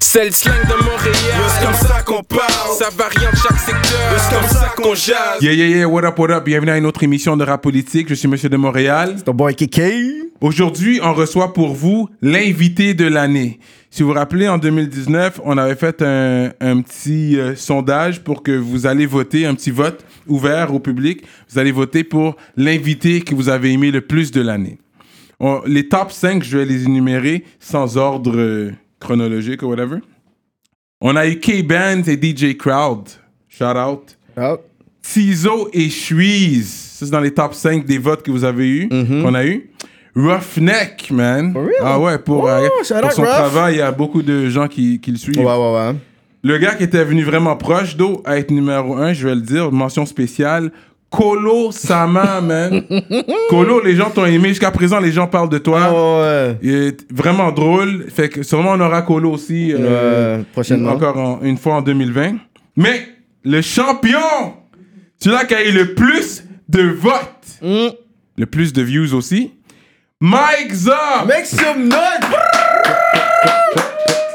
C'est le slang de Montréal. C'est comme ça qu'on parle? Ça varie en chaque secteur. C'est comme ça qu'on jase? Yeah, yeah, yeah, what up, what up? Bienvenue à une autre émission de Rap Politique. Je suis Monsieur de Montréal. Ton boy Kiki. Aujourd'hui, on reçoit pour vous l'invité de l'année. Si vous vous rappelez, en 2019, on avait fait un, un petit euh, sondage pour que vous allez voter, un petit vote ouvert au public. Vous allez voter pour l'invité que vous avez aimé le plus de l'année. On- les top 5, je vais les énumérer sans ordre euh, chronologique ou whatever. On a eu K-Band et DJ Crowd. Shout out. Tizo et. Ça, c'est dans les top 5 des votes que vous avez eu, qu'on a eu. Roughneck, man. For real? Ah ouais, pour, Oh, euh, pour out son travail, il y a beaucoup de gens qui, qui le suivent. Ouais, ouais, ouais. Le gars qui était venu vraiment proche d'eau à être numéro 1, je vais le dire, mention spéciale. Kolo Sama, man. Kolo, les gens t'ont aimé. Jusqu'à présent, les gens parlent de toi. Ah ouais. Il est vraiment drôle. Fait que sûrement on aura Kolo aussi. euh, Euh, prochainement. Encore en- une fois en 2020. Mais le champion, celui-là qui a eu le plus de votes, Mm. le plus de views aussi, Mike Zop. Make some noise!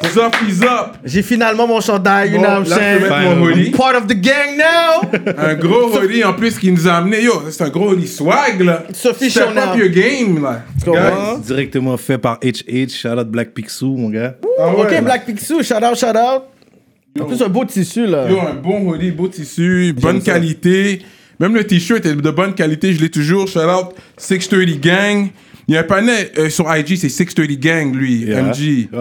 Zop is up? J'ai finalement mon chandail, you know what I'm saying? mettre mon hoodie. Part of the gang now! Un gros hoodie en plus qui nous a amené. Yo, c'est un gros hoodie swag là. Sophie Step up your game là. Guys. Directement fait par HH, shout out Black Picsou, mon gars. Ah ouais, ok, là. Black Picsou, shout out, shout out. En plus, un beau tissu, là. Yo, un bon hoodie, beau tissu, bonne ça. qualité. Même le t-shirt est de bonne qualité, je l'ai toujours. Shout out 630 Gang. Il y a un panel euh, sur IG, c'est 630 Gang, lui, Yeah. MG. Ouais.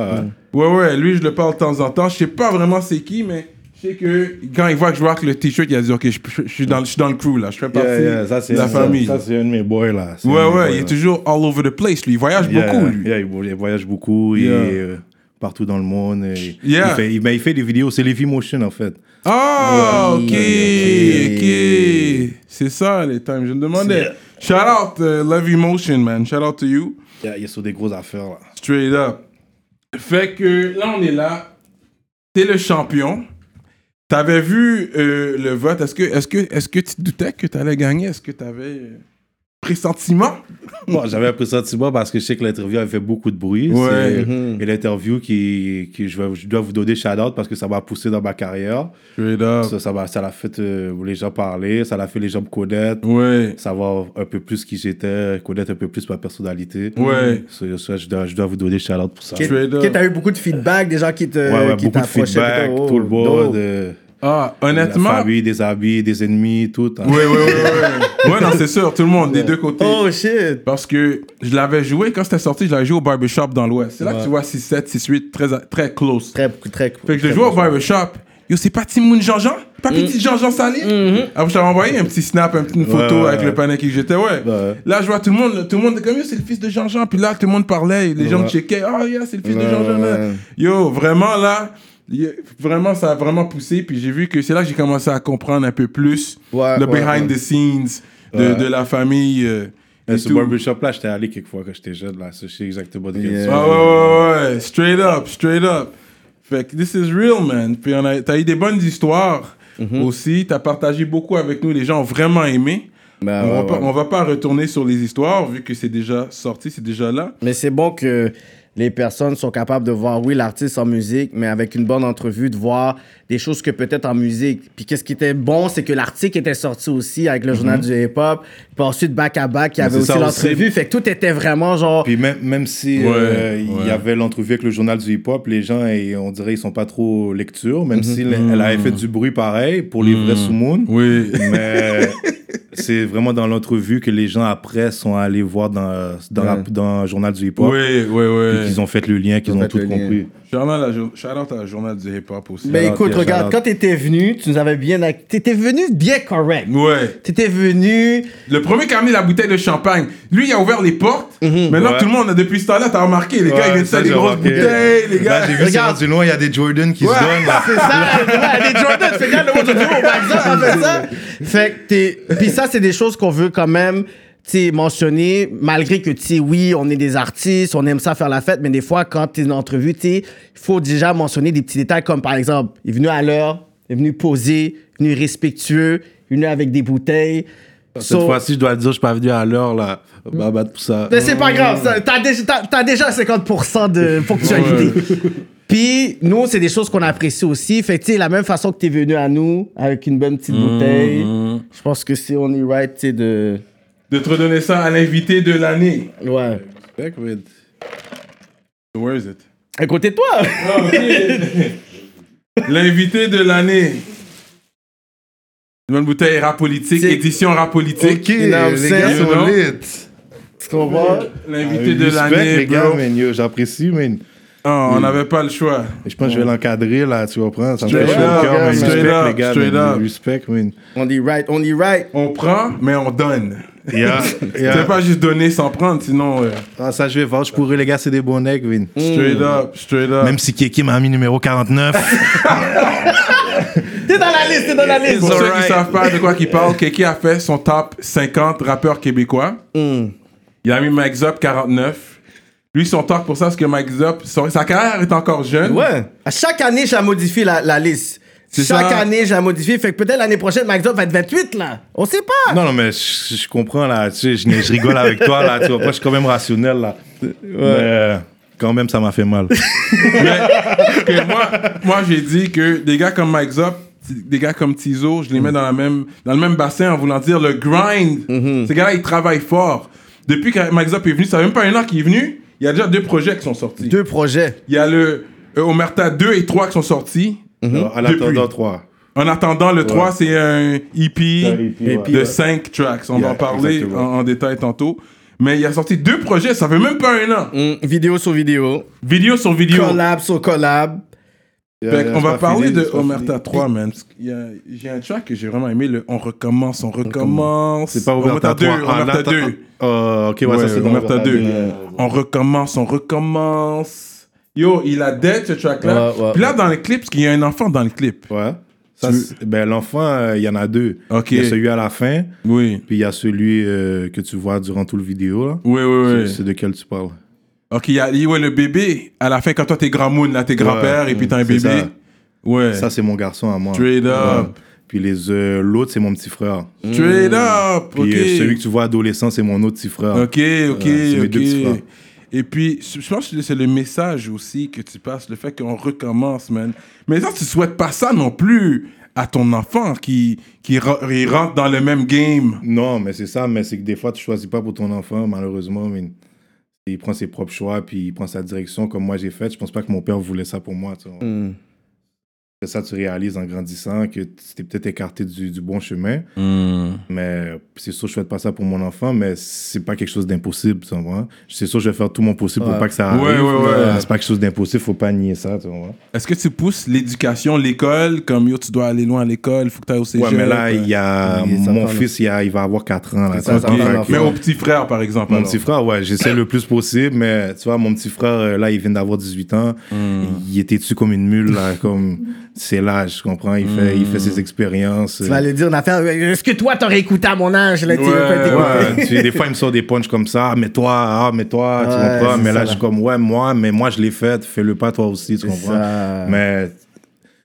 Ouais, ouais, lui, je le parle de temps en temps. Je sais pas vraiment c'est qui, mais je sais que quand il voit que je rock le t-shirt, il a dit, OK, je, je- je suis, dans, je suis dans le crew, là. Je fais partie Yeah, yeah, ça, c'est de la ça, famille. Ça, c'est un de mes boys, là. C'est un ouais, ouais, il est là. toujours all over the place, lui. Il voyage Yeah, beaucoup, lui. yeah, il vo- il voyage beaucoup, Yeah. il est euh, partout dans le monde. et Yeah. Il, fait, il, ben, il fait des vidéos, c'est Levi Motion, en fait. Ah, ok, Ouais. ok. C'est ça, les times. Je me demandais. Shout out, uh, Love Emotion, man. Shout out to you. Yeah, il est sur des grosses affaires, là. Straight up. Fait que là, on est là. T'es le champion. T'avais vu euh, le vote. Est-ce que, est que, est que tu doutais que t'allais gagner? Est-ce que t'avais euh, pressentiment? Bon, j'avais un pressentiment parce que je sais que l'interview avait fait beaucoup de bruit. Ouais. Mhm. Et l'interview qui, qui je, vais- je dois vous donner shout-out parce que ça m'a poussé dans ma carrière. Ça, ça m'a ça l'a fait euh, les gens parler, ça l'a fait les gens me connaître, Ouais. savoir un peu plus qui j'étais, connaître un peu plus ma personnalité. Ouais. Ça, ça, je, dois, je dois vous donner shout-out pour ça. Ok, T'as eu beaucoup de feedback, des gens qui te Ouais, ouais, qui beaucoup de feedback, oh, tout le monde, euh, Ah, la honnêtement? famille, des amis, des ennemis, tout. hein. Ouais, ouais, ouais, ouais. ouais, non, c'est sûr. Tout le monde, des deux côtés. Oh shit! Parce que je l'avais joué, quand c'était sorti, je l'avais joué au barbershop dans l'Ouest. C'est là que tu vois 6-7, 6-8, très, très close. Très, très Fait que je l'ai joué au barbershop. Yo, c'est pas Timoun Jean-Jean? Pas petit Jean-Jean Salé? Après, je t'avais envoyé un petit snap, une petite photo ouais, avec ouais. le panneau qui j'étais, ouais. Ouais. Là, je vois tout le monde, tout le monde, comme yo, c'est le fils de Jean-Jean. Puis là, tout le monde parlait, les gens me checkaient. Oh, yeah, c'est le fils de Jean-Jean. Yo, vraiment, là, vraiment, ça a vraiment poussé. Puis j'ai vu que c'est là que j'ai commencé à comprendre un peu plus Ouais, le ouais, behind ouais. the scenes de, la famille. euh, et ce barbershop-là, j'étais allé quelques fois quand j'étais jeune, là. Je sais exactement de quel Yeah. Ouais, parles. ouais, ouais, straight up, straight up. Fait que this is real, man. Puis on a, t'as eu des bonnes histoires Mhm. aussi. T'as partagé beaucoup avec nous. Les gens ont vraiment aimé. Ben, on, va pas, on va pas retourner sur les histoires vu que c'est déjà sorti, c'est déjà là. Mais c'est bon que les personnes sont capables de voir, oui, l'artiste en musique, mais avec une bonne entrevue, de voir des choses que peut-être en musique. Puis qu'est-ce qui était bon, c'est que l'article était sorti aussi avec le journal du hip-hop. Puis ensuite, back à back, il y avait aussi l'entrevue. Fait que tout était vraiment genre. Puis même, même si Ouais, euh, il y avait l'entrevue avec le journal du hip-hop, les gens, et on dirait, ils sont pas trop lecture, Mhm. même si elle elle avait fait du bruit pareil pour les vrais sous-moons. Oui. Mais c'est vraiment dans l'entrevue que les gens après sont allés voir dans, dans, la- Ouais. dans le journal du hip-hop. oui, oui, oui. qu'ils ont fait le lien, qu'ils Ils ont fait tout compris. Shout out à la jour- shout out à la journal du hip-hop aussi. Ben Alors, écoute, regarde, quand t'étais venu, tu nous avais bien. T'étais venu bien correct. Ouais. T'étais venu. Le premier qui a amené la bouteille de champagne, lui, il a ouvert les portes. Maintenant, Ouais. tout le monde, depuis ce temps-là, t'as remarqué, les gars, ils viennent ça, ça, des grosses remarqué. bouteilles, les gars. J'ai vu Regarde. c'est rendu loin, il y a des Jordan qui Ouais. se donnent. C'est ça, ouais, les Jordan, fais gaffe, le magasin, on fait ça. Fait que t'es. Puis ça, c'est des choses qu'on veut quand même. mentionner, malgré que, oui, on est des artistes, on aime ça faire la fête, mais des fois, quand tu es en entrevue, il faut déjà mentionner des petits détails comme, par exemple, il est venu à l'heure, il est venu poser, il est venu respectueux, il est venu avec des bouteilles. Cette So- fois-ci, je dois le dire, je suis pas venu à l'heure, là. Bah, bah, pour ça. Mais c'est pas grave, t'as déjà, t'as déjà 50% de ponctualité. Puis, nous, c'est des choses qu'on apprécie aussi. Fait que, tu sais, la même façon que t'es venu à nous, avec une bonne petite bouteille, je pense que c'est on est right, tu sais, de. De te redonner ça à l'invité de l'année. Ouais. Respect, man. Where is it? À côté de toi! L'invité de l'année. Une bonne bouteille rap politique, C'est- édition rap politique. Ok, les gars You know? sont lit. Tu comprends? L'invité de Respect, l'année, les gars, bro. man, yo, j'apprécie, man. Ah, on n'avait pas le choix. Et Je pense que je vais l'encadrer, là, tu comprends? Ça me Straight fait chaud up, cœur, straight Respect, up, les gars, straight man. up. Respect, man. On dit right, on dit right. On prend, mais on donne. Yeah, Tu yeah. peux pas juste donner sans prendre, sinon... euh, Ah, ça, je vais voir. Je pourrais, les gars, c'est des bons necks, man. straight up, straight up. Même si Kiki m'a mis numéro 49. T'es dans la liste, t'es dans la liste. Pour ceux alright. qui savent pas de quoi qu'il parle, Keki a fait son top 50 rappeurs québécois. Il a mis Mike Zop 49. Lui, son top pour ça, parce que Mike Zop, son- sa carrière est encore jeune. Ouais. À chaque année, j'ai modifié la, la liste. C'est Chaque ça. année, j'ai modifié. Fait que peut-être l'année prochaine, Mike Job va être 28, là. On sait pas. non, non, mais je, je comprends, là. Tu sais, je, je rigole avec toi, là. Tu vois, je suis quand même rationnel, là. Mais euh, quand même, ça m'a fait mal. Mais que moi, moi j'ai dit que des gars comme Mike Zop, des gars comme Tizo, je les mets dans, la même, dans le même bassin en voulant dire le grind. Ces gars-là, ils travaillent fort. Depuis que Mike Zop est venu, ça fait même pas un an qu'il est venu, il y a déjà deux projets qui sont sortis. Deux projets. Il y a le euh, Omerta 2 et 3 qui sont sortis. Alors, à Depuis. l'attendant 3. En attendant, le 3, c'est un EP EP, de ouais. 5 tracks. On va en parler en, en détail tantôt. Mais il a sorti deux projets, ça fait même pas un an. Mm, vidéo sur vidéo. Vidéo sur vidéo. Collab sur collab. Fait qu'on va parler de Omerta 3, man. J'ai un track que j'ai vraiment aimé, le On recommence, on recommence. C'est pas Omerta 2, 3. Ah, Omerta là, 2. Euh, ok, ouais, Ouais, ça c'est Omerta 2. euh, On recommence, on recommence. Yo, il a dead ce track-là. Ouais, ouais, Puis là, dans le clip, parce qu'il y a un enfant dans le clip. Ouais. Ça, ben, l'enfant, euh, il y en a deux. Ok. Il y a celui à la fin, Oui. puis il y a celui euh, que tu vois durant tout le vidéo. Là. Oui, oui, oui. C'est de quel tu parles? Ok, il y a ouais, le bébé, à la fin, quand toi t'es grand moon, là, t'es grand-père, et puis t'as un bébé. ça. Ouais. Ça, c'est mon garçon à moi. Straight up. Ouais. Puis les, euh, l'autre, c'est mon petit frère. Straight up. Puis euh, celui que tu vois adolescent, c'est mon autre petit frère. Ok, ok, ok. deux. Et puis, je pense que c'est le message aussi que tu passes, le fait qu'on recommence, man. Mais ça, tu souhaites pas ça non plus à ton enfant qui, qui rentre dans le même game. Non, mais c'est ça, mais c'est que des fois, tu choisis pas pour ton enfant, malheureusement. Mais il prend ses propres choix, puis il prend sa direction comme moi j'ai fait. Je pense pas que mon père voulait ça pour moi. tu vois. Mm. Ça, tu réalises en grandissant que tu t'es peut-être écarté du, du bon chemin. Mais c'est sûr, je fais pas ça pour mon enfant, mais c'est pas quelque chose d'impossible, tu vois. C'est sûr, je vais faire tout mon possible Ouais. pour pas que ça arrive. Ouais, ouais, C'est pas quelque chose d'impossible, faut pas nier ça, tu vois. Est-ce que tu pousses l'éducation, l'école, comme yo, tu dois aller loin à l'école, il faut que tu ailles au cégep? Ouais, mais là, il y a est mon fils, il, a- il va avoir 4 ans. Là, C'est ça, ça que- Mais au petit frère, par exemple. Mon alors. petit frère, ouais, j'essaie le plus possible, mais tu vois, mon petit frère, euh, là, il vient d'avoir 18 ans. Hmm. Il était dessus comme une mule, là, comme c'est l'âge, tu comprends? Il, fait, il fait Hmm. ses expériences. Tu vas aller dire une affaire. Est-ce que toi, t'aurais écouté à mon âge, là? Ouais, tu sais, des fois, il me sort des punchs comme ça. Ah, mais toi, ah, mais toi, tu Ouais, comprends? Mais là, je suis comme, ouais, moi, mais moi, je l'ai fait. Fais-le pas toi aussi, tu comprends? ça. Mais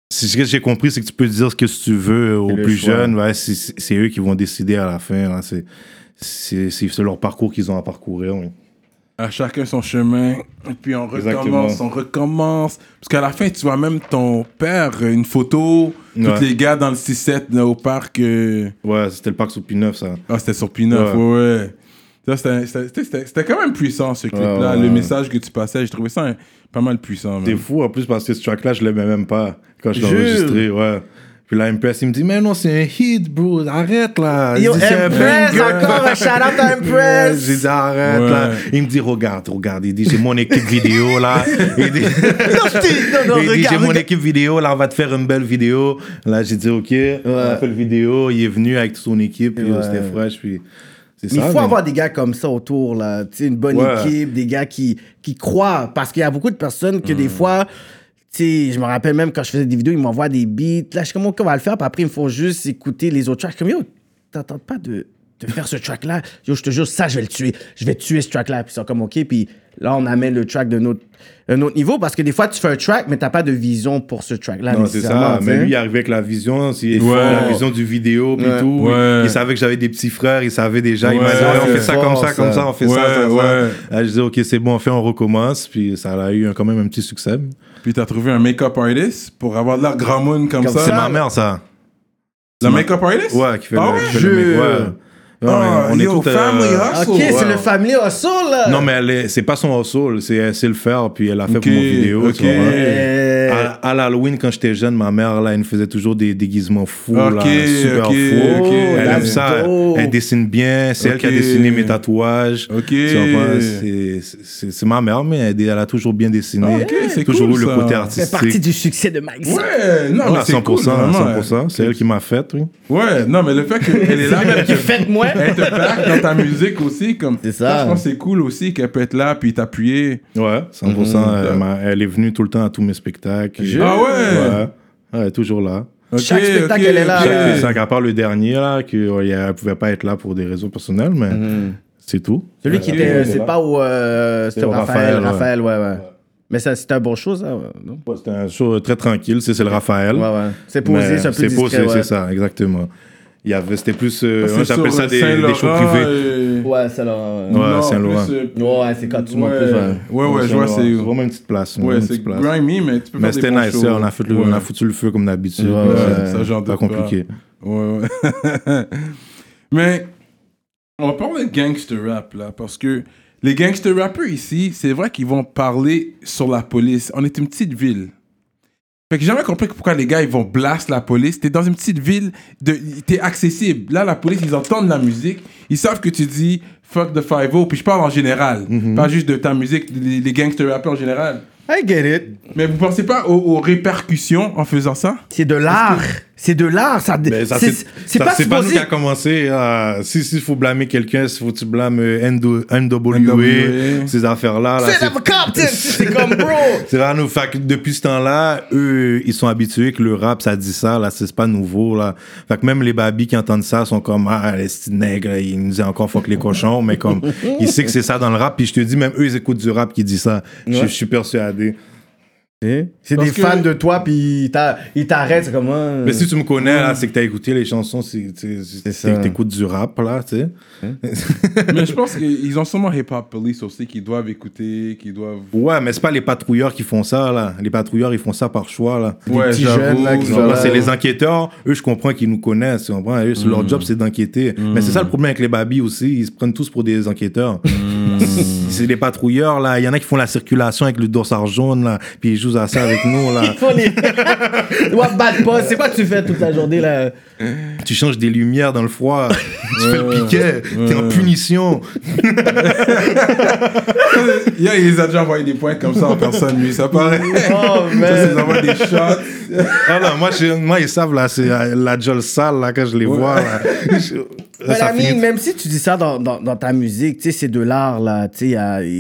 c'est ce que j'ai compris, c'est que tu peux dire ce que tu veux aux plus choix. jeunes. Ouais, c'est- eux qui vont décider à la fin. là. C'est- leur parcours qu'ils ont à parcourir. oui. À chacun son chemin. Et puis on recommence, Exactement. on recommence. Parce qu'à la fin, tu vois même ton père, une photo, tous Ouais. les gars dans le 6-7 là, au parc. euh, Ouais, c'était le parc sous P9, ça. Ah, c'était sur P9, ouais, Ouais. c'était- quand même puissant, ce clip-là. ouais, Le message que tu passais, j'ai trouvé ça hein, pas mal puissant. C'est man. fou en plus parce que ce track-là, je l'aimais même pas quand je l'ai enregistré. Ouais. Puis là, Impress, il me dit, mais non, c'est un hit, bro. Arrête là. Yo, Impress, encore un shout-out à Impress. J'ai dit, arrête Ouais. là. Il me dit, regarde, regarde. Il dit, j'ai mon équipe vidéo là. Il dit, Non, je non, non, il dit, j'ai mon équipe vidéo, là, on va te faire une belle vidéo. Là, j'ai dit, OK. On a fait le vidéo. Il est venu avec toute son équipe. Puis Ouais. c'était fresh. Puis c'est Mais ça. il faut mais- avoir des gars comme ça autour, là. Tu sais, une bonne Ouais. équipe, des gars qui, qui croient. Parce qu'il y a beaucoup de personnes que Mm. des fois, tu sais, je me rappelle même quand je faisais des vidéos, ils m'envoient des beats. Là, je suis comme, OK, on va le faire. Puis après, il me faut juste écouter les autres tracks. Je suis comme, yo, t'entends pas de, de faire ce track-là? Yo, je te jure, ça, je vais le tuer. Je vais tuer ce track-là. Puis ils sont comme, OK. Puis là, on amène le track d'un autre, un autre niveau. Parce que des fois, tu fais un track, mais t'as pas de vision pour ce track-là. Non, c'est nécessairement, ça. Mais lui, il arrivait avec la vision, Ouais. la vision du vidéo, puis Ouais. tout. Ouais. Il savait que j'avais des petits frères, il savait déjà. Il m'a dit, Ouais, on fait ça fort, comme ça, comme ça. on fait Ouais, ça, ça, ça. Là, je disais, OK, c'est bon, on fait, on recommence. Puis ça a eu quand même un petit succès. Puis t'as trouvé un make-up artist pour avoir de l'air grand moon comme, Comme ça? C'est ma mère, ça. Le make-up artist? Ouais, qui fait, Ah le, ouais? qui fait le Je- mec. Ouais. Ouais, Ah, on est yo, tous, euh, family hustle. Ok, c'est le family hustle, là. Non, mais elle est- c'est pas son hustle, c'est elle sait le faire, puis elle l'a fait pour mon vidéo. tu ok. vois. Euh, À, à l'Halloween, quand j'étais jeune, ma mère, là, elle nous faisait toujours des déguisements fous, là, super fous. Elle aime ça. dope. Elle dessine bien. C'est elle qui a dessiné mes tatouages. Ok. Tu vois, c'est- c'est c'est ma mère, mais elle, elle a toujours bien dessiné. Ok, c'est toujours cool, eu le ça. côté artistique. partie du succès de Mike. ça. Ouais, non, mais Ouais, à c'est 100%, cool, vraiment. 100%. C'est elle qui m'a fait, oui. Ouais, non, mais le fait qu'elle est là, Qui fait moi. Elle te back dans ta musique aussi, comme. C'est ça. Je pense que c'est cool aussi qu'elle peut être là puis t'appuyer. Ouais, 100%. Mhm. elle, m'a- elle est venue tout le temps à tous mes spectacles. Ah ouais? Ouais. Ouais, elle est toujours là. Ok, Chaque spectacle, ok, elle est là, ok. là. C'est à part le dernier, là, qu'elle pouvait pas être là pour des raisons personnelles, mais c'est tout. Celui qui Ouais, était, elle est c'est là. pas où. euh, C'était Raphaël. Raphaël, Raphaël, ouais. ouais, ouais. Mais ça, c'était un bon show, ça, ouais, non? Ouais, C'était un show très tranquille, c'est c'est le Raphaël. Ouais, ouais. C'est posé, c'est un peu C'est posé, ouais. c'est ça, exactement. Il y avait, c'était plus, euh, moi, j'appelle ça des, Saint-Laurent des shows privés. et- Ouais, c'est là. Ouais, Ouais, Saint-Laurent. plus, euh, Ouais, c'est quand tu montes Ouais, plus. ouais. ouais, ouais, je vois, c'est. C'est vraiment une petite place. Ouais, c'est petite place. grimy, mais tu peux Mais faire c'était nice, on a, fait le- Ouais. on a foutu le feu comme d'habitude. Ouais, ça, j'en pas compliqué. Ouais, ouais. Mais on va parler de gangster rap là, parce que les gangster rappers ici, c'est vrai qu'ils vont parler sur la police. On est une petite ville. Fait que j'ai jamais compris pourquoi les gars ils vont blast la police. T'es dans une petite ville, de, t'es accessible. Là, la police, ils entendent la musique, ils savent que tu dis fuck the 5 puis je parle en général, pas juste de ta musique, les, les gangster rappers en général. I get it. Mais vous pensez pas aux, aux répercussions en faisant ça? C'est de l'art. C'est de l'art. Ça, ça, c'est pas c'est pas nous qui a commencé. euh, si il faut blâmer quelqu'un, s'il faut que tu blâmes euh, NW, NWA, ces affaires-là. là, C'est c'est- comme, bro. C'est là, nous, fait que depuis ce temps-là, eux, ils sont habitués que le rap, ça dit ça, là, c'est pas nouveau, là. Fait que même les babys qui entendent ça sont comme, ah, les petits nègres, ils nous disent encore fuck les cochons, mais comme, ils savent que c'est ça dans le rap, puis je te dis, même eux, ils écoutent du rap qui dit ça. Je- Je suis persuadé. C'est Parce des que- fans de toi, puis ils t'a- ils t'arrêtent, c'est comme. ah, Mais si tu me connais, là, c'est que t'as écouté les chansons, c'est c'est- c'est- c'est que t'écoutes du rap, là, tu sais. Mais je pense qu'ils ont sûrement Hip Hop Police aussi qui doivent écouter, qui doivent. Ouais, mais c'est pas les patrouilleurs qui font ça, là. Les patrouilleurs, ils font ça par choix, là. Ouais, petits j'avoue, là. C'est les enquêteurs, eux, je comprends qu'ils nous connaissent. Tu comprends? Eux, c'est Mm. Leur job, c'est d'enquêter. Mais c'est ça le problème avec les babys aussi. Ils se prennent tous pour des enquêteurs. Mm. c'est des patrouilleurs, là. Il y en a qui font la circulation avec le dossard jaune, là. Puis ils jouent à ça avec nous, là. Ils font les. What bad boss, c'est quoi que tu fais toute la journée, là? tu changes des lumières dans le froid. tu fais le piquet. T'es en punition. Yeah, il les a déjà envoyé des points comme ça en personne, lui, ça paraît. Oh, Ça, man. c'est envoie des shots. Ah moi, je- moi, ils savent, là, c'est la jolle sale, là, quand je les vois, là. Je- Mais même si tu dis ça dans, dans, dans ta musique, tu sais, c'est de l'art, là. Tu sais, il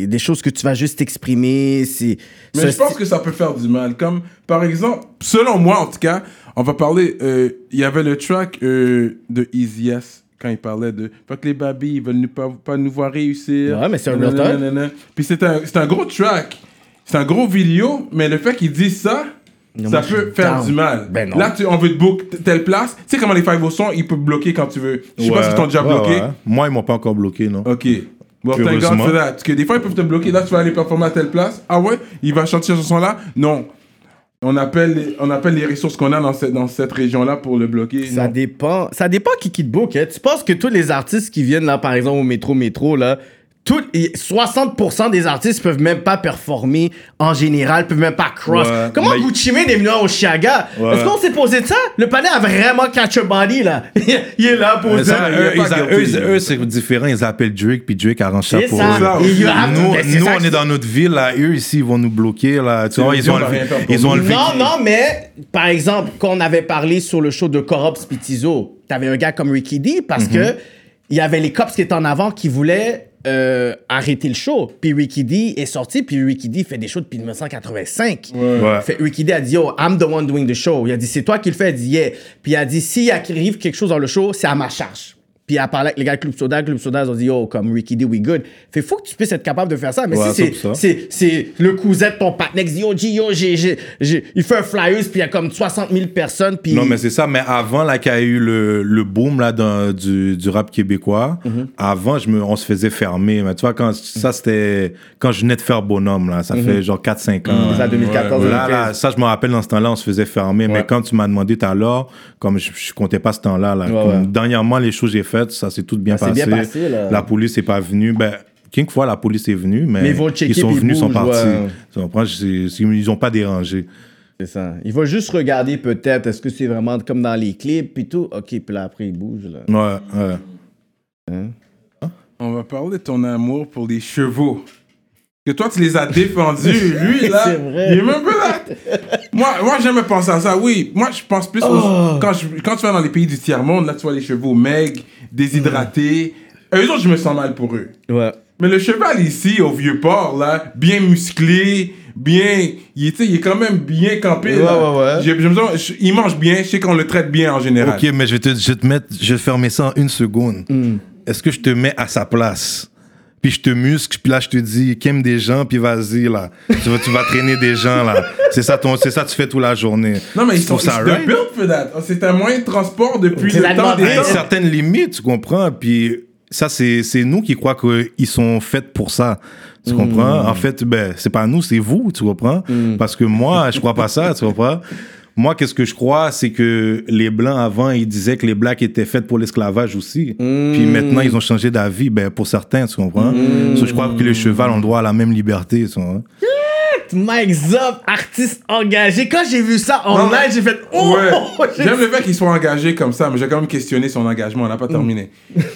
y a des choses que tu vas juste exprimer. c'est Mais je pense que ça peut faire du mal. Comme, par exemple, selon moi, en tout cas, on va parler. euh, Il y avait le track euh, de Easy quand il parlait de. Fait que les babys, ils veulent nous pas, pas nous voir réussir. Ouais, mais c'est un nanana. Puis c'est un, c'est un gros track. C'est un gros vidéo, mais le fait qu'il dise ça. Non, ça moi, peut faire down. du mal. Ben non. Là, tu, on veut te book telle place. Tu sais comment les five au son, ils peuvent bloquer quand tu veux. Je sais pas si t'ont déjà ouais, bloqué. ouais. Moi, ils m'ont pas encore bloqué, non. Ok. Well, thank God for that. Parce que des fois, ils peuvent te bloquer. Là, tu vas aller performer à telle place. Ah ouais, il va chanter cette chanson-là. Non. On appelle, les, on appelle les ressources qu'on a dans cette, dans cette région-là pour le bloquer. Ça Non. dépend. Ça dépend qui qui te book. Hein. Tu penses que tous les artistes qui viennent là, par exemple, au métro métro, là, tout, et 60% des artistes peuvent même pas performer en général, peuvent même pas cross. Ouais, Comment mais- Gucci Mane est venu au Chiaga Ouais. Est-ce qu'on s'est posé de ça? Le panel a vraiment catch a body là. il est là posé. ça, eux, c'est différent. Ils appellent Drake, puis Drake arrange ça pour ça. eux. Nous, c'est nous on est dans notre ville, là. Eux, ici, ils vont nous bloquer, là. Tu vois, ils ont enlevé. pour Ils ont enlevé. Non, non, mais par exemple, quand on avait parlé sur le show de Corrupt Spitizo, t'avais un gars comme Ricky D parce que il y avait les cops qui étaient en avant qui voulaient euh, arrêter le show. Puis Ricky D est sorti, puis Ricky D fait des shows depuis 1985. Ouais. Fait, D a dit, yo, I'm the one doing the show. Il a dit, c'est toi qui le fais. Il a dit, yeah. Puis il a dit, s'il arrive quelque chose dans le show, c'est à ma charge. Puis à parler avec les gars de Club Soda, Club Soda, ils ont dit, yo, comme Ricky D, we good. Fait faut que tu puisses être capable de faire ça. Mais Ouais, si c'est, c'est, c'est le cousin de ton partenaire qui dit, yo, G, yo, j'ai, j'ai, j'ai- il fait un flyers, puis il y a comme 60 000 personnes, puis. Non, mais c'est ça. Mais avant, là, qu'il y a eu le, le boom là, dans- du, du rap québécois, Mhm. avant, je me, on se faisait fermer. Mais tu vois, quand, ça, c'était quand je venais de faire Bonhomme, là. Ça fait genre 4-5 ans. À 2014, Ouais, ouais. Là, 2015. là, ça, je me rappelle, dans ce temps-là, on se faisait fermer. Ouais. Mais quand tu m'as demandé tout à l'heure, comme je, je comptais pas ce temps-là, là, comme dernièrement, les choses que j'ai ça s'est tout bien Ça passé. bien passé, là. La police n'est pas venue. Ben, quelques fois, la police est venue, mais, Mais ils vont checker, ils sont venus, ils sont partis. ouais. Ils ont pas dérangé. C'est ça. Il va juste regarder peut-être, est-ce que c'est vraiment comme dans les clips, puis tout? OK, puis là, après, il bouge, là. Ouais, ouais. On va parler de ton amour pour les chevaux. Que toi, tu les as défendus. Lui, là, C'est vrai. il est même pas là. Moi, moi j'aime penser à ça. Oui, moi, je pense plus aux- Oh. quand, je- quand tu vas dans les pays du tiers-monde, là, tu vois les chevaux maigres, déshydratés. Eux autres, je me sens mal pour eux. Ouais. Mais le cheval ici, au Vieux-Port, là, bien musclé, bien. Il, est- tu sais, il est quand même bien campé. Ouais, là. ouais, ouais. Je- il mange bien, je sais qu'on le traite bien en général. Ok, mais je vais te, je vais te mettre, je vais te fermer ça en une seconde. Hmm. Est-ce que je te mets à sa place? Puis je te muscle, puis là je te dis, qu'aime des gens, puis vas-y là. tu, vas, tu vas traîner des gens là. C'est ça, ton, c'est ça que tu fais toute la journée. Non, mais ils sont ça right? built for that. C'est un moyen de transport depuis le la temps demande. des À une temps. certaine limite, tu comprends? Puis ça, c'est, c'est nous qui croient qu'ils sont faits pour ça. Tu Hmm. comprends? En fait, ben, c'est pas nous, c'est vous, tu comprends? Parce que moi, je crois pas ça, tu comprends? Moi, qu'est-ce que je crois, c'est que les Blancs, avant, ils disaient que les Blacks étaient faits pour l'esclavage aussi. Puis maintenant, ils ont changé d'avis, ben, pour certains, tu comprends? So, je crois que les chevals ont droit à la même liberté, tu vois? Mike Zop, artiste engagé. Quand j'ai vu ça en Non, live, j'ai fait Oh! Ouais. J'aime le fait qu'il soit engagé comme ça, mais j'ai quand même questionné son engagement. On n'a pas terminé.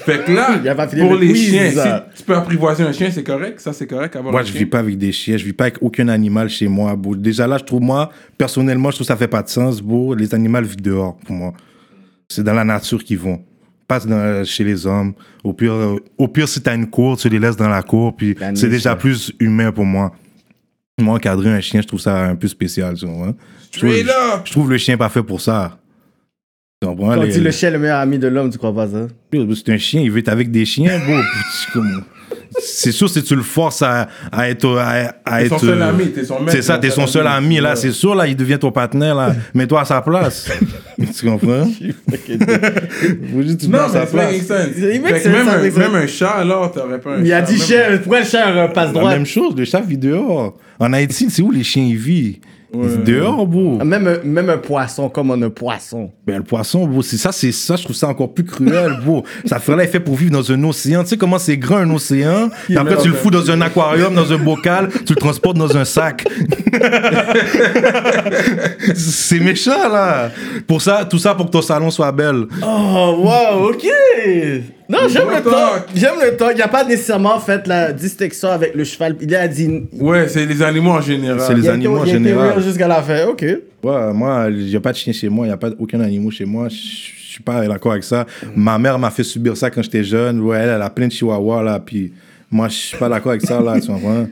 Fait que là, Il a pas fini pour le les quiz, chiens, ça. si tu peux apprivoiser un chien, c'est correct. Ça, c'est correct. Avoir Moi, je chien. vis pas avec des chiens, je vis pas avec aucun animal chez moi, bro. Déjà là, je trouve, moi, personnellement, je trouve que ça fait pas de sens, bro. Les animaux vivent dehors, pour moi. C'est dans la nature qu'ils vont. Pas dans- chez les hommes. Au pire, euh, au pire, si t'as une cour, tu les laisses dans la cour, puis c'est déjà plus humain pour moi. Moi, encadrer un chien, je trouve ça un peu spécial, tu vois. Je trouve, je le chien pas fait pour ça. Tu comprends? Quand Les- dit le chien, le meilleur ami de l'homme, tu crois pas ça? c'est un chien, il veut être avec des chiens, bro. C'est sûr, si tu le forces à, à être. À, être son seul ami, t'es son maître. C'est ça, t'es son seul ami, là. C'est sûr, là, il devient ton partenaire, là. Mets-toi à sa place. tu comprends? Faut juste Non, mais ça make sense. Il Fait que sense, même, un, make même sense. un chat, alors, t'aurais pas un Il a chat, dit même- chien, pourquoi le chien euh, passe La droit? même chose, le chat vit dehors. En Haïti, c'est où les chiens ils vivent? Vivent dehors, bro. Même, un- même un poisson, comme on a un poisson. Ben, le poisson, bro, c'est ça, c'est ça, je trouve ça encore plus cruel, bro. Ça ferait fait pour vivre dans un océan. Tu sais comment c'est grand un océan? Puis après, tu le fous dans un aquarium, dans un bocal, tu le transportes dans un sac. c'est méchant, là. Pour ça, tout ça pour que ton salon soit belle. Oh, wow, ok! Non, j'aime le temps. talk. J'aime le temps. Il n'y a pas nécessairement fait la distinction avec le cheval. Il a dit. Ouais, c'est les animaux en général. C'est les il animaux en général. jusqu'à la fin. Ok. Ouais, moi, il n'y a pas de chien chez moi, il n'y a pas aucun animal chez moi. Je suis pas d'accord avec ça. Ma mère m'a fait subir ça quand j'étais jeune. Ouais, elle, elle a plein de chihuahuas, là. Puis moi, je suis pas d'accord avec ça, là. Tu comprends?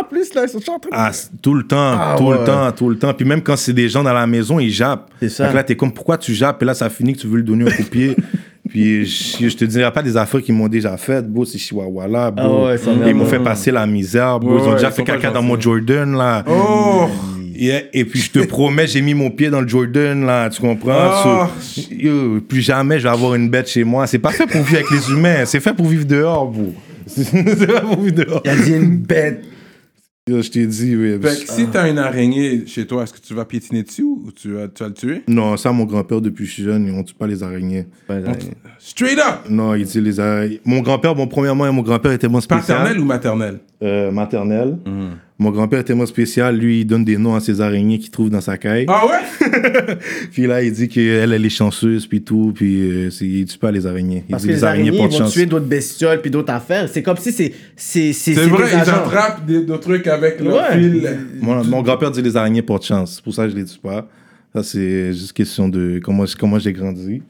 En plus, là, ils sont en train de- Ah, c- tout le temps, Ah, tout ouais. le temps, tout le temps. Puis même quand c'est des gens dans la maison, ils jappent. C'est ça. Que là, t'es comme, pourquoi tu jappes? Et là, ça finit que tu veux lui donner un coup de pied. Puis je, je te dirai pas des affaires qu'ils m'ont déjà faites, bro, ces chihuahuas là, bro. Ah ouais, Ils m'ont fait passer la misère, bro. Ouais, ils ont déjà ils fait caca dans mon Jordan, là. Oh! Yeah, Et puis je te promets, j'ai mis mon pied dans le Jordan, là, tu comprends? Ah. So, yo, plus jamais je vais avoir une bête chez moi. C'est pas fait pour vivre avec les humains, c'est fait pour vivre dehors, bro. C'est fait pour vivre dehors. Il a dit une bête. Yo, je t'ai dit, oui. Fait que si t'as une araignée chez toi, est-ce que tu vas piétiner dessus ou tu vas, tu vas le tuer? Non, ça, mon grand-père, depuis que je suis jeune, on tue pas les araignées? Straight up! Non, il dit les araignées. Mon grand-père, bon, premièrement, mon grand-père était mon spécial. Paternel ou maternel? Euh, maternel. Mon grand-père était mon spécial. Lui, il donne des noms à ces araignées qu'il trouve dans sa caille. Ah ouais? Puis là, il dit qu'elle, elle est chanceuse, puis tout. Puis euh, c'est- il tue pas les araignées. Il Parce dit que les araignées, ils portent vont chance. tuer d'autres bestioles puis d'autres affaires. C'est comme si c'est. C'est c'est- C'est c'est vrai, des ils agents. attrapent des, d'autres trucs avec leur Ouais. fil. Mon, mon grand-père dit les araignées portent chance. C'est pour ça que je les tue pas. Ça, c'est juste question de comment, comment j'ai grandi.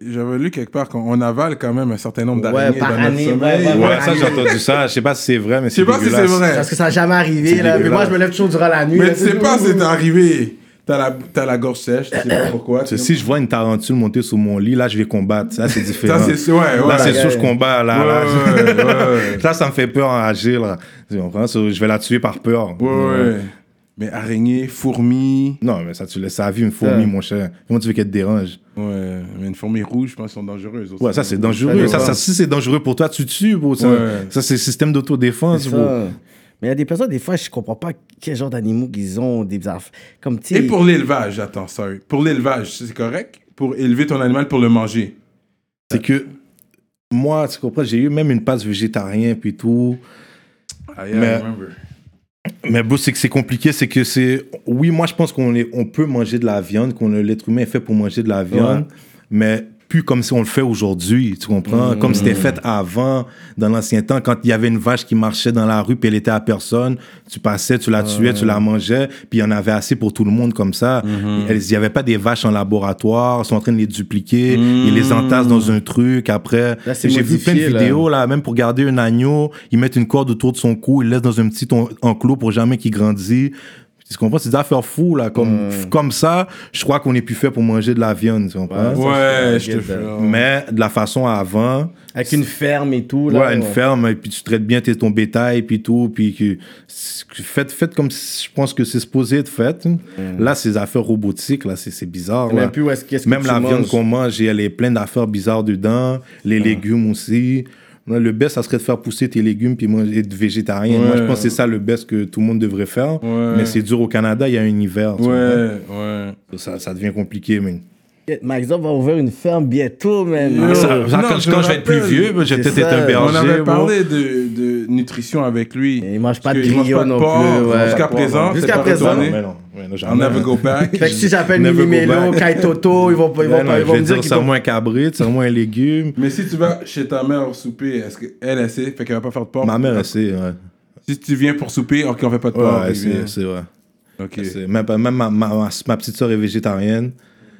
J'avais lu quelque part qu'on avale quand même un certain nombre Ouais, d'araignées par dans notre année, sommeil. ouais, ouais, Ouais, ça, j'ai entendu ça. Je sais pas si c'est vrai, mais Je c'est sais pas si c'est dégueulasse. vrai. Parce que ça n'a jamais arrivé, là. Mais moi, dégueulasse. je me lève toujours durant la nuit. Mais tu sais pas si c'est arrivé. t'as la, t'as la gorge sèche, tu sais pas pourquoi. tu sais. Si je vois une tarentule monter sur mon lit, là, je vais combattre. Ça, c'est différent. Ça, c'est sûr, ouais, ouais. Là, c'est Ouais, sûr, je ouais. combats. Là, Ouais, là. ouais, ouais, ouais. Ça, ça me fait peur en agir. Là. Je vais la tuer par peur. Ouais, ouais. Mais araignée, fourmi. Non, mais ça, tu laisses sa vie, une fourmi, Ça. mon cher. Comment tu veux qu'elle te dérange? Ouais, mais une fourmi rouge, je pense, sont dangereuses aussi. Ouais, ça, c'est dangereux. Ça, ça, si c'est dangereux pour toi, tu tues, bro. Ça, Ouais. ça c'est système d'autodéfense, bro. Mais il y a des personnes, des fois, je comprends pas quel genre d'animaux qu'ils ont, des. Comme, tu sais. Et pour l'élevage, attends, sorry. Pour l'élevage, c'est correct? Pour élever ton animal pour le manger? C'est que moi, tu comprends, j'ai eu même une passe végétarien puis tout. Ah, yeah, Mais- I remember. Mais bon, c'est que c'est compliqué, c'est que c'est. Oui, moi, je pense qu'on est... on peut manger de la viande, qu'on l'être humain est fait pour manger de la viande, mais plus comme si on le fait aujourd'hui, tu comprends? Comme c'était fait avant, dans l'ancien temps, quand il y avait une vache qui marchait dans la rue, puis elle était à personne, tu passais, tu la tuais, tu la mangeais, puis il y en avait assez pour tout le monde comme ça. Elles- Il n'y avait pas des vaches en laboratoire, ils sont en train de les dupliquer, ils les entassent dans un truc, après... J'ai vu plein de modifié, là. vidéos, là, même pour garder un agneau, ils mettent une corde autour de son cou, ils le laissent dans un petit en- enclos pour jamais qu'il grandisse. Tu comprends? C'est des affaires fous, là. Comme, comme ça, je crois qu'on est plus fait pour manger de la viande, tu comprends? Ouais, ça, je te get that. Mais de la façon avant, Avec une ferme et tout, ouais, là. une ferme, et puis tu traites bien ton bétail, puis tout, puis que, faites, faites comme je pense que c'est supposé être fait. Là, ces affaires robotiques, là, c'est c'est bizarre. Même là. plus où est-ce qu'est-ce que Même la viande qu'on mange, elle est pleine d'affaires bizarres dedans. Les légumes aussi. Non, Le best, ça serait de faire pousser tes légumes puis manger être végétarien. Moi, je pense que c'est ça le best que tout le monde devrait faire. Ouais. Mais c'est dur au Canada, il y a un hiver. Ouais, ouais. Ça, ça devient compliqué, mais. Maxop va ouvrir une ferme bientôt, man. Ah, ça- non, quand je quand me je vais être plus vieux, je vais C'est peut-être être ça. un berger. On avait parlé de, de nutrition avec lui. Il mange pas de de non plus, ouais. Jusqu'à présent, Jusqu'à présent. Non, I'll never go back. Fait que si j'appelle Mimelo, back. Kai Toto, ils vont, pas- ils Mais vont, non, pas- ils je vont me dire dire, moins un cabrit, c'est moins un légume. Mais si tu vas chez ta mère souper, est-ce qu'elle, elle sait, fait qu'elle va pas faire de porc? Ma mère, elle sait, ouais. Si tu viens pour souper, ok, on fait pas de porc. Ouais, c'est vrai. Ok. Même, même ma, ma, ma, ma petite soeur est végétarienne.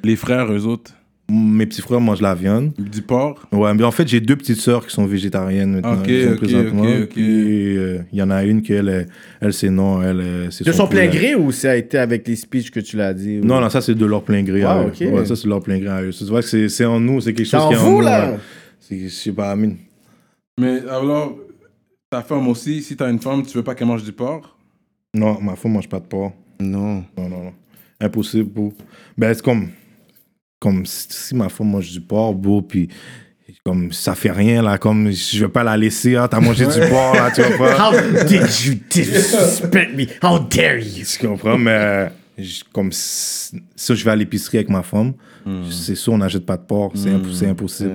Les frères, eux autres, Mes petits frères mangent la viande. du porc? Ouais, mais en fait, j'ai deux petites sœurs qui sont végétariennes maintenant. Ok, sont ok, présentement. ok, ok. Puis, euh, il y en a une qui, elle, elle, elle, c'est non. Elle, euh, c'est De son plein gré ou ça a été avec les speeches que tu l'as dit? ou- Non, non, ça, c'est de leur plein gré à eux. ok. Ouais, ça, c'est de leur plein gré à eux. Tu vois que c'est c'est en nous, c'est quelque chose en qui est en vous, nous. là? ouais. C'est, je sais pas, Amine. Mais alors, ta femme aussi, si t'as une femme, tu veux pas qu'elle mange du porc? Non, ma femme mange pas de porc. Non. Non, non, non. Impossible, bro. Ben, c'est comme. Comme si, ma femme mange du porc, bro, puis. Comme ça fait rien, là. Comme je vais pas la laisser, hein, t'as mangé du porc, là, tu vois pas. How did you disrespect me? How dare you? Tu comprends, mais euh, comme si, si je vais à l'épicerie avec ma femme, c'est sûr, on n'achète pas de porc, c'est c'est impossible.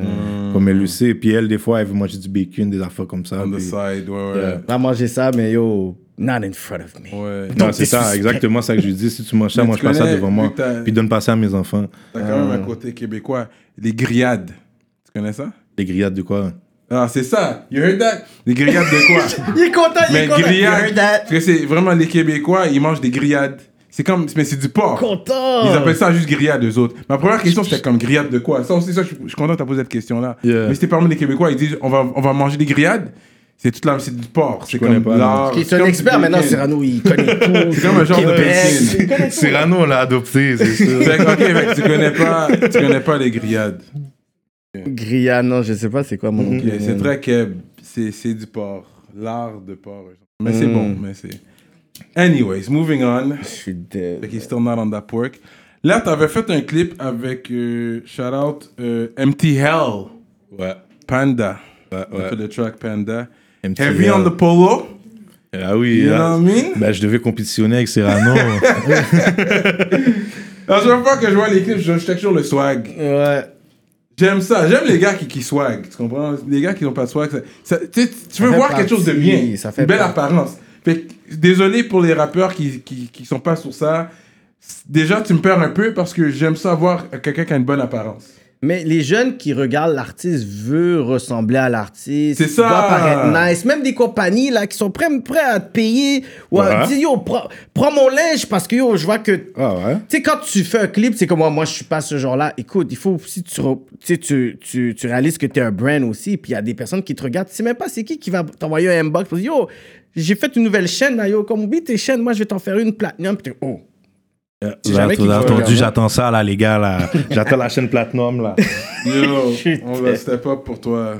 Comme elle le sait. Puis elle, des fois, elle veut manger du bacon, des affaires comme ça. On the side, ouais, ouais. Yeah. Va manger ça, mais yo, not in front of me. Ouais. Non, c'est ça, exactement ça que je lui dis. Si tu manges ça, Mais mange tu pas ça devant moi. t'as- Puis donne pas ça à mes enfants. T'as quand même un côté québécois. Les grillades. Tu connais ça? Les grillades de quoi? Ah, c'est ça. You heard that? Les grillades de quoi? Il est content, il mais est content. You grillades. heard that? Parce que c'est vraiment les Québécois, ils mangent des grillades. C'est comme, mais c'est du porc. Content. Ils appellent ça juste grillade, eux autres. Ma première question, c'était comme grillade de quoi? Ça aussi, ça, je, je suis content que tu as posé cette question-là. Yeah. Mais c'était parmi les Québécois, ils disent on va, on va manger des grillades? C'est toute la, c'est du porc. C'est connais comme pas, lard, Qui est c'est un expert maintenant. Cyrano, il connaît tout. C'est comme un genre de tout. Cyrano, on l'a adopté, c'est sûr. Que, ok, que tu connais pas, tu connais pas les grillades. Grillade, non, je sais pas c'est quoi mon nom. C'est très keb. C'est, c'est du porc. Lard de porc. Mais c'est Mm. bon, mais c'est. Anyways, moving on. Je suis dead. Qu'il est still not on that pork. Là, t'avais fait un clip avec, euh, shout out, euh, Empty Hell, Ouais. Panda. Ouais, On fait ouais. le track Panda. Heavy on the polo? Ah oui. You là. know what I mean? Ben, je devais compétitionner avec Cyrano. La chaque fois que je vois les clips, je check toujours le swag. Ouais. J'aime ça. J'aime les gars qui, qui swag. Tu comprends? Les gars qui n'ont pas de swag. ça- ça- tu veux voir quelque chose de bien. ça fait une belle partie. apparence. Fait que, désolé pour les rappeurs qui, qui, qui sont pas sur ça. Déjà, tu me perds un peu parce que j'aime ça voir quelqu'un qui a une bonne apparence. Mais les jeunes qui regardent l'artiste veulent ressembler à l'artiste. C'est ça. doit paraître nice. Même des compagnies là, qui sont prêts, prêts à te payer. Ou à Ouais. dire, yo, prends, prends mon linge parce que yo, je vois que. ah ouais? Tu sais, quand tu fais un clip, c'est comme moi, moi, je suis pas ce genre-là. Écoute, il faut aussi que tu, tu, tu, tu, réalises que tu es un brand aussi. Puis il y a des personnes qui te regardent. Tu sais même pas c'est qui qui va t'envoyer un inbox pour dire, yo, j'ai fait une nouvelle chaîne, là, yo, comme oui, tes chaînes, moi, je vais t'en faire une platinum. Puis t'es, oh, Là, qu'il faut entendu, j'attends ça, là, les gars, là. J'attends la chaîne Platinum, là. Yo, Putain. on va step up pour toi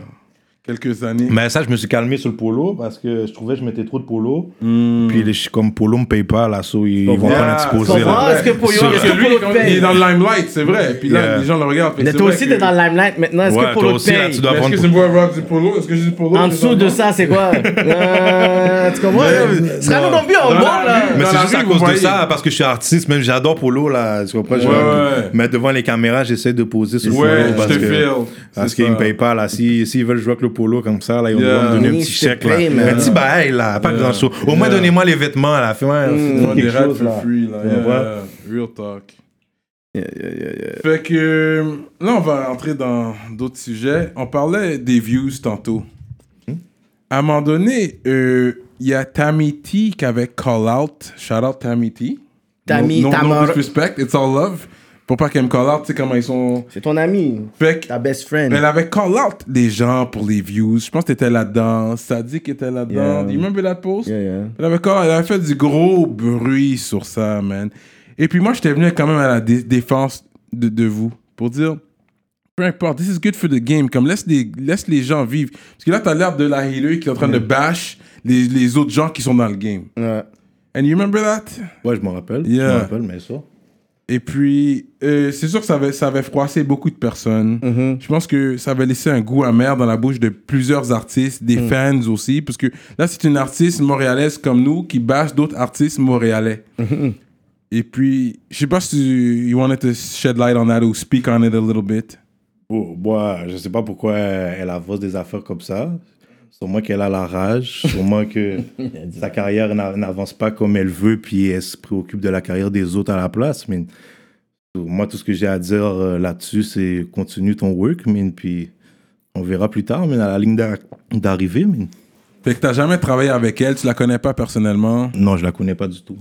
quelques années. Mais ça, je me suis calmé sur le polo parce que je trouvais que je mettais trop de polo. Hmm. Puis les, comme polo me paye pas, là, so, ils, ils vont Yeah, pas exposer, là. est-ce que Polo, est-ce que lui, Polo te il est paye? dans le limelight, c'est vrai. Puis là, Yeah. les gens le regardent. Mais toi aussi, que- t'es dans le limelight maintenant. Est-ce Ouais, que Polo aussi, là, paye? tu dois Mais Est-ce que c'est moi rock du polo? Est-ce que j'ai du polo En Je dessous de ça, c'est quoi? Euh, tu comprends? Mais- Ce non plus en la là. Mais c'est juste à cause de ça, parce que je suis artiste, même j'adore polo, là. Tu comprends? Je- Ouais, ouais. Mais devant les caméras, j'essaie de poser sur le Ouais, polo je parce te que- feel. Parce C'est qu'ils me payent pas, là. Si- S'ils veulent jouer avec le polo comme ça, là, ils vont Yeah. me donner un petit chèque, là. Un petit bail, là. Pas Yeah. grand chose. Au moins, donnez-moi les vêtements, là. Fais-moi fais-moi Des quelque rats là. free, là. Tu Yeah, comprends? Real talk. Yeah, yeah, yeah, yeah. Fait que euh, là, on va entrer dans d'autres sujets. On parlait des views tantôt. À un moment donné, euh, il y a Tammy T qui avait call out. Shout out Tammy T. Tammy, no, no, no disrespect, it's all love. Pour pas qu'elle me call out, tu sais comment ils sont. C'est ton ami, Fait ta best friend. elle avait call out les gens pour les views. Je pense que t'étais là-dedans. Sadik était là-dedans. Yeah. You remember that post? Yeah, yeah. Elle avait, call- elle avait fait du gros bruit sur ça, man. Et puis moi, j'étais venu quand même à la dé- défense de, de vous pour dire, peu importe, this is good for the game. Comme laisse les, laisse les gens vivre. Parce que là, t'as l'air de la healer qui est en train de bash les, les autres gens qui sont dans le game. Ouais. And you remember that? Ouais, je m'en rappelle. Yeah. Je m'en rappelle, mais ça. Et puis, euh, c'est sûr que ça avait, ça avait froissé beaucoup de personnes. Mm-hmm. Je pense que ça avait laissé un goût amer dans la bouche de plusieurs artistes, des fans aussi, parce que là, c'est une artiste montréalaise comme nous qui bâche d'autres artistes montréalais. Et puis, je sais pas si tu you wanted to shed light on that or speak on it a little bit. Oh, moi, je sais pas pourquoi elle avance des affaires comme ça. Sûrement qu'elle a la rage. Sûrement que sa carrière n'a- n'avance pas comme elle veut, puis elle se préoccupe de la carrière des autres à la place. Mais moi, tout ce que j'ai à dire euh, là-dessus, c'est continue ton work, mais puis on verra plus tard, mais à la ligne d'ar- d'arrivée. mais Fait que t'as jamais travaillé avec elle, tu la connais pas personnellement? Non, je la connais pas du tout.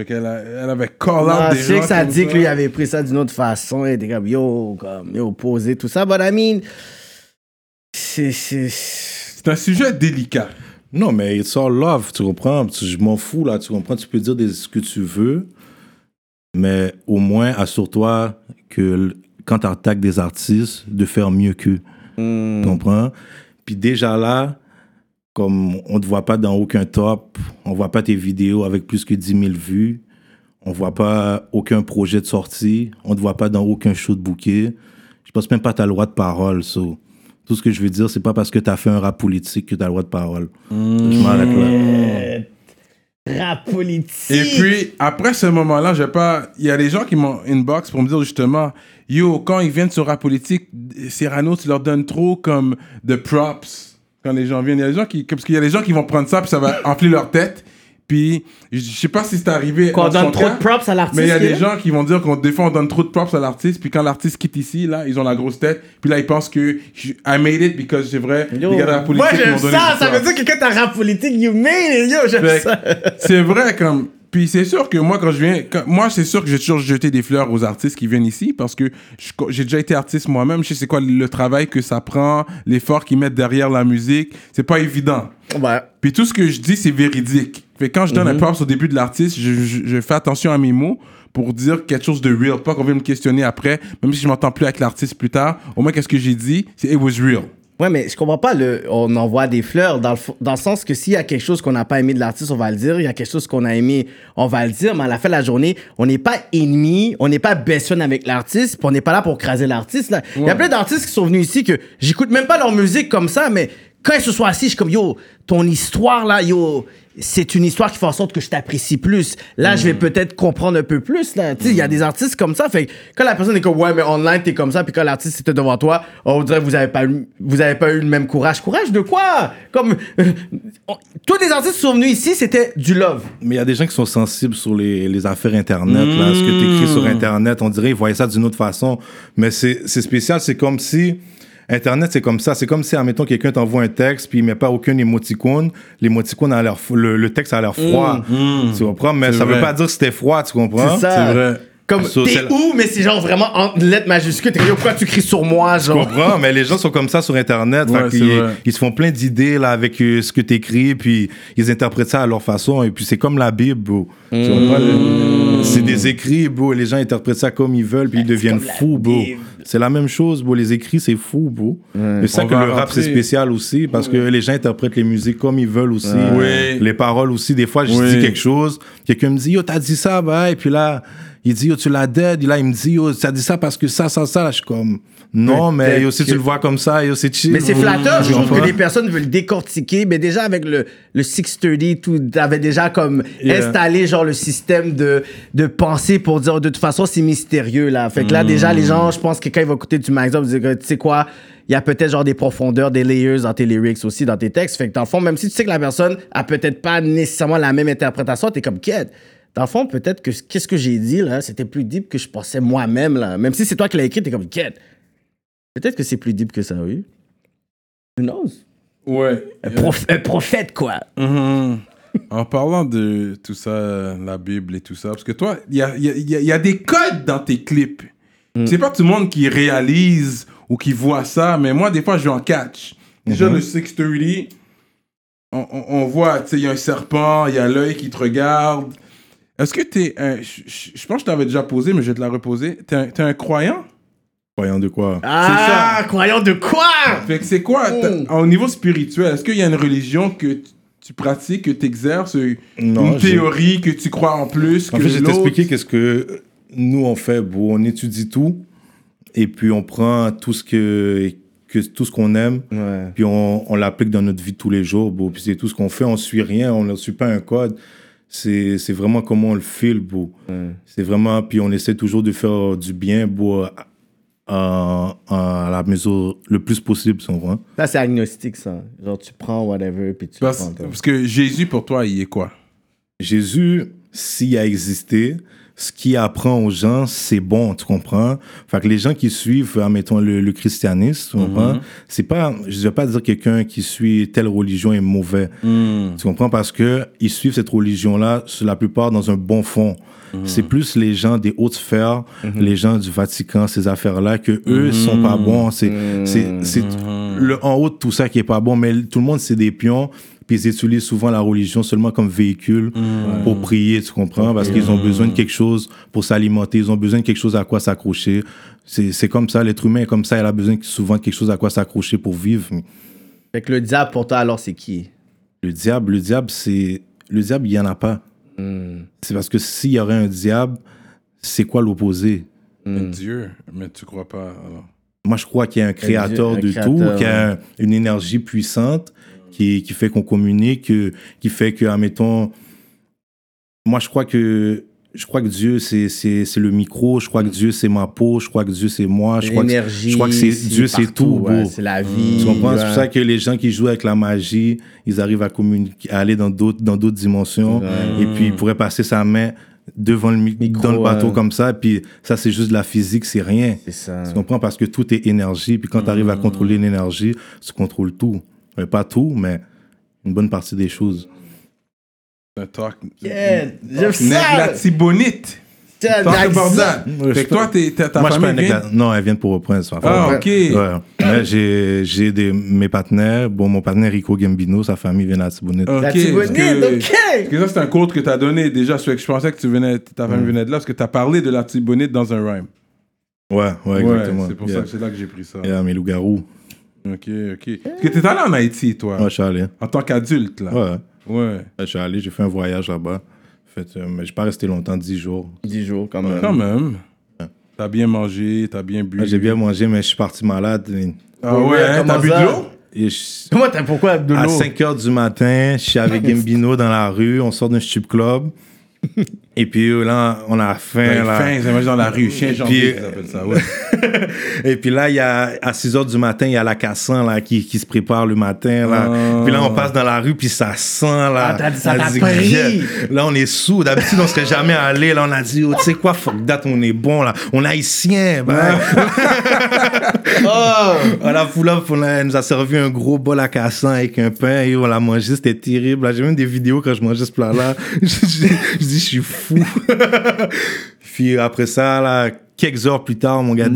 Fait qu'elle a- elle avait call out Non, des je sais gens que ça dit que lui avait pris ça d'une autre façon. Il était comme yo, comme yo, posé, tout ça. But I mean, c'est. c'est- C'est un sujet délicat. Non, mais it's all love, tu comprends? Tu- Je m'en fous, là, tu comprends? Tu peux dire des- ce que tu veux, mais au moins, assure-toi que quand tu attaques des artistes, de faire mieux qu'eux. Hmm. Tu comprends? Puis déjà là, comme on te voit pas dans aucun top, on voit pas tes vidéos avec plus que 10 000 vues, on voit pas aucun projet de sortie, on te voit pas dans aucun show de bouquet. Je pense même pas le droit de parole. so. Tout ce que je veux dire, c'est pas parce que tu as fait un rap politique que tu as le droit de parole. Je m'arrête là. Rap politique. Et puis, après ce moment-là, j'ai pas. Il y a des gens qui m'ont inbox pour me dire justement, yo, quand ils viennent sur rap politique, Cyrano, tu leur donnes trop comme de props quand les gens viennent. Il y a des gens qui. Parce qu'il y a des gens qui vont prendre ça, puis ça va enfler leur tête. Puis, je sais pas si c'est arrivé. Qu'on donne trop de props à l'artiste. Mais il y a des gens qui vont dire qu'on des fois on donne trop de props à l'artiste, puis quand l'artiste quitte ici, là, ils ont la grosse tête, puis là ils pensent que je- I made it because c'est vrai. Yo, les gars de la politique Moi, j'aime ça. Ça veut dire que quand t'as rap politique, you made it. Yo, j'aime ça. c'est vrai comme puis c'est sûr que moi quand je viens quand- moi c'est sûr que j'ai toujours jeté des fleurs aux artistes qui viennent ici parce que j'ai déjà été artiste moi-même je sais c'est quoi le travail que ça prend l'effort qu'ils mettent derrière la musique c'est pas évident. Ouais. puis tout ce que je dis c'est véridique. Fait quand je donne un props au début de l'artiste je, je- je fais attention à mes mots pour dire quelque chose de real pas qu'on vienne me questionner après même si je m'entends plus avec l'artiste plus tard au moins qu'est-ce que j'ai dit c'est it was real Ouais, mais je comprends pas le. On envoie des fleurs dans le, dans le sens que s'il y a quelque chose qu'on n'a pas aimé de l'artiste, on va le dire. Il y a quelque chose qu'on a aimé, on va le dire. Mais à la fin de la journée, on n'est pas ennemis, on n'est pas best friend avec l'artiste, puis on n'est pas là pour craser l'artiste. là. Il y a plein d'artistes qui sont venus ici que j'écoute même pas leur musique comme ça, mais quand ils se sont assis, je suis comme yo, ton histoire là, yo, c'est une histoire qui fait en sorte que je t'apprécie plus. Là, je vais peut-être comprendre un peu plus. Là, tu sais, il y a des artistes comme ça. Fait que quand la personne est comme ouais, mais online t'es comme ça, puis quand l'artiste était devant toi, on dirait vous avez pas eu, vous avez pas eu le même courage. Courage de quoi? Comme euh, tous les artistes sont venus ici, c'était du love. Mais il y a des gens qui sont sensibles sur les, les affaires Internet. Là. Ce que tu écris sur Internet, on dirait qu'ils voyaient ça d'une autre façon. Mais c'est c'est spécial. C'est comme si. Internet, c'est comme ça. C'est comme si, admettons, quelqu'un t'envoie un texte puis il met pas aucun émoticône. L'émoticône a l'air, f- le, le texte a l'air froid. Tu comprends? Mais ça vrai. veut pas dire que c'était froid, tu comprends? C'est ça. c'est vrai Comme, So, t'es c'est- où, mais c'est genre vraiment en lettres majuscules. T'es pourquoi tu cries sur moi, Je genre? comprends, mais les gens sont comme ça sur Internet. Ouais, fait ils se font plein d'idées là avec euh, ce que tu écris, puis ils interprètent ça à leur façon. Et puis c'est comme la Bible, bro. Tu Mmh. C'est des écrits, bro. Les gens interprètent ça comme ils veulent, puis ils deviennent fous, bro. C'est la même chose, bro. Les écrits, c'est fou, bro. C'est ça que le rap, c'est spécial aussi, parce que les gens interprètent les musiques comme ils veulent aussi. Oui. Les paroles aussi. Des fois, je Oui. dis quelque chose, quelqu'un me dit, yo, t'as dit ça, bah, et puis là, il dit, yo, tu l'as dead. Et là, il me dit, yo, t'as dit ça parce que ça, ça, ça. Là, je suis comme, non, mais yo, si que- tu le vois comme ça, yo, c'est chill. Mais c'est flatteur, je trouve que les personnes veulent décortiquer, mais déjà avec le, le 630, tout, t'avais déjà comme Yeah. installé genre le système de, de pensée pour dire de toute façon c'est mystérieux là. Fait que là déjà les gens, je pense que quand ils vont écouter du Max Up, ils vont dire tu sais quoi, il y a peut-être genre des profondeurs, des layers dans tes lyrics aussi, dans tes textes. Fait que dans le fond, même si tu sais que la personne a peut-être pas nécessairement la même interprétation, t'es comme quête. Dans le fond, peut-être que qu'est-ce que j'ai dit là, c'était plus deep que je pensais moi-même là. Même si c'est toi qui l'as écrit, t'es comme quête. Peut-être que c'est plus deep que ça, oui. Who knows? Ouais. Un, prof- un prophète, quoi. Mhm. En parlant de tout ça, la Bible et tout ça, parce que toi, il y a, y a- y a- il y a des codes dans tes clips. C'est pas tout le monde qui réalise ou qui voit ça, mais moi, des fois, je vais en catch. Déjà, le 630, on, on, on voit, tu sais, il y a un serpent, il y a l'œil qui te regarde. Est-ce que t'es un... Je pense que je t'avais déjà posé, mais je vais te la reposer. T'es un, t'es un croyant? Croyant de quoi? Ah, croyant de quoi? Fait que c'est quoi, t'as- au niveau spirituel, est-ce qu'il y a une religion que tu- pratiques, que tu exerces, Non, une théorie que tu crois en plus En que fait, je vais t'expliquer qu'est-ce que nous on fait. Bon, on étudie tout et puis on prend tout ce que, que tout ce qu'on aime, Ouais. puis on, on l'applique dans notre vie de tous les jours. Bon, puis c'est tout ce qu'on fait. On suit rien, on ne suit pas un code. C'est c'est vraiment comment on le file, beau. C'est vraiment puis on essaie toujours de faire du bien, beau, à, à la mesure le plus possible, si on veut. Ça, c'est agnostique, ça. Genre, tu prends whatever, puis tu Parce, prends. parce que Jésus, pour toi, il est quoi? Jésus, s'il a existé, ce qu'il apprend aux gens, c'est bon, tu comprends? Fait que les gens qui suivent, admettons, le, le christianisme, tu comprends? C'est pas, je vais pas dire quelqu'un qui suit telle religion est mauvais. Tu comprends? Parce que ils suivent cette religion-là, la plupart, dans un bon fond. C'est plus les gens des hautes sphères, les gens du Vatican, ces affaires-là, que eux sont pas bons. C'est, c'est, c'est le en haut de tout ça qui est pas bon, mais tout le monde, c'est des pions. Puis ils utilisent souvent la religion seulement comme véhicule pour prier, tu comprends? Parce qu'ils ont besoin de quelque chose pour s'alimenter, ils ont besoin de quelque chose à quoi s'accrocher. C'est, c'est comme ça, l'être humain est comme ça, il a besoin souvent de quelque chose à quoi s'accrocher pour vivre. Fait que le diable, pour toi, alors, c'est qui? Le diable, le diable, c'est. Le diable, il n'y en a pas. C'est parce que s'il y aurait un diable, c'est quoi l'opposé? Dieu, mais tu crois pas. alors? Moi, je crois qu'il y a un créateur un de créateur, tout, qu'il y a un- une énergie puissante qui, qui fait qu'on communique, que- qui fait que, admettons, moi, je crois que je crois que Dieu, c'est c'est- c'est le micro, je crois que Dieu, c'est ma peau, je crois que Dieu, c'est moi, je crois que, L'énergie. je crois que c'est Dieu, c'est tout, ouais. C'est la vie. Tu comprends? C'est pour ça que les gens qui jouent avec la magie, ils arrivent à communiquer, à aller dans d'autres, dans d'autres dimensions. Et puis, ils pourraient passer sa main devant le mi- Micro, dans le bateau comme ça. Puis, ça, c'est juste de la physique, c'est rien. C'est ça. Tu comprends? Parce que tout est énergie. Puis, quand tu arrives à contrôler l'énergie, tu contrôles tout. Mais pas tout, mais une bonne partie des choses. C'est un talk. Yeah, j'aime ça. la Tibonite. Talk about that. Fait que toi, t'es- t'as- ta Moi, je suis pas famille un vient... Non, elle vient de Port-au-Prince. Ah, ok. Ouais. Mais j'ai, j'ai des, mes partenaires. Bon, mon partenaire Rico Gambino, sa famille vient à Tibonite. Ok, La Tibonite, ok. Parce que ça, c'est un code que tu as donné déjà. Je pensais que tu venais, ta famille venait de là parce que tu as parlé de la Tibonite dans un rhyme. Ouais, ouais, exactement. c'est pour Yeah. ça que c'est là que j'ai pris ça. Yeah, mes loups-garous. Ok, ok. Parce que t'es allé en Haïti, toi, Ouais, je suis allé. en tant qu'adulte, là. Ouais. Ouais. Ouais, Je suis allé, j'ai fait un voyage là-bas. Fait, euh, mais je suis pas resté longtemps, 10 jours. 10 jours, quand même. Quand même. T'as bien mangé, t'as bien bu. Ouais, j'ai bien mangé, mais je suis parti malade. Ah ouais, hein, Comment t'as bu de l'eau? je- Comment t'as pourquoi de à l'eau? 5 heures du matin, je suis avec Gambino dans la rue, on sort d'un strip club. Et puis euh, là, on a faim. Là. ça mange dans la rue. Chien Puis- ça, ouais. Et puis là, il y a, à 6 heures du matin, il y a la Cassan là, qui, qui se prépare le matin. Là. Ah. Puis là, on passe dans la rue, puis ça sent. Là, Ah, t'as dit, ça dit, pris. Yeah. Là, on est sous. D'habitude, on serait jamais allé. Là, on a dit, oh, tu sais quoi, fuck that, on est bon. là. On est haïtien. Ben. Oh! Pull up, on a- nous a servi un gros bol à cassan avec un pain et on l'a mangé, c'était terrible. Là, J'ai même des vidéos quand je mangeais ce plat-là. je, je- je dis, je suis fou. Puis après ça, là, quelques heures plus tard, mon gars, Oh,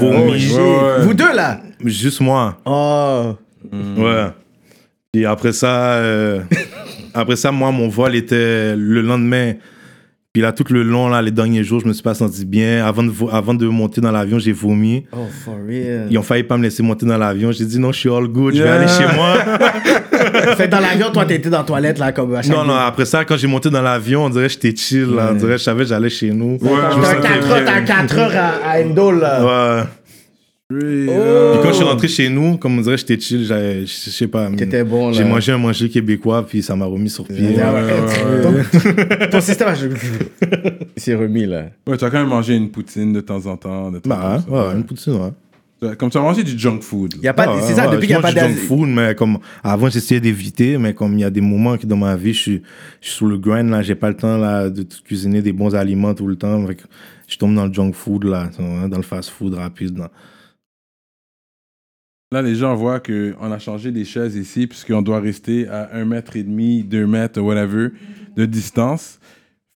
vomi. shit. ouais. Vous deux, là? Juste moi. Oh. Ouais. Et après ça, euh, après ça, moi, mon vol était le lendemain. Puis là, tout le long, là, les derniers jours, je me suis pas senti bien. Avant de, vo- avant de monter dans l'avion, j'ai vomi. Oh, for real. Ils ont failli pas me laisser monter dans l'avion. J'ai dit non, je suis all good, je vais Yeah. aller chez moi. Fait dans l'avion, toi, t'étais dans la toilette, là, comme à chaque non, non, après ça, quand j'ai monté dans l'avion, on dirait que j'étais chill. Là. On dirait que je savais que j'allais chez nous. Me T'as un sentais 4 heures, bien. t'as un 4 heures à, à Endo, là. Ouais. Oh. Puis quand je suis rentré chez nous, comme on dirait que j'étais chill, je je sais pas. T'étais bon, là. J'ai mangé un manger québécois, puis ça m'a remis sur pied. Ah ouais, Ton, ton système a... Il s'est remis, là. Ouais, tu as quand même mangé une poutine de temps en temps. Bah, ouais, une poutine, ouais. Comme tu as mangé du junk food. Y a pas, Ah, c'est ça, ouais, depuis qu'il n'y a pas du junk food, mais comme avant j'essayais d'éviter, mais comme il y a des moments que dans ma vie, je suis, je suis sur le grind là, j'ai pas le temps là de cuisiner des bons aliments tout le temps, fait que je tombe dans le junk food là, dans le fast food rapide. là. Là, les gens voient qu'on a changé les chaises ici, puisqu'on doit rester à un mètre et demi, deux mètres, whatever, de distance.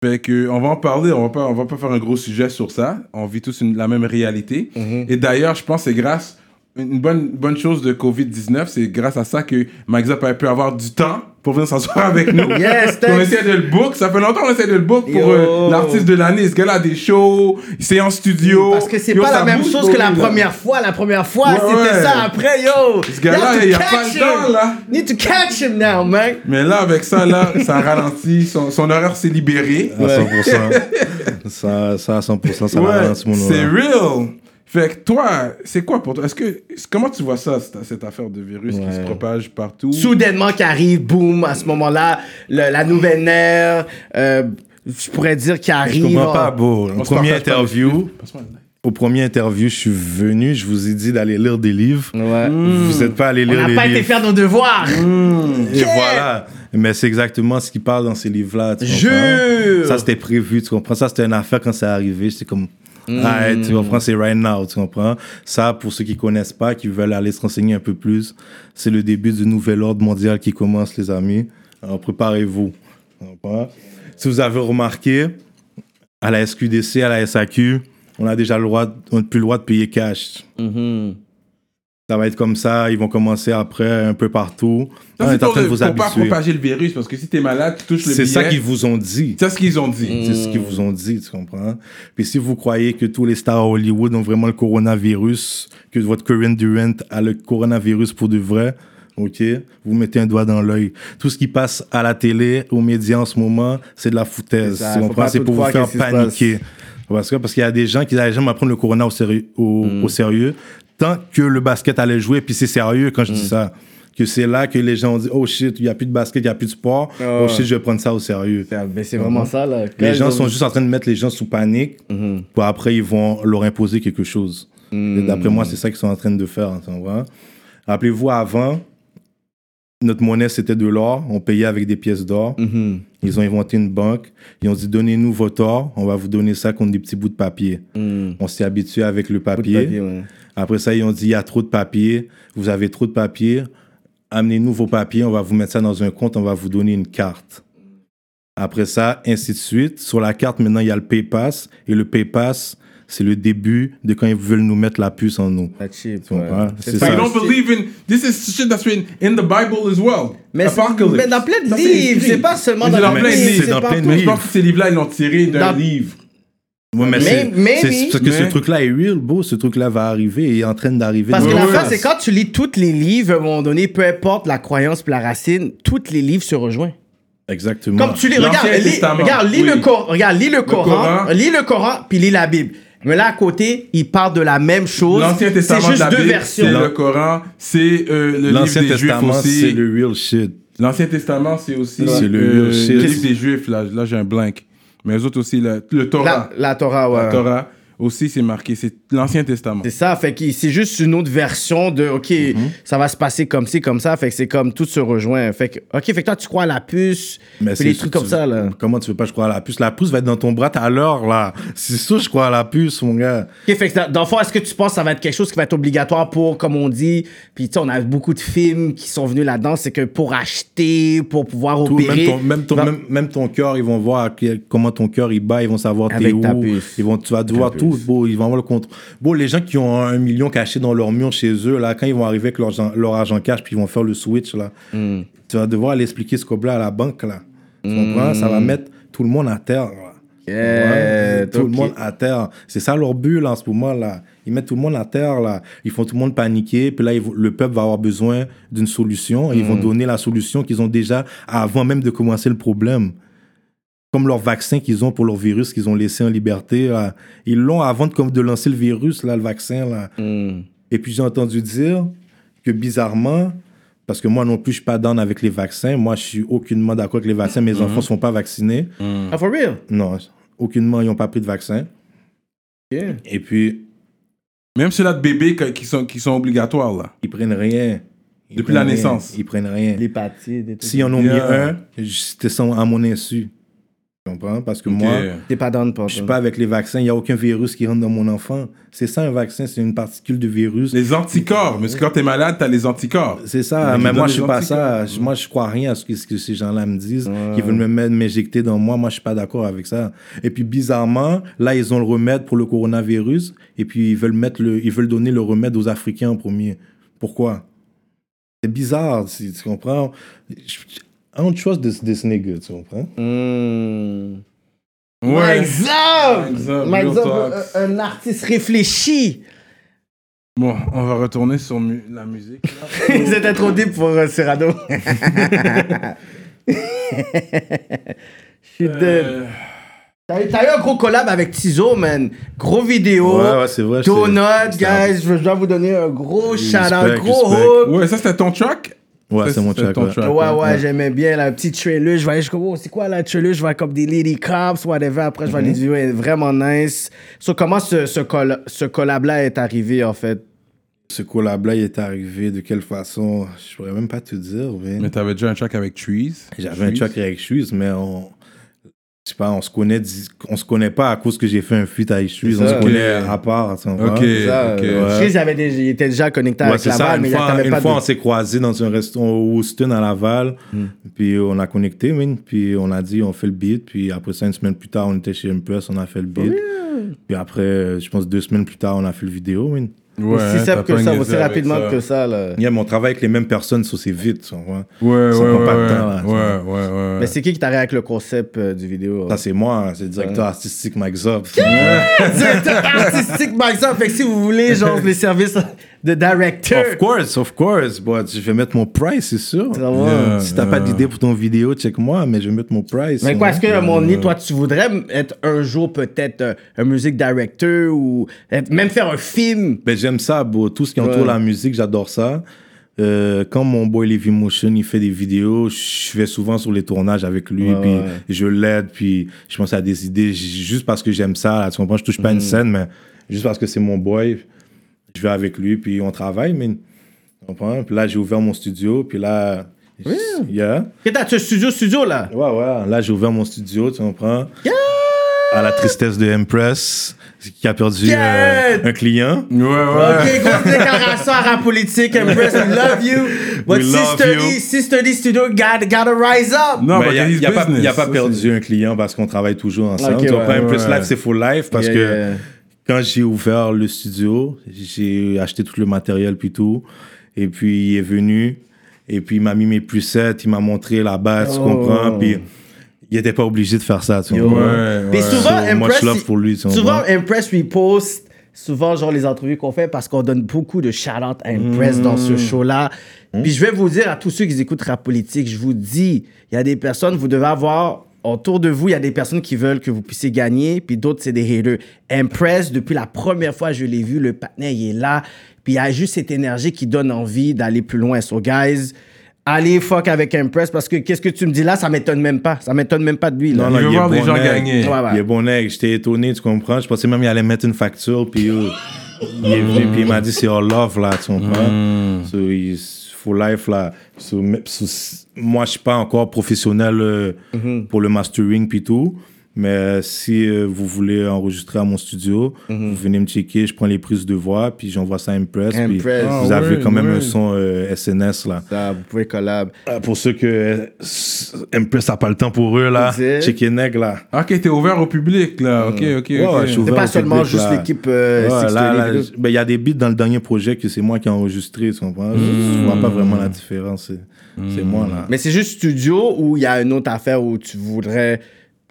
Fait que, on va en parler, on va pas, on va pas faire un gros sujet sur ça. On vit tous une- la même réalité. Et d'ailleurs, je pense que c'est grâce, une bonne, bonne chose de COVID-19, c'est grâce à ça que Magza a pu avoir du temps pour venir s'asseoir avec nous. Yes, on thanks. essaie de le book. Ça fait longtemps qu'on essaie de le book pour euh, l'artiste de l'année. Ce gars-là a des shows, c'est en studio. Parce que c'est pas la même chose que la là. première fois. La première fois, Ouais, c'était ouais. ça. Après, yo. Ce gars-là, il a pas le temps, là. Need to catch him now, man. Mais là, avec ça, là, ça ralentit. Son, son horaire s'est libéré. À 100%. ça, ça à 100%, ça Ouais, ralentit mon c'est real. Fait que toi, c'est quoi pour toi? Est-ce que comment tu vois ça, cette, cette affaire de virus qui se propage partout? Soudainement qui arrive, boum, à ce moment-là, le- la nouvelle ère, euh, je pourrais dire qui Je arrive. comprends pas, beau. On Au premier interview, au premier interview, je suis venu, je vous ai dit d'aller lire des livres. Ouais. Vous n'êtes pas allé On lire n'a les pas été livres. faire nos devoirs. Et voilà. Mais c'est exactement ce qui parle dans ces livres-là. Jure. Ça, c'était prévu, tu comprends? Ça, c'était une affaire quand c'est arrivé. C'était comme, Hmm. ah, tu comprends? C'est right now, tu comprends? Ça, pour ceux qui connaissent pas, qui veulent aller se renseigner un peu plus, c'est le début du nouvel ordre mondial qui commence, les amis. Alors, préparez-vous. Si vous avez remarqué, à la SQDC, à la SAQ, on a déjà le droit, on n'a plus le droit de payer cash. Mhm. Ça va être comme ça, ils vont commencer après un peu partout. Ça, on c'est est en pour, pour pas propager le virus, parce que si t'es malade, tu touches le C'est billet. ça qu'ils vous ont dit. C'est ce qu'ils ont dit. C'est ce qu'ils vous ont dit, tu comprends? Puis si vous croyez que tous les stars à Hollywood ont vraiment le coronavirus, que votre Corinne Durant a le coronavirus pour de vrai, ok? Vous mettez un doigt dans l'œil. Tout ce qui passe à la télé, aux médias en ce moment, c'est de la foutaise. C'est ça, Tu comprends? C'est pour vous faire paniquer. Parce que parce qu'il y a des gens qui n'allaient jamais prendre le corona au sérieux, au, Mm. au sérieux, tant que le basket allait jouer. Puis c'est sérieux quand je Mm. dis ça. Que c'est là que les gens ont dit, oh shit, il n'y a plus de basket, il n'y a plus de sport. Ah Oh shit, je vais prendre ça au sérieux. Mais c'est vraiment ça, là. Les gens sont ont- juste en train de mettre les gens sous panique. Mhm. Pour après, ils vont leur imposer quelque chose. D'après moi, c'est ça qu'ils sont en train de faire. vois. Rappelez-vous, avant, notre monnaie, c'était de l'or. On payait avec des pièces d'or. Mhm. Ils ont inventé une banque. Ils ont dit, donnez-nous votre or. On va vous donner ça contre des petits bouts de papier. Mhm. On s'est habitué avec le papier. papier, ouais. Après ça, ils ont dit, il y a trop de papier. Vous avez trop de papier. Amenez-nous vos papiers. On va vous mettre ça dans un compte. On va vous donner une carte. Après ça, ainsi de suite. Sur la carte, maintenant, il y a le PayPass. Et le PayPass, c'est le début de quand ils veulent nous mettre la puce en nous. That's cheap, Tu comprends? ouais. C'est ça. you don't believe in this is shit that's written in the Bible as well. Mais, dans plein de livres, c'est pas seulement dans dans plein de livres. livres. C'est dans pas plein de tout. Je livres. pense que ces livres-là, ils l'ont tiré d'un livre. Ouais, mais Mais- c'est c'est- parce que ce truc-là est real, beau. Ce truc-là va arriver et est en train d'arriver. Parce que l'affaire, ouais. c'est quand tu lis tous les livres, à un moment donné, peu importe la croyance la racine, tous les livres se rejoignent. Exactement. Comme tu lis, regarde, lis, Testament, regarde, lis oui. le Coran, regarde, lis le Coran, Coran. lis le Coran, puis lis la Bible. Mais là, à côté, il parle de la même chose. L'Ancien C'est Testament de juste la deux Bible, versions. c'est le Coran, c'est euh, le livre L'Ancien des Juifs Testament, c'est aussi. le real shit. L'Ancien Testament, c'est aussi C'est le euh, real shit. le livre des Juifs. Là, là j'ai un blank. Mais eux autres aussi, le, le Torah. La, la Torah, ouais. La Torah. Aussi, c'est marqué. C'est l'Ancien Testament. C'est ça, fait que c'est juste une autre version de OK, Mhm. ça va se passer comme ci, comme ça, fait que c'est comme tout se rejoint. Fait que OK, fait que toi tu crois à la puce, Mais puis des trucs comme ça là. Comment tu veux pas je crois à la puce La puce va être dans ton bras tout à l'heure, là. C'est sûr, je crois à la puce, mon gars. OK, fait que dans le fond, est-ce que tu penses que ça va être quelque chose qui va être obligatoire pour, comme on dit, puis tu sais, on a beaucoup de films qui sont venus là-dedans, c'est que pour acheter, pour pouvoir Tout, opérer. même, ton, même, ton, va- même, même ton cœur, ils vont voir comment ton cœur il bat, ils vont savoir t'es où. ta puce. Ils vont, tu vas devoir ta tout. Bon, ils vont avoir le compte. Bon, les gens qui ont un million caché dans leur mur chez eux, là, quand ils vont arriver avec leur, argent- leur argent cash, puis ils vont faire le switch, là, Hmm. tu vas devoir aller expliquer ce cob-là à la banque, là. Tu comprends? Ça va mettre tout le monde à terre, là. Yeah, Ouais, tout le monde à terre. C'est ça leur but là, en ce moment là. Ils mettent tout le monde à terre là. Ils font tout le monde paniquer. Puis là, ils le peuple va avoir besoin d'une solution. Et Ils vont donner la solution qu'ils ont déjà avant même de commencer le problème. Comme leur vaccin qu'ils ont pour leur virus qu'ils ont laissé en liberté. là. Ils l'ont avant de, comme de lancer le virus, là, le vaccin. Là. Hmm. Et puis j'ai entendu dire que bizarrement, parce que moi non plus je suis pas down avec les vaccins, moi je suis aucunement d'accord avec les vaccins, mes enfants sont pas vaccinés. Ah, for real? Non, aucunement ils n'ont pas pris de vaccin. Yeah. Et puis Même ceux-là de bébés qui sont, qui sont obligatoires, là. ils prennent rien. Ils Depuis prennent la rien. naissance. Ils prennent rien. L'hépatite. S'ils en ont Yeah. mis un, c'était sans- à mon insu. Comprends? Parce que moi. T'es pas pour je suis pas avec les vaccins. Il n'y a aucun virus qui rentre dans mon enfant. C'est ça un vaccin, c'est une particule de virus. Les anticorps. Mais quand t'es malade, t'as les anticorps. C'est ça, Mais moi je suis pas ça. Moi je crois rien à ce que, ce que ces gens-là me disent, qui veulent me mettre, m'injecter dans moi. Moi je suis pas d'accord avec ça. Et puis bizarrement, là ils ont le remède pour le coronavirus, et puis ils veulent mettre le, ils veulent donner le remède aux Africains en premier. Pourquoi? C'est bizarre, tu comprends. I don't trust this, this nigga, tu comprends? Hmm. Ouais. Talk. un, un artiste réfléchi. Bon, on va retourner sur mu- la musique. là. C'était trop deep pour euh, Cyrano. Je. Euh, T'as eu- t'as eu un gros collab avec Tizo, man. Gros vidéo. Ouais, ouais, c'est vrai. Donut, guys. Je dois vous donner un gros shout-out, gros hook. Ouais, ça c'était ton track? Ouais, c'est mon track. ouais. track. Ouais, ouais, ouais. j'aimais bien la petite trailer. Je voyais, je comme, oh, c'est quoi la trailer? Je vois comme des Lady Cops, whatever. Après, je vois les vidéos, elle est vraiment nice. So, comment ce, ce, coll- ce collab-là est arrivé, en fait? Ce collab-là, il est arrivé de quelle façon? Je pourrais même pas te dire. mais- Mais t'avais déjà un track avec Trees? J'avais un Trees? track avec Shoes, mais on. Je sais pas, on se connaît, on se connaît pas à cause que j'ai fait un feat Shoes. C'est On se connaît à part. Ok, Ça, ok. euh, avait déjà- il était déjà connecté Ouais, avec c'est ça. Laval, Une mais il fois, t'avait une pas fois, de... on s'est croisés dans un restaurant au Houston à Laval. Puis on a connecté, man. Puis on a dit, on fait le beat. Puis après ça, une semaine plus tard, on était chez Impress, on a fait le beat. Puis après, je pense deux semaines plus tard, on a fait le vidéo, man. Ouais, simple que ça, aussi rapidement ça. que ça. Là. Yeah, mais on travaille avec les mêmes personnes, ça c'est vite. Ouais, Ça ouais, prend ouais. pas de ouais. temps, là, ouais, ouais, ouais. Mais c'est qui qui t'arrive avec le concept euh, du vidéo? Ça c'est moi, c'est le directeur artistique Mike Zop. Directeur artistique, par exemple. Fait que si vous voulez, genre, les services de directeur. Of course, of course. But je vais mettre mon price, c'est sûr. Yeah. Si t'as pas d'idée pour ton vidéo, check-moi, mais je vais mettre mon price. Mais quoi, ouais. est-ce que, à mon toi, tu voudrais être un jour peut-être euh, un music director ou même faire un film? Ben, j'aime ça, bro. Tout ce qui entoure Ouais. la musique, j'adore ça. Euh, quand mon boy Levi Motion, il fait des vidéos, je vais souvent sur les tournages avec lui, Ouais, puis ouais. je l'aide, puis je pense à des idées, juste parce que j'aime ça, là, tu comprends? Je touche pas Mm. une scène, mais juste parce que c'est mon boy, je vais avec lui, puis on travaille, mais tu comprends? Puis là, j'ai ouvert mon studio, puis là, yeah. Que t'as ce studio, studio, là? Ouais, ouais. Là, j'ai ouvert mon studio, tu comprends? À la tristesse de Empress, qui a perdu euh, un client. Ouais, ouais. Ok, grosse déclaration à rap politique. Empress, we love you. But We love Sister you. D, Sister D Studio gotta, gotta rise up. Non, Mais but il n'y a, y a pas perdu un client parce qu'on travaille toujours ensemble. Ok, tu comprends? ouais, Empress ouais. Life, c'est full life parce Yeah, que yeah. quand j'ai ouvert le studio, j'ai acheté tout le matériel puis tout. Et puis, il est venu. Et puis, il m'a mis mes presets. Il m'a montré la base, tu Oh. comprends? Puis, il était pas obligé de faire ça, tu? Ouais, Puis ouais. souvent, So, much Impress, love il- pour lui, tu souvent? Impress repost souvent genre les entrevues qu'on fait parce qu'on donne beaucoup de shout-out à Impress dans Mm. ce show-là. Puis je vais vous dire à tous ceux qui écoutent Rap Politique, je vous dis, il y a des personnes, vous devez avoir autour de vous, il y a des personnes qui veulent que vous puissiez gagner, puis d'autres, c'est des haters. Impress, depuis la première fois que je l'ai vu, le partenaire, il est là, puis il y a juste cette énergie qui donne envie d'aller plus loin. So, guys, aller fuck avec Impress parce que qu'est-ce que tu me dis là, ça m'étonne même pas. Ça m'étonne même pas de lui. Là. Il veut il est voir des gens gagner. Ouais, ouais. Il est bon nègre. J'étais étonné, tu comprends? Je pensais même qu'il allait mettre une facture, puis euh, il est venu, puis il m'a dit c'est all love, là, tu comprends? Mm. So, il, full life, là. So, so, moi, je suis pas encore professionnel euh, Mm-hmm. pour le mastering, puis tout. Mais si euh, vous voulez enregistrer à mon studio, Mm-hmm. vous venez me checker, je prends les prises de voix, puis j'envoie ça à Impress. puis vous Ah, avez quand même un son euh, SNS, là. Ça, vous pouvez collab. Euh, Pour ceux que euh, Impress n'a pas le temps pour eux, là, checker nègre, là. Ok, t'es ouvert au public, là. Ok, ok, ok. Ouais, suis C'est pas seulement public, juste l'équipe euh, Ouais, là, ben, il y a des beats dans le dernier projet que c'est moi qui ai enregistré, tu comprends? Je, je vois pas vraiment la différence. C'est, c'est moi, là. Mais c'est juste studio ou il y a une autre affaire où tu voudrais.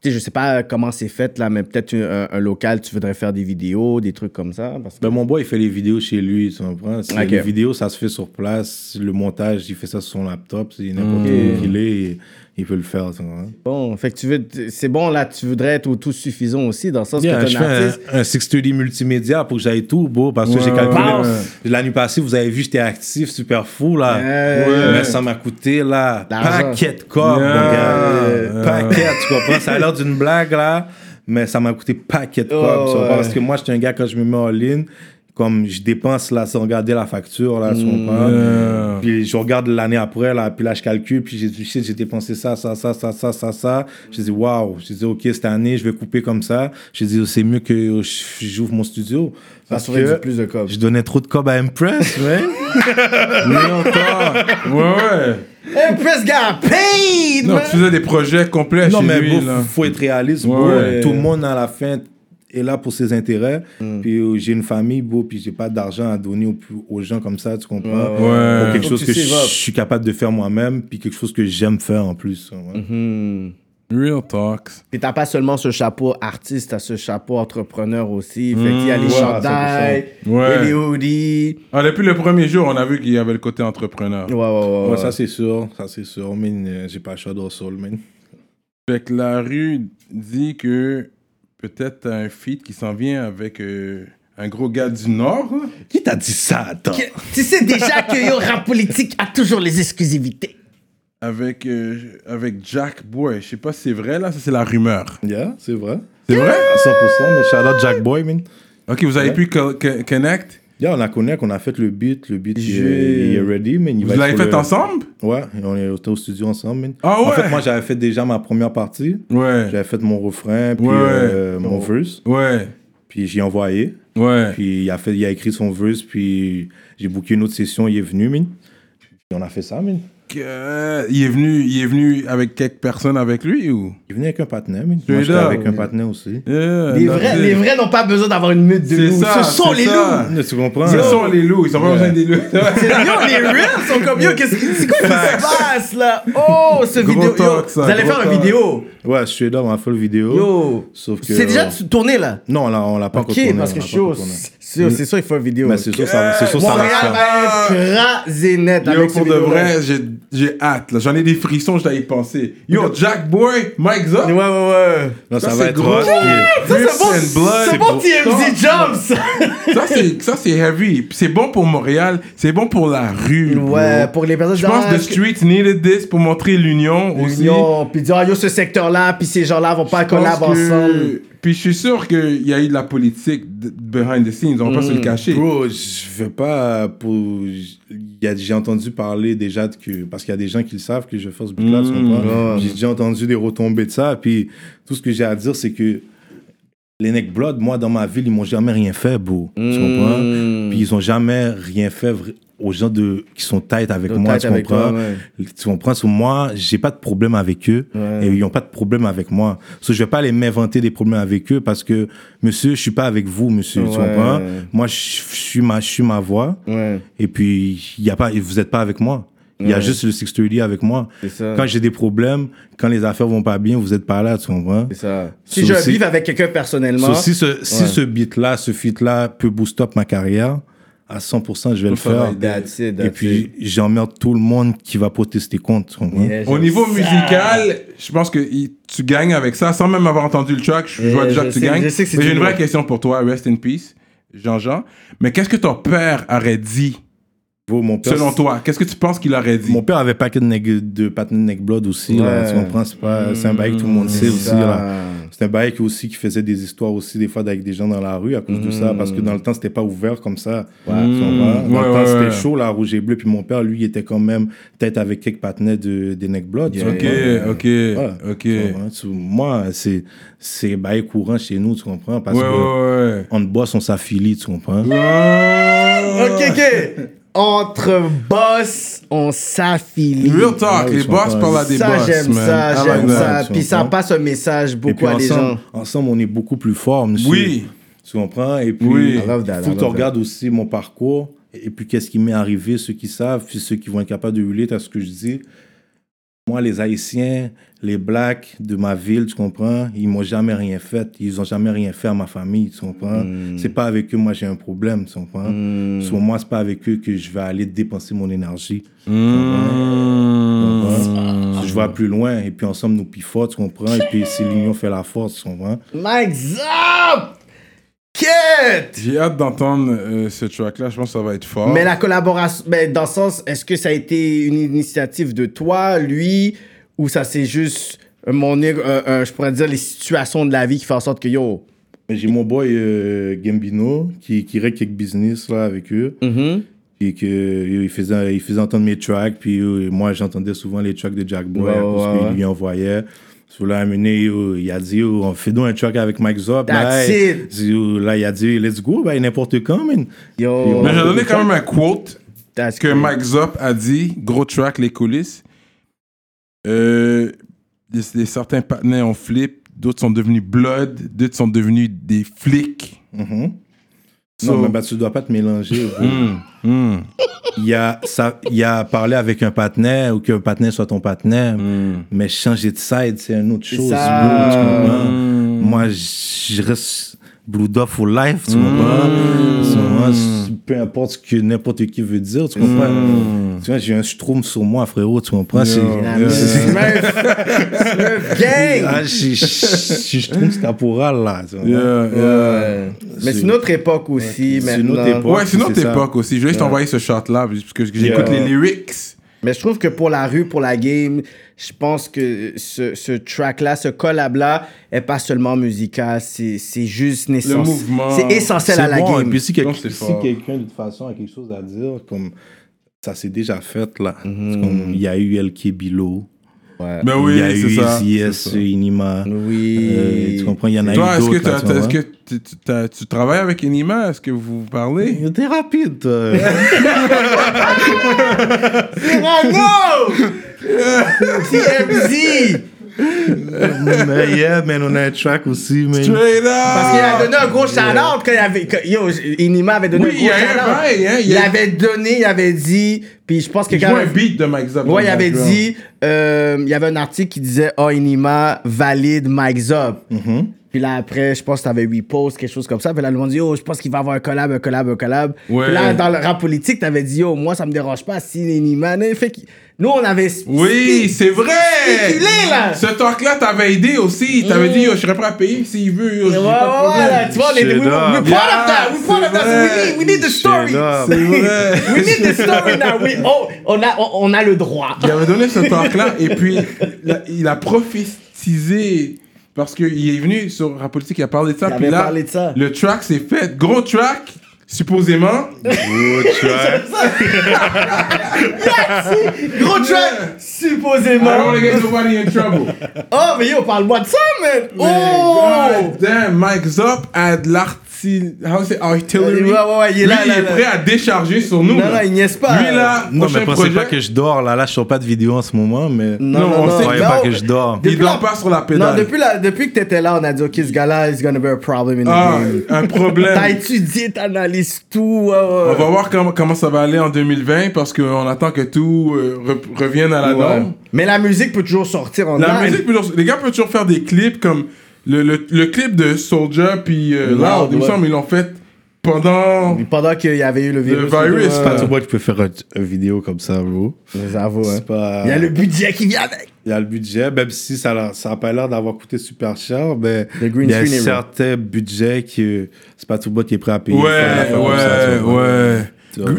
Sais, je sais pas comment c'est fait là, mais peut-être un, un local, tu voudrais faire des vidéos, des trucs comme ça. Parce que... Ben, mon boy, il fait les vidéos chez lui, tu comprends? C'est- Ok. Les vidéos, ça se fait sur place. Le montage, il fait ça sur son laptop. C'est n'importe Mm. où qu'il est, il peut le faire, tu comprends? Bon, fait que tu veux. C'est bon là, tu voudrais être au tout suffisant aussi, dans le sens Yeah, que je un fais artiste. un, un 630 multimédia pour que j'aille tout, beau, parce que Ouais, j'ai calculé. ouais, ouais. La nuit passée, vous avez vu, j'étais actif, super fou, là. Ouais. Mais ça m'a coûté, là, paquet de corps, Yeah. mon gars. Yeah. Paquet, tu comprends? Ça a l'air d'une blague, là, mais ça m'a coûté paquet de corps. Oh, ouais. Parce que moi, j'étais un gars, quand je me mets en ligne, comme je dépense, là, sans regarder la facture, là, Mm. comprends? Yeah. Puis je regarde l'année après, là, puis là, je calcule, puis j'ai dit, j'ai dépensé ça, ça, ça, ça, ça, ça, ça. J'ai dit, waouh. J'ai dit, OK, cette année, je vais couper comme ça. J'ai dit, c'est mieux que je- j'ouvre mon studio. Ça Parce serait que du plus de cob. je donnais trop de cob à Impress, ouais. Real talk. Ouais, ouais. Impress got paid! Non, man. tu faisais des projets complets non, chez mais lui, là. faut être réaliste, Ouais, bro. ouais. Tout le monde, à la fin, est là pour ses intérêts. Mm. Puis euh, j'ai une famille, bro, puis j'ai pas d'argent à donner aux, aux gens comme ça, tu comprends? Ouais. Pour quelque chose que je, suis capable de faire moi-même, puis quelque chose que j'aime faire en plus. ouais. Hmm. Real talks. Puis t'as pas seulement ce chapeau artiste, t'as ce chapeau entrepreneur aussi. Fait qu'il y a les ouais, chandails, 100%. Ouais. et les hoodies. Ah, depuis le premier jour, on a vu qu'il y avait le côté entrepreneur. Ouais, ouais, ouais. Ouais, ouais. ça c'est sûr, ça c'est sûr, mais euh, j'ai pas le choix de soul, man. Fait que la rue dit que peut-être un feat qui s'en vient avec euh, un gros gars du Nord. là. Qui t'a dit ça, attends? Que- Tu sais déjà que yo, rap politique a toujours les exclusivités. Avec, euh, avec Jack Boy. Je sais pas si c'est vrai, là. Ça, c'est la rumeur. Yeah, c'est vrai. C'est vrai? 100%, mais shout out Jack Boy, man. Ok, vous avez Ouais. pu co- co- connect? Yeah, on a connu, qu'on a fait le beat, le beat il, est- il est ready, man. Il Vous l'avez fait le- ensemble? Ouais, on est au studio ensemble, man. Ah En ouais? fait, moi j'avais fait déjà ma première partie. Ouais. J'avais fait mon refrain, puis Ouais. euh, mon verse, Ouais. puis j'ai envoyé. Ouais. Puis il a, fait, il a écrit son verse, puis j'ai booké une autre session, il est venu, man. Puis on a fait ça, man. Euh, il, est venu, il est venu avec quelques personnes avec lui ou? Il est venu avec un partenaire, man. Moi j'étais avec un partenaire aussi. Yeah, Les vrais, les vrais n'ont pas besoin d'avoir une meute de C'est loups. ça, Ce sont les ça. loups. Tu comprends? Ce sont les loups, ils ont pas besoin des loups. Yo, les reels sont comme yo, qu'est-ce qui c'est quoi qui se passe là? Oh, ce Gros vidéo. yo, talk, ça, vous allez gros faire une vidéo. Ouais, up, on a fait le vidéo. Yo. Sauf que. C'est déjà tourné là? Non, on l'a, on l'a pas Ok, encore tourné, parce on que tourné. C'est sûr, c'est sûr, il faut une vidéo. Mais c'est sûr, ça, c'est sûr, ça va Montréal va être rasé net Yo, pour de vrai, j'ai, j'ai hâte. là. J'en ai des frissons, je dois y penser. Yo, Jack Boy, Mike Zop? Ouais, ouais, ouais. Non, ça, Ça, va c'est être gros. Ça, c'est bon, TMZ Jumps. Ça, c'est, ça, c'est heavy. C'est bon pour Montréal, c'est bon pour la rue. Ouais, pour les personnes Je pense que the streets needed this pour montrer l'union aussi. Union, puis dire, ah, yo, ce secteur-là, puis ces gens-là vont pas collab que- ensemble. Puis je suis sûr qu'il y a eu de la politique behind the scenes, on va pas se le cacher. Bro, je veux pas pour. J'ai entendu parler déjà de que. Parce qu'il y a des gens qui le savent que je fais ce beat-là, tu Mm. comprends? J'ai déjà entendu des retombées de ça. Puis tout ce que j'ai à dire, c'est que les Neck Blood, moi, dans ma ville, ils m'ont jamais rien fait, bro. Tu comprends? Mm. Puis ils ont jamais rien fait aux gens de, qui sont tight avec Donc, moi, tight tu avec comprends? toi, ouais. Tu comprends? Sur moi, j'ai pas de problème avec eux Ouais. et ils ont pas de problème avec moi. So, je vais pas aller m'inventer des problèmes avec eux parce que, monsieur, je suis pas avec vous, monsieur. Tu comprends? Moi, je suis ma, je suis ma voix et puis y a pas, vous êtes pas avec moi. Il y a Ouais. juste le 630 avec moi. c'est ça. Quand j'ai des problèmes, quand les affaires vont pas bien, vous êtes pas là, tu comprends? C'est ça. Si So, je c'est- vive avec quelqu'un personnellement, So, si ce, si Ouais. ce beat-là, ce feat-là peut boost up ma carrière, à 100%, je vais le faire. aider. that's it, that's Et puis, j'emmerde tout le monde qui va protester contre. tu comprends? Yeah, Au niveau ça. musical, je pense que tu gagnes avec ça, sans même avoir entendu le track. Je Yeah, vois déjà je que tu gagnes. je sais que c'est Mais j'ai une vraie question pour toi, rest in peace, Jean-Jean. Mais qu'est-ce que ton père aurait dit Bro, mon père, Selon toi, qu'est-ce que tu penses qu'il aurait dit? Mon père avait pas que de, neg- de patin neck blood aussi, là, Ouais. tu comprends? C'est pas- c'est un bail que tout le monde sait aussi, ça. là. C'est un bail qui aussi qui faisait des histoires aussi, des fois, avec des gens dans la rue à cause de ça, parce que dans le temps, c'était pas ouvert comme ça. Tu comprends? Dans Ouais, le temps, ouais, c'était ouais. chaud, là, rouge et bleu, puis mon père, lui, il était quand même peut-être avec quelques patinets de, des neck blood. Ok, ok, Voilà. ok. Tu Moi, c'est c'est bail courant chez nous, tu comprends? Parce Ouais, que ouais, ouais. on bosse, on s'affilie, tu comprends? Ok, ok. Entre boss, on s'affilie. Real talk, Ah oui, les boss parlent à des ça, boss, j'aime man. ça, I j'aime like ça. that. tu Puis ça passe un message beaucoup puis à des gens. ensemble, on est beaucoup plus fort, monsieur. Oui. Tu comprends? Et puis, Oui. Faut que tu regardes aussi mon parcours et puis qu'est-ce qui m'est arrivé, ceux qui savent, puis ceux qui vont être capables de relate à ce que je dis. Moi, les Haïtiens, les Blacks de ma ville, tu comprends, ils m'ont jamais rien fait. Ils ont jamais rien fait à ma famille, tu comprends. Hmm. C'est pas avec eux, moi, j'ai un problème, tu comprends. Sur moi, c'est pas avec eux que je vais aller dépenser mon énergie. tu comprends? Je vais plus loin et puis ensemble, nous plus forts, tu comprends. Et puis, si l'union fait la force, tu comprends. Mike Zop! J'ai hâte d'entendre euh, ce track-là. Je pense que ça va être fort. Mais la collaboration, ben, dans le sens, est-ce que ça a été une initiative de toi, lui, ou ça c'est juste, euh, mon, euh, euh, je pourrais dire, les situations de la vie qui font en sorte que yo. Mais J'ai mon boy euh, Gambino qui, qui règle quelques business là, avec eux. Et que il faisait, il faisait entendre mes tracks. Puis moi, j'entendais souvent les tracks de Jack Boy Ouais, ouais, qu'il ouais. lui envoyait. Sur là, amené, il a dit, on fait donc un track avec Mike Zop. That's là, it. Il a dit, let's go, bah, n'importe quand, man. Yo. Mais j'ai donné quand même un quote That's que cool. Mike Zop a dit, gros track, les coulisses. Euh, des, des- certains partenaires ont flip, d'autres sont devenus blood, d'autres sont devenus des flics. Mhm. So- non, mais bah, tu dois pas te mélanger. Hmm, hmm, Il, a, ça, il a parlé avec un partenaire ou qu'un partenaire soit ton partenaire. hmm. Mais changer de side, c'est une autre chose. bro. Moi, je reste Blue Dog for life, tu comprends? Tu vois, c'est- peu importe ce que n'importe qui veut dire, tu comprends? Tu vois, j'ai un schtroumpf sur moi, frérot, tu comprends? C'est- La Smurf. Smurf gang! Ah, je je schtroumpf caporal, là. tu vois. Yeah, yeah. Ouais. Mais c'est une autre époque aussi, C'est une maintenant. autre époque. Ouais, c'est une autre c'est ça. époque aussi. Je vais juste t'envoyer ce shot-là, parce que j'écoute Yeah. les lyrics. Mais je trouve que pour la rue, pour la game, je pense que ce, ce track-là, ce collab-là, est pas seulement musical, c'est c'est juste naissance. mouvement. C'est essentiel à la bon, game. Et puis si, quelqu'un, de toute façon, a quelque chose à dire, comme ça s'est déjà fait, là. Mhm. Comme, Il y a eu LK Bilo. Ouais. Ben il y a oui, eu c'est ça. Yes, c'est ça. Inima. Oui. Euh, tu comprends, il y en a eu Toi, est-ce que, d'autres. là, t'as- tu t'as- est-ce que tu, tu- t'as- tu travailles avec Enima Est-ce que vous parlez? T'es rapide, toi. Bravo! TMZ! mais yeah, man, on a un track aussi, man. Straight up Parce qu'il a donné un gros shout-out quand il avait. quand- yo, Inima avait donné Oui, un il gros shout-out. bail, hein, il Il, avait donné, il avait dit. Puis je pense que Il quand. joue un beat de Mike Zop. Ouais, il avait dit, euh, il y avait un article qui disait, oh, Inima valide Mike Zop. Mm-hmm. Puis là, après, je pense que t'avais repost, quelque chose comme ça. Puis là, le monde dit, oh, je pense qu'il va avoir un collab, un collab, un collab. Ouais. Puis là, dans le rap politique, t'avais dit, oh, moi, ça me dérange pas si Inima. Fait que nous, on avait. Oui, c'est vrai spéculé, là. Ce talk-là t'avait aidé aussi. T'avais dit, yo, je serais prêt à payer s'il veut. yo, j'ai Ouais, ouais, là, tu vois, on est, we, we're proud of that. We're proud of Yeah, that. We need, we need the story. C'est vrai. We need the story now. We, oh, on a, on, on a le droit. Il avait donné ce talk-là et puis il a, il a prophétisé parce qu'il est venu sur Rap Politique, il a parlé de ça. Il puis avait là, parlé de ça. le track s'est fait. Gros track, supposément. Good track. Gros track, I don't supposément. wanna get nobody in trouble. Oh, mais yo, parle-moi de ça, man. Oh! Oh! Damn, Mike Zop a de l'arti... How is it? Artillery. Ouais, ouais, ouais, il est Lui, là, il là, est là. prêt à décharger sur nous. Non, là. non, il niaise pas. Lui, là, Non, mais pensez projet, pas que je dors, là. Là, je sors pas de vidéo en ce moment, mais. Non, Non, non, on non. sait Non, pas que je dors. il depuis dort la- pas sur la Non, pédale. depuis, la, depuis que t'étais là, on a dit, OK, ce gars-là, is gonna be a problem in the Ah, game. un problème. T'as étudié, t'analyses tout. On va voir comment, comment ça va aller en 2020 parce qu'on attend que tout euh, re- revienne à la Ouais. norme. Mais la musique peut toujours sortir en La live. musique, peut toujours- les gars peuvent toujours faire des clips comme le, le, le clip de Soldier puis euh, Loud, Loud. Il me ouais. semble ils l'ont fait pendant. Pendant qu'il y avait eu le virus. virus, ouais. Pas tout moi qui peut faire un- une vidéo comme ça, bro. J'avoue, hein. C'est pas. Il y a le budget qui vient avec. Il y a le budget, même si ça n'a ça a pas l'air d'avoir coûté super cher, mais Le green il y a un screen est certain budget que c'est pas tout le monde qui est prêt à payer. Ouais, ça, ouais, ouais.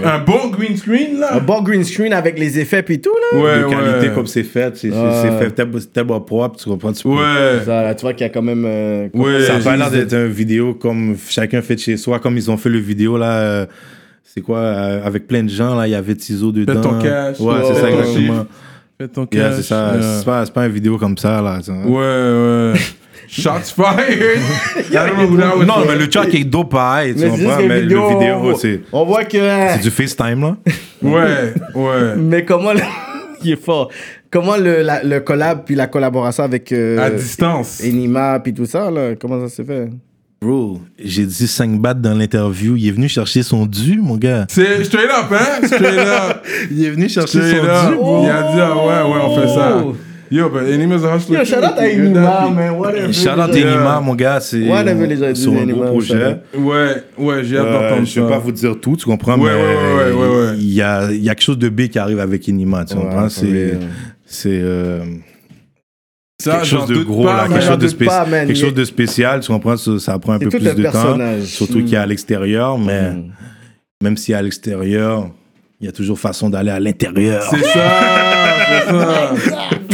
Un bon green screen, là. Un bon green screen avec les effets puis tout, là. Ouais, de qualité ouais. comme c'est fait. C'est Ah. c'est fait tellement, tellement propre, tu comprends? Tu peux- Ouais. Ça, là, tu vois qu'il y a quand même. euh, Ouais. Ça a pas l'air d'être une vidéo comme chacun fait de chez soi, comme ils ont fait le vidéo là. euh, c'est quoi, euh, avec plein de gens là, il y avait Tizo dedans. ton cash. Ouais, c'est ça exactement. Fais ton Yeah, cash. c'est ça. Yeah. C'est pas, c'est pas une vidéo comme ça là. Ouais, ouais. Shots fired. I don't know who that was Non, for. mais le track est dope pareil, tu Mais c'est juste comprends? que Mais le vidéo, on, c'est on voit que. c'est du FaceTime là. Ouais, ouais. Mais comment. le- Il est fort. Comment le, la- le collab puis la collaboration avec. euh, À distance. Enima puis tout ça, là, comment ça s'est fait? Bro, j'ai dit 5 bahts dans l'interview. Il est venu chercher son dû, mon gars. C'est straight up, hein? Straight up. Il est venu chercher Straight son up. dû. Il a dit, ah ouais, ouais, on fait ça. Yo, but Enemies a hustler. Yo, shout out à. Enima, man. Whatever. Shout out gens- Enima, mon gars. C'est Whatever les gens disent, c'est un gros Enima, projet. Ouais, ouais, j'ai hâte Euh, d'entendre je vais ça. pas vous dire tout, tu comprends, Ouais, mais ouais, ouais, ouais, ouais. il y a, il y a quelque chose de big qui arrive avec Enima, tu comprends? C'est, euh, Ça, quelque chose de gros, pas, là, man. quelque, chose de, pas, man. quelque Il- chose de spécial, tu comprends? Ça, ça prend un peu C'est plus de un temps, personnage. surtout Mm. qu'il est à l'extérieur, mais Mm. même s'il est à l'extérieur, il y a toujours façon d'aller à l'intérieur. C'est ça, c'est ça.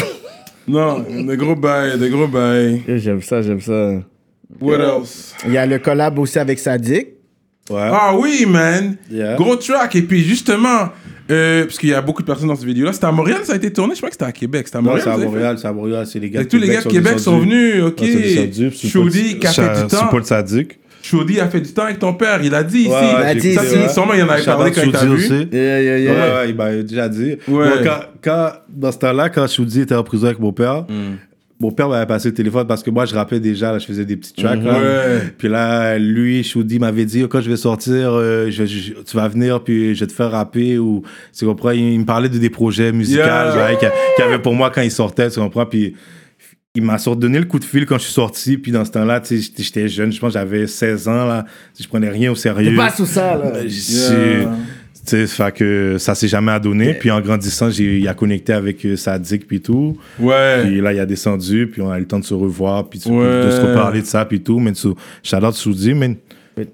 Non, des gros bails, des gros bails. J'aime ça, j'aime ça. What else? Il y a le collab aussi avec Sadik. Ouais. Ah oui, man. Yeah. Gros track. Et puis, justement, euh, parce qu'il y a beaucoup de personnes dans cette vidéo-là. C'était à Montréal, ça a été tourné. Je crois que c'était à Québec. C'était à Non, Montréal. c'est à Montréal, c'est à Montréal, c'est les gars Et tous les gars de Québec sont venus, ok. Choudi, fait du temps. Paul Sadik. Choudi a fait du temps avec ton père. Il a dit ici. Ouais, Il a dit ça, ici. c'est- sûrement, il en avait parlé quand il t'a vu. aussi. Yeah, yeah, yeah. Ouais, ouais, il m'a déjà dit. Ouais. Bon, quand, quand, dans ce temps-là, quand Shoudi était en prison avec mon père, Hmm. mon père m'avait passé le téléphone parce que moi, je rappelais déjà, là, je faisais des petits tracks. là. Ouais. Puis là, lui, Shoudi m'avait dit, quand je vais sortir, euh, je- je- tu vas venir, puis je vais te faire rapper. Ou, tu comprends? Il, il me parlait de des projets musicaux qu'il y avait pour moi quand il sortait, tu comprends? Puis il m'a sorti donné le coup de fil quand je suis sorti. Puis dans ce temps-là, tu sais, j'étais- jeune, je pense que j'avais 16 ans. Là, je prenais rien au sérieux. T'es pas sous ça, là. Euh, Yeah. fait que ça s'est jamais adonné. Puis en grandissant, j'ai, il a connecté avec euh, Sadik puis tout. Ouais. Puis là, il a descendu, puis on a eu le temps de se revoir, puis de, Ouais. de se reparler de ça, puis tout. Mais so, shout out Soudi, mais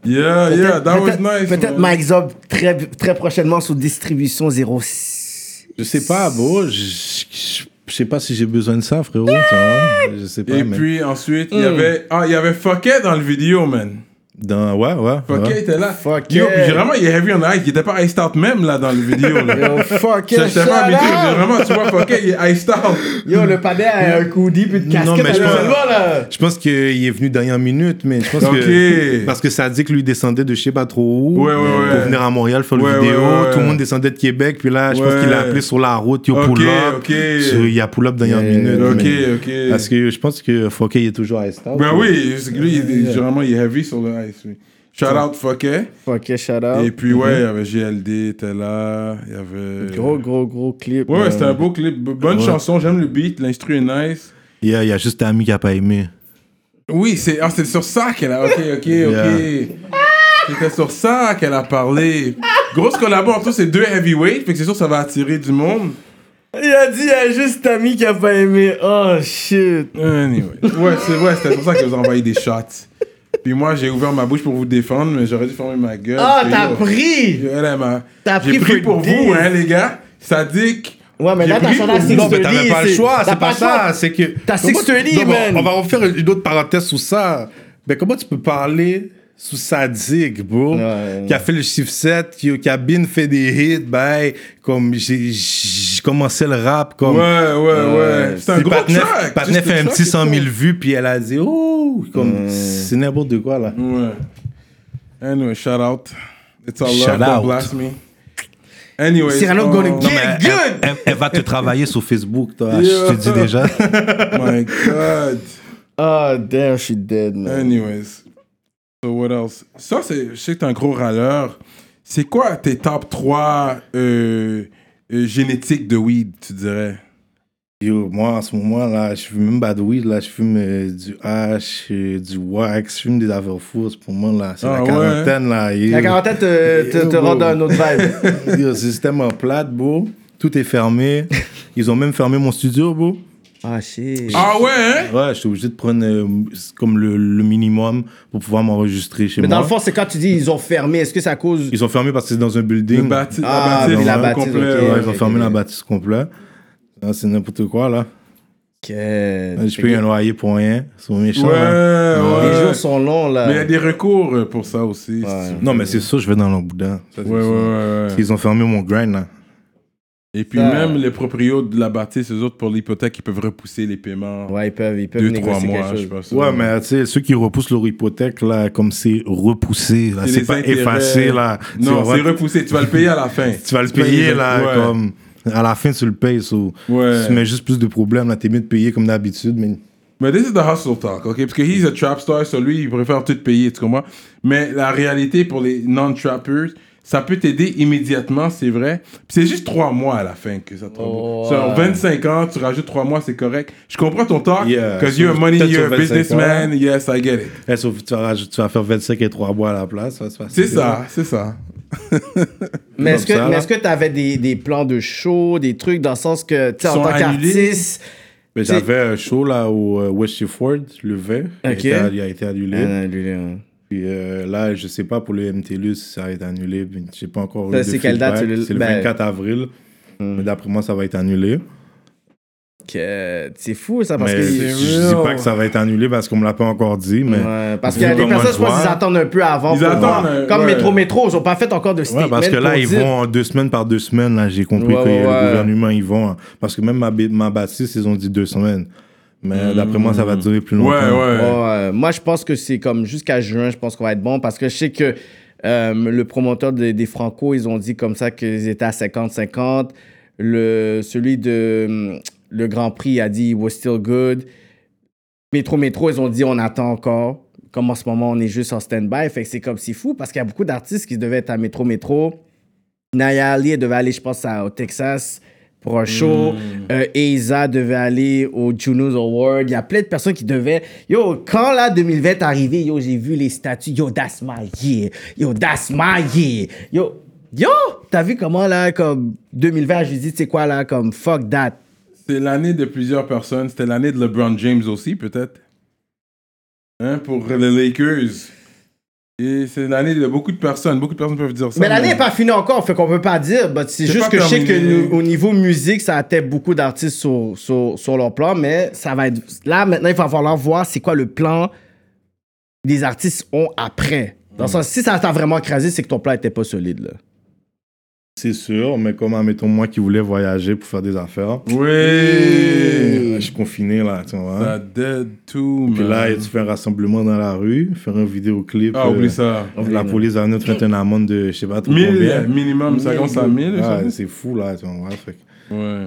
Yeah, yeah, that was Peut-être- nice. Peut-être. Mike Zob très, très prochainement sous distribution 06. je sais pas, bro. Je, je, sais pas si j'ai besoin de ça, frérot. tu vois. Je sais pas, Et mais puis ensuite, Hmm. il y avait. Ah, il y avait Fucket dans le vidéo, man. Dans, ouais, ouais. Ouais. était là. Fuck Yo, yeah. puis vraiment, il est heavy on ice. Il était pas iced out même là dans le vidéo. Là. Yo, fuck Je yeah, sais pas, out. vraiment, tu vois, Fucket, il est iced out. Yo, le panel a un coudis puis de casquette Non, mais je pense- là. Je pense qu'il est venu dernière minute, mais je pense que. Parce que ça dit que lui descendait de je sais pas trop où. Ouais, ouais, ouais. Pour venir à Montréal faire Ouais, le vidéo. ouais, ouais. Tout le monde descendait de Québec. Puis là, je pense qu'il a appelé sur la route. Yo, pull up. ok. So, Il y a pull up dernière Yeah, minute. Ok, mais- ok. Parce que je pense que Fouquet il est toujours à Estable. Ben oui, c'est que lui, vraiment, il est heavy sur le Shout out Fucket. Fuck yeah, shout out. Et puis, ouais, il y avait GLD, était là. Il y avait. Gros, gros, gros clip. Ouais, ouais, c'était un beau clip. Bonne Ouais. chanson, j'aime le beat, l'instru est nice. Il y a, il y a juste Ami qui a pas aimé. Oui, c'est ah, c'est sur ça qu'elle a. Ok, ok, ok. Yeah. C'était sur ça qu'elle a parlé. Grosse collabo entre ces deux heavyweights, fait que c'est sûr que ça va attirer du monde. Il a dit, il y a juste Tammy qui a pas aimé. Oh, shit. Anyway. Ouais, c'est vrai, c'était pour ça que vous envoyez des shots. Puis moi, j'ai ouvert ma bouche pour vous défendre, mais j'aurais dû fermer ma gueule. Ah, que, t'as pris! yo, elle, elle m'a- T'as J'ai pris pris pour vous, hein, les gars. Ça dit que. Ouais, mais là, t'as pour- à Six Non, mais t'avais pas le choix, c'est pas ça. C'est que. T'as Comment- 630, Non, mais man. On va refaire une autre parenthèse sur ça. Mais comment tu peux parler sous Sadik, bro, Ouais. qui a fait le chiffre 7, qui, qui a bien fait des hits, ben, comme j'ai commencé le rap, comme. Ouais, ouais, ouais. C'est un gros track. Juste fait un petit est 100 000 cool. vues, puis elle a dit, oh, comme, c'est n'importe quoi, là. Ouais. Anyway, shout out. It's all Shout love, don't blast me. Anyway. Cyrano gonna get elle- good! Elle, elle va te travailler sur Facebook, toi, Yeah. je te dis déjà. My God. Oh, damn, she dead, man. Anyways. So what else? Ça, c'est. Je sais que t'es un gros râleur. C'est quoi tes top 3 euh, euh, génétiques de weed, tu dirais? Yo, moi, en ce moment, là, je fume même pas de weed, là, je fume euh, du hash, euh, du wax, je fume des affaires fausses pour moi, là. C'est Ah la ouais? quarantaine, là. yo. La quarantaine te, te, te Yo, rend bro. dans un autre vibe. Yo, c'est tellement plate, bro. Tout est fermé. Ils ont même fermé mon studio, bro. Ah, shit. Ah ouais, hein? Ouais, j'étais obligé de prendre euh, comme le, le minimum pour pouvoir m'enregistrer chez Mais moi. dans le fond, c'est quand tu dis ils ont fermé, est-ce que c'est à cause. Ils ont fermé parce que c'est dans un Le building. bâti- Ah, la bâtisse, oui, la au bâtisse, complet, ok. ouais. Ils ont fermé la bâtisse complète. Ah, c'est n'importe quoi, là. Ok. Je paye un loyer pour rien. Ils sont méchants. Ouais, hein. ouais. Les jours sont longs, là. Mais il y a des recours euh, pour ça aussi. Ouais. Non, mais c'est ça, je vais dans leur boudin. Ça, c'est Ouais, ouais, ouais, ouais. Ils ont fermé mon grind, là. Et puis Ça- même les proprios de la bâtisse, eux autres, pour l'hypothèque, ils peuvent repousser les paiements. Ouais, ils peuvent, ils peuvent Deux, trois mois, quelque je chose. pense. Ouais, mais tu sais, ceux qui repoussent leur hypothèque, là, comme c'est repoussé, là, C'est c'est pas intérêts. effacé, là. Non, c'est repoussé. Tu vas le payer à la fin. Tu vas le payer, là, ouais. comme. À la fin, tu le payes. so, Ouais. Tu mets juste plus de problèmes, là. T'es mieux de payer comme d'habitude, mais. Mais this is the hustle talk, ok? Parce que he's a trap star, so lui, il préfère tout payer, tu comprends? Mais la réalité pour les non-trappers, ça peut t'aider immédiatement, c'est vrai. Puis c'est juste trois mois à la fin que ça te Oh, rembourse. Sur ouais. 25 ans, tu rajoutes trois mois, c'est correct. Je comprends ton talk, Yeah, because sur- you're a money, you're a sur 25 businessman, yes, I get it. Sauf que tu, vas, rajouter- tu vas faire 25 et 3 mois à la place. C'est ça, c'est ça. Mais est-ce que tu avais des, des plans de show, des trucs dans le sens que, tu sais, en tant qu'artiste. Mais J'avais un show, là, au euh, West Ford, le 20. Il a été- Il a été annulé. Ah, hein. Puis euh, là, je sais pas pour le MTLUS si ça va être annulé. Je sais pas encore. C'est quelle date, c'est le- C'est le ben- 24 avril. Mais d'après moi, ça va être annulé. Que- C'est fou, ça, parce mais que. je dis pas que ça va être annulé parce qu'on me l'a pas encore dit. Mais Ouais, parce des comment personnes, je pense qu'ils attendent un peu avant. Ils attendent, euh, Comme ouais. Métro Métro, ils ont pas fait encore de statement. Ouais, parce que là, ils dire- vont deux semaines par deux semaines. Là, j'ai compris Ouais, que ouais, le gouvernement, ils vont. Parce que même ma, ma bâtisse, ils ont dit deux semaines. Mais d'après moi, ça va durer plus longtemps. Ouais, ouais. Ouais, moi, je pense que c'est comme jusqu'à juin, je pense qu'on va être bon parce que je sais que euh, le promoteur des, des Franco, ils ont dit comme ça qu'ils étaient à 50-50. Le, celui de le Grand Prix a dit was still good. Métro Métro, ils ont dit on attend encore. Comme en ce moment, on est juste en stand-by. Fait que c'est comme si fou parce qu'il y a beaucoup d'artistes qui devaient être à Métro Métro. Naya Ali elle devait aller, je pense, à- au Texas pour un show. Euh, Eiza devait aller au Junos Award. Il y a plein de personnes qui devaient. Yo, quand la 2020 est arrivée, yo, j'ai vu les statuts. Yo, that's my year. Yo, that's my year. Yo, yo, t'as vu comment là, comme 2020, je lui dis, tu sais quoi là, comme fuck that. C'est l'année de plusieurs personnes. C'était l'année de LeBron James aussi, peut-être. Hein, pour les Lakers. Et c'est l'année de beaucoup de personnes. Beaucoup de personnes peuvent dire ça. Mais l'année n'est pas finie encore, fait qu'on peut pas dire. c'est juste que je sais que terminé. nous- au niveau musique, ça atteint beaucoup d'artistes sur, sur, sur leur plan, mais ça va être. Là, maintenant, il va falloir voir c'est quoi le plan les artistes ont après. Dans le sens, si ça t'a vraiment crasé, c'est que ton plan était pas solide. Là. C'est sûr, mais comme, admettons, moi qui voulais voyager pour faire des affaires. Oui. Je suis confiné, là, tu vois. Ça dead too, Puis man. là, tu fais un rassemblement dans la rue, faire un vidéoclip. Ah, euh, oublie ça. La police va nous faire une amende de, je sais pas trop 1000 combien. minimum, ça commence à 1000. ça? Ouais, c'est fou, là, tu vois. Fait que Ouais.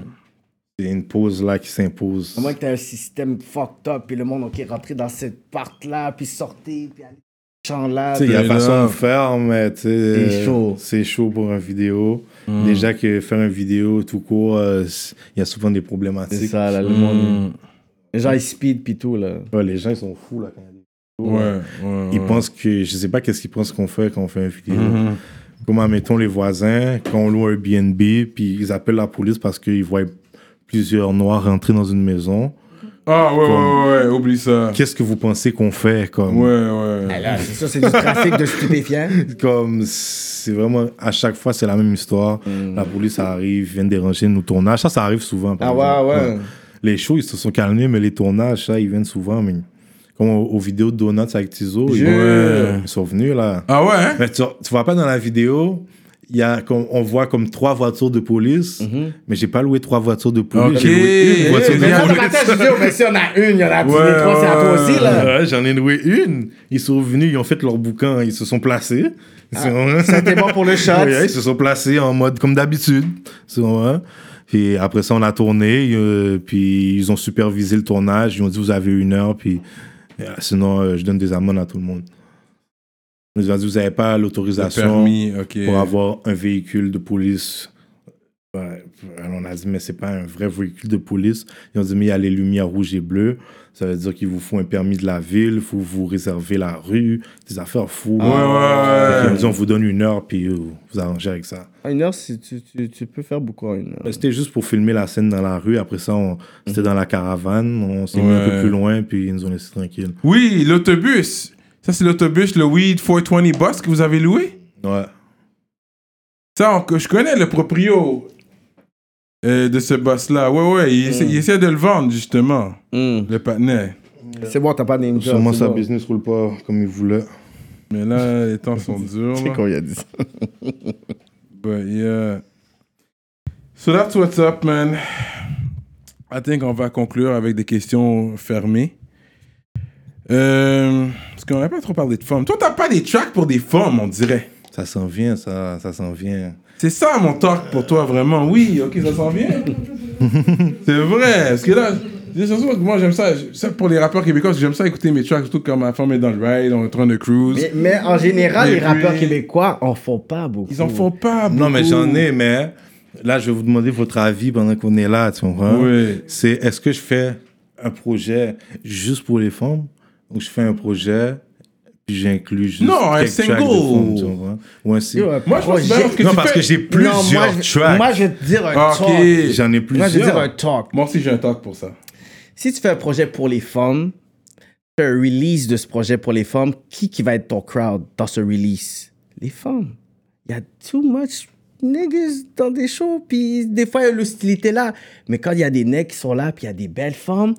c'est une pause, là, qui s'impose. À moins que t'aies un système fucked up, puis le monde, ok, rentré dans cette part-là, puis sortir, puis aller champ là. Il y a C'est façon de faire, mais C'est chaud. C'est chaud pour une vidéo. Mm. Déjà que faire une vidéo tout court, euh, c'est- il y a souvent des C'est problématiques. ça, là, le Mm. monde. Les gens, ils speed, puis tout, là. Ouais, les gens, ils sont fous, là, quand il y a des vidéos. Ouais, ouais. Ils ouais. pensent que, je sais pas qu'est-ce qu'ils pensent qu'on fait quand on fait une vidéo. Mhm. Comment mettons les voisins, quand on loue un Airbnb, puis ils appellent la police parce qu'ils voient plusieurs noirs rentrer dans une maison. Ah, ouais, ouais, ouais, ouais, oublie ça. Qu'est-ce que vous pensez qu'on fait comme, Ouais, ouais. Ah, là, c'est ça, c'est du trafic de stupéfiants. comme c'est vraiment à chaque fois c'est la même histoire. La police arrive, vient déranger nos tournages. Ça, ça arrive souvent. par. Ah ouais, ouais. Les shows ils se sont calmés, mais les tournages, ça, ils viennent souvent. Mais comme aux, aux vidéos de Donuts avec Tizo, ils, Ouais. ils sont venus là. Ah ouais, hein? Mais tu, tu vois pas dans la vidéo, il y a comme, on voit comme trois voitures de police, mais j'ai pas loué trois voitures de police. J'ai loué une voiture Eh, de attends, dans police. je dis, oh, mais si on a une, il y en a Ouais, trois, c'est à toi aussi, là. Ouais, J'en ai loué une. Ils sont venus, ils ont fait leur boucan, ils se sont placés. C'était bon pour le. Ouais, ils se sont placés en mode comme d'habitude. Tu vois. Puis après ça, on a tourné. euh, puis ils ont supervisé le tournage. Ils ont dit vous avez une heure. Puis euh, sinon, euh, je donne des amendes à tout le monde. Ils ont dit vous n'avez pas l'autorisation pour avoir un véhicule de police Ouais, alors on a dit, mais c'est pas un vrai véhicule de police. Ils ont dit, mais il y a les lumières rouges et bleues. Ça veut dire qu'il vous faut un permis de la ville, il faut vous réserver la rue, des affaires fous. Ouais, ouais, ouais. Ils ont dit, on vous donne une heure, puis euh, vous arrangez avec ça. À une heure, si tu, tu, tu peux faire beaucoup en une heure. Mais C'était juste pour filmer la scène dans la rue. Après ça, on- c'était dans la caravane. On s'est mis un peu plus loin, puis ils nous ont laissé tranquille. Oui, l'autobus. Ça, c'est l'autobus, le Weed 420 Bus que vous avez loué? Ouais. Ça, on- je connais le proprio euh, de ce boss-là. Ouais, ouais, il, essaie, il essaie de le vendre, justement, Hmm. le patinet. C'est bon, t'as pas name drop, Sûrement sa bon. business roule pas comme il voulait. Mais là, les temps sont durs. C'est quand il a dit ça? But yeah. So that's what's up, man. I think on va conclure avec des questions fermées. Euh, parce qu'on n'a pas trop parlé de femmes. Toi, t'as pas des tracks pour des femmes, on dirait. Ça s'en vient, ça, ça s'en vient. C'est ça mon talk pour toi, vraiment. Oui, ok, ça s'en vient. c'est vrai. Parce que là, c'est sûr que moi, j'aime ça. Ça, pour les rappeurs québécois, j'aime ça écouter mes tracks, surtout quand ma femme est dans le ride, on est en train de cruise. Mais, mais en général, les rappeurs québécois en font pas beaucoup. Ils en font pas Non, mais beaucoup. j'en ai, mais là, je vais vous demander votre avis pendant qu'on est là, tu comprends? Oui. C'est est-ce que je fais un projet juste pour les femmes ou je fais un projet puis j'inclus juste Non, un single. tu? Ou un single. Moi, je pense que que non, tu parce fais- que j'ai Non, plusieurs moi, je, tracks. moi, je vais te dire un Ah, talk. J'en ai Moi, je plusieurs. vais te dire un talk. Moi aussi, j'ai un talk pour ça. Si tu fais un projet pour les femmes, fais un release de ce projet pour les femmes, qui, qui va être ton crowd dans ce release? Les femmes. Il y a too much niggas dans des shows, puis des fois, il y a l'hostilité là. Mais quand il y a des nègres qui sont là, puis il y a des belles femmes,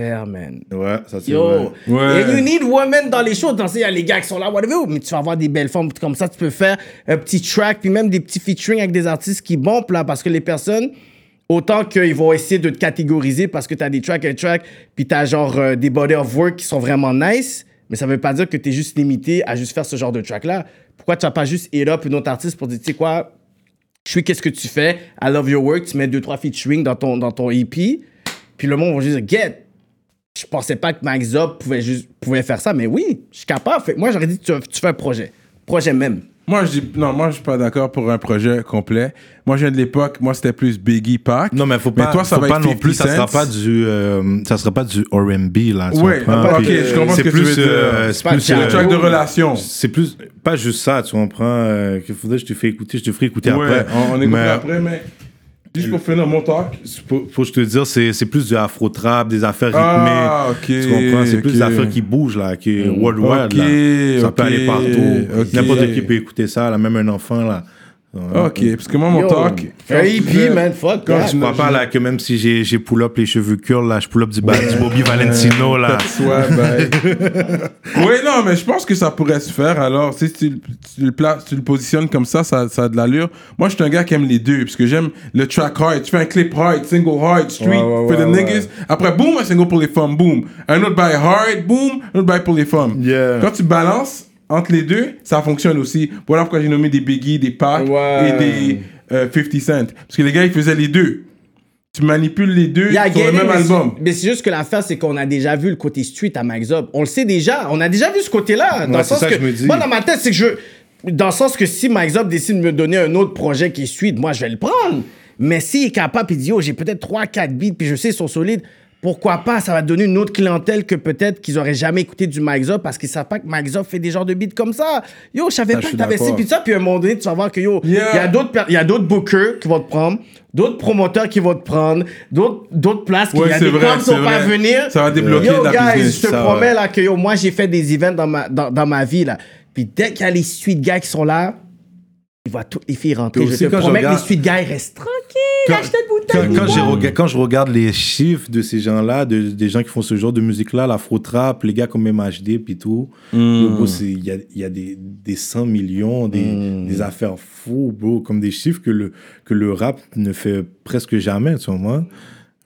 ça faire, man. Ouais, ça c'est Yo, vrai. Ouais. and you need women dans les shows. Dans il y a les gars qui sont là, whatever. Mais tu vas avoir des belles femmes comme ça. Tu peux faire un petit track, puis même des petits featuring avec des artistes qui bombent là, parce que les personnes, autant qu'ils vont essayer de te catégoriser parce que tu as des tracks, un track, puis tu as genre euh, des body of work qui sont vraiment nice. Mais ça veut pas dire que tu es juste limité à juste faire ce genre de track là. Pourquoi tu vas pas juste hit up une autre artiste pour dire, tu sais quoi, je suis qu'est-ce que tu fais, I love your work, tu mets deux, trois featuring dans ton, dans ton EP, puis le monde va juste dire, get, je pensais pas que Max Up pouvait, juste, pouvait faire ça, mais oui, je suis capable. Fait que moi, j'aurais dit, tu, tu fais un projet. Projet même. Moi, je dis, non, moi, je suis pas d'accord pour un projet complet. Moi, je viens de l'époque, moi, c'était plus Biggie Pac. Non, mais faut Mais pas, toi, ça faut va pas être non plus, ça 50 sera pas du, euh, ça sera pas du R&B là. ah, Puis, ok, je comprends ce que tu plus, veux dire. euh, c'est plus, le euh, track de relation. c'est plus, pas juste ça, tu comprends, euh, qu'il faudrait que je te fais écouter, je te ferai écouter Ouais, après. on, on écoute Mais- après, mais juste pour finir mon talk? Faut, faut que je te dire, c'est, c'est plus du afro-trap, des affaires rythmées. Ah, ok. Tu comprends? C'est plus des affaires qui bougent, là, qui est worldwide, Ok, là. Ça ok, peut aller partout. N'importe qui peut écouter ça, là, même un enfant, là. Ok, parce que moi, mon Yo, talk. Un EP, man, fuck Quand that. tu crois pas, là, que même si j'ai, j'ai pull-up les cheveux curls, là, je pull-up du, ba- du Bobby Valentino, là. Why, bye. oui, non, mais je pense que ça pourrait se faire. Alors, si tu, tu le places, tu le positionnes comme ça, ça, ça a de l'allure. Moi, je suis un gars qui aime les deux, parce que j'aime le track hard. Tu fais un clip hard, single hard, street, Ouais, ouais, for the ouais, niggas. Après, boom, un single pour les femmes, boom. Un autre bail hard, boom, un autre bail pour les femmes. Yeah. Quand tu balances entre les deux, ça fonctionne aussi. Voilà pourquoi j'ai nommé des Biggie, des Pac Ouais. et des euh, 50 Cent. Parce que les gars, ils faisaient les deux. Tu manipules les deux Yeah, sur le même mais album. Mais c'est juste que l'affaire, c'est qu'on a déjà vu le côté street à Max Up. On le sait déjà. On a déjà vu ce côté-là. Dans Ouais, le sens ça que, je me dis. Moi, dans ma tête, c'est que je. Dans le sens que si Max Up décide de me donner un autre projet qui est street, moi, je vais le prendre. Mais s'il est capable, il dit, oh, j'ai peut-être 3-4 beats, puis je sais, ils sont solides. Pourquoi pas? Ça va donner une autre clientèle que peut-être qu'ils auraient jamais écouté du Max Up parce qu'ils savent pas que Max Up fait des genres de beats comme ça. Yo, je savais je pas que t'avais ci, puis ça, puis à un moment donné, tu vas voir que yo, il Yeah. y a d'autres per- il y a d'autres bookers qui vont te prendre, d'autres promoteurs qui vont te prendre, d'autres d'autres places qui Ouais, il y a c'est des vrai, clubs qui c'est sont pas à venir. Ça va débloquer Yo, la guys, business, je te ça, promets ouais. là que yo, moi j'ai fait des events dans ma dans, dans ma vie là. Puis dès qu'il y a les street guys qui sont là, ils voient toutes les filles rentrer. Puis Je aussi, te quand je promets que les regarde- street guys restent tranquilles, Quand- Quand, bouteille. quand, rega- quand je regarde les chiffres de ces gens-là, de- des gens qui font ce genre de musique-là, l'afro-trap, les gars comme MHD puis tout, Hmm. il y a, il y a des, des 100 millions, des, Hmm. des affaires fous, bro, comme des chiffres que le, que le rap ne fait presque jamais, tu vois.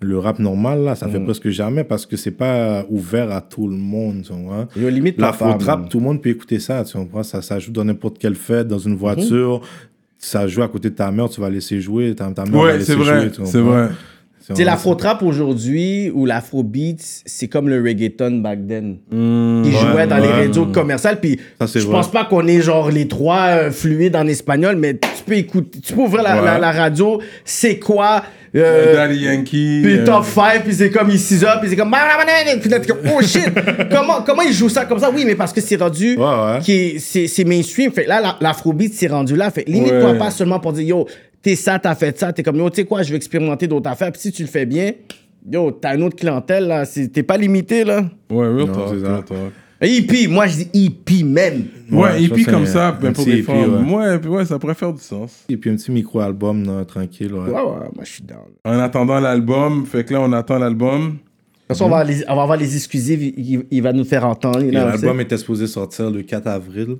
Le rap normal, là, ça fait Hmm. presque jamais parce que c'est pas ouvert à tout le monde, tu vois. Yo, limite pas femme. L'afro-trap, tout le monde peut écouter ça, tu comprends? Ça, ça joue dans n'importe quelle fête, dans une voiture. Ça joue à côté de ta mère, tu vas laisser jouer. Ta, ta mère va Ouais, laisser c'est vrai, jouer, c'est vrai. C'est Tu sais, vraiment l'afro-trap aujourd'hui ou l'afrobeat, c'est comme le reggaeton back then. Ils Ouais, jouaient dans les radios commerciales, puis je vrai. pense pas qu'on est genre les trois euh, fluides en espagnol, mais tu peux écouter, tu peux ouvrir la, Ouais. la- la radio, c'est quoi euh, Daddy Yankee. puis euh, top 5, puis c'est comme il 6 up, puis c'est comme puis là, t'es comme oh shit, comment comment ils jouent ça comme ça? Oui, mais parce que c'est rendu Ouais, ouais. qui est- c'est c'est mainstream. Fait là la- l'afrobeat c'est rendu là, fait limite-toi Ouais. pas seulement pour dire yo, t'es ça, t'as fait ça, t'es comme yo, tu sais quoi, je vais expérimenter d'autres affaires. Puis si tu le fais bien, yo, t'as une autre clientèle là, t'es pas limité là. Ouais, real talk, c'est ça. EP, moi je dis EP même. Ouais, Ouais, comme un- ça, un ben, pour EP, femmes. ouais. Ouais, puis ouais, ça pourrait faire du sens. Et puis un petit micro-album, là, tranquille. Ouais. Ouais, ouais, moi je suis down. De En attendant l'album, fait que là, on attend l'album. toute façon, on, va les- on va avoir les exclusives, il, il- va nous faire entendre. L'album était supposé sortir le 4 avril.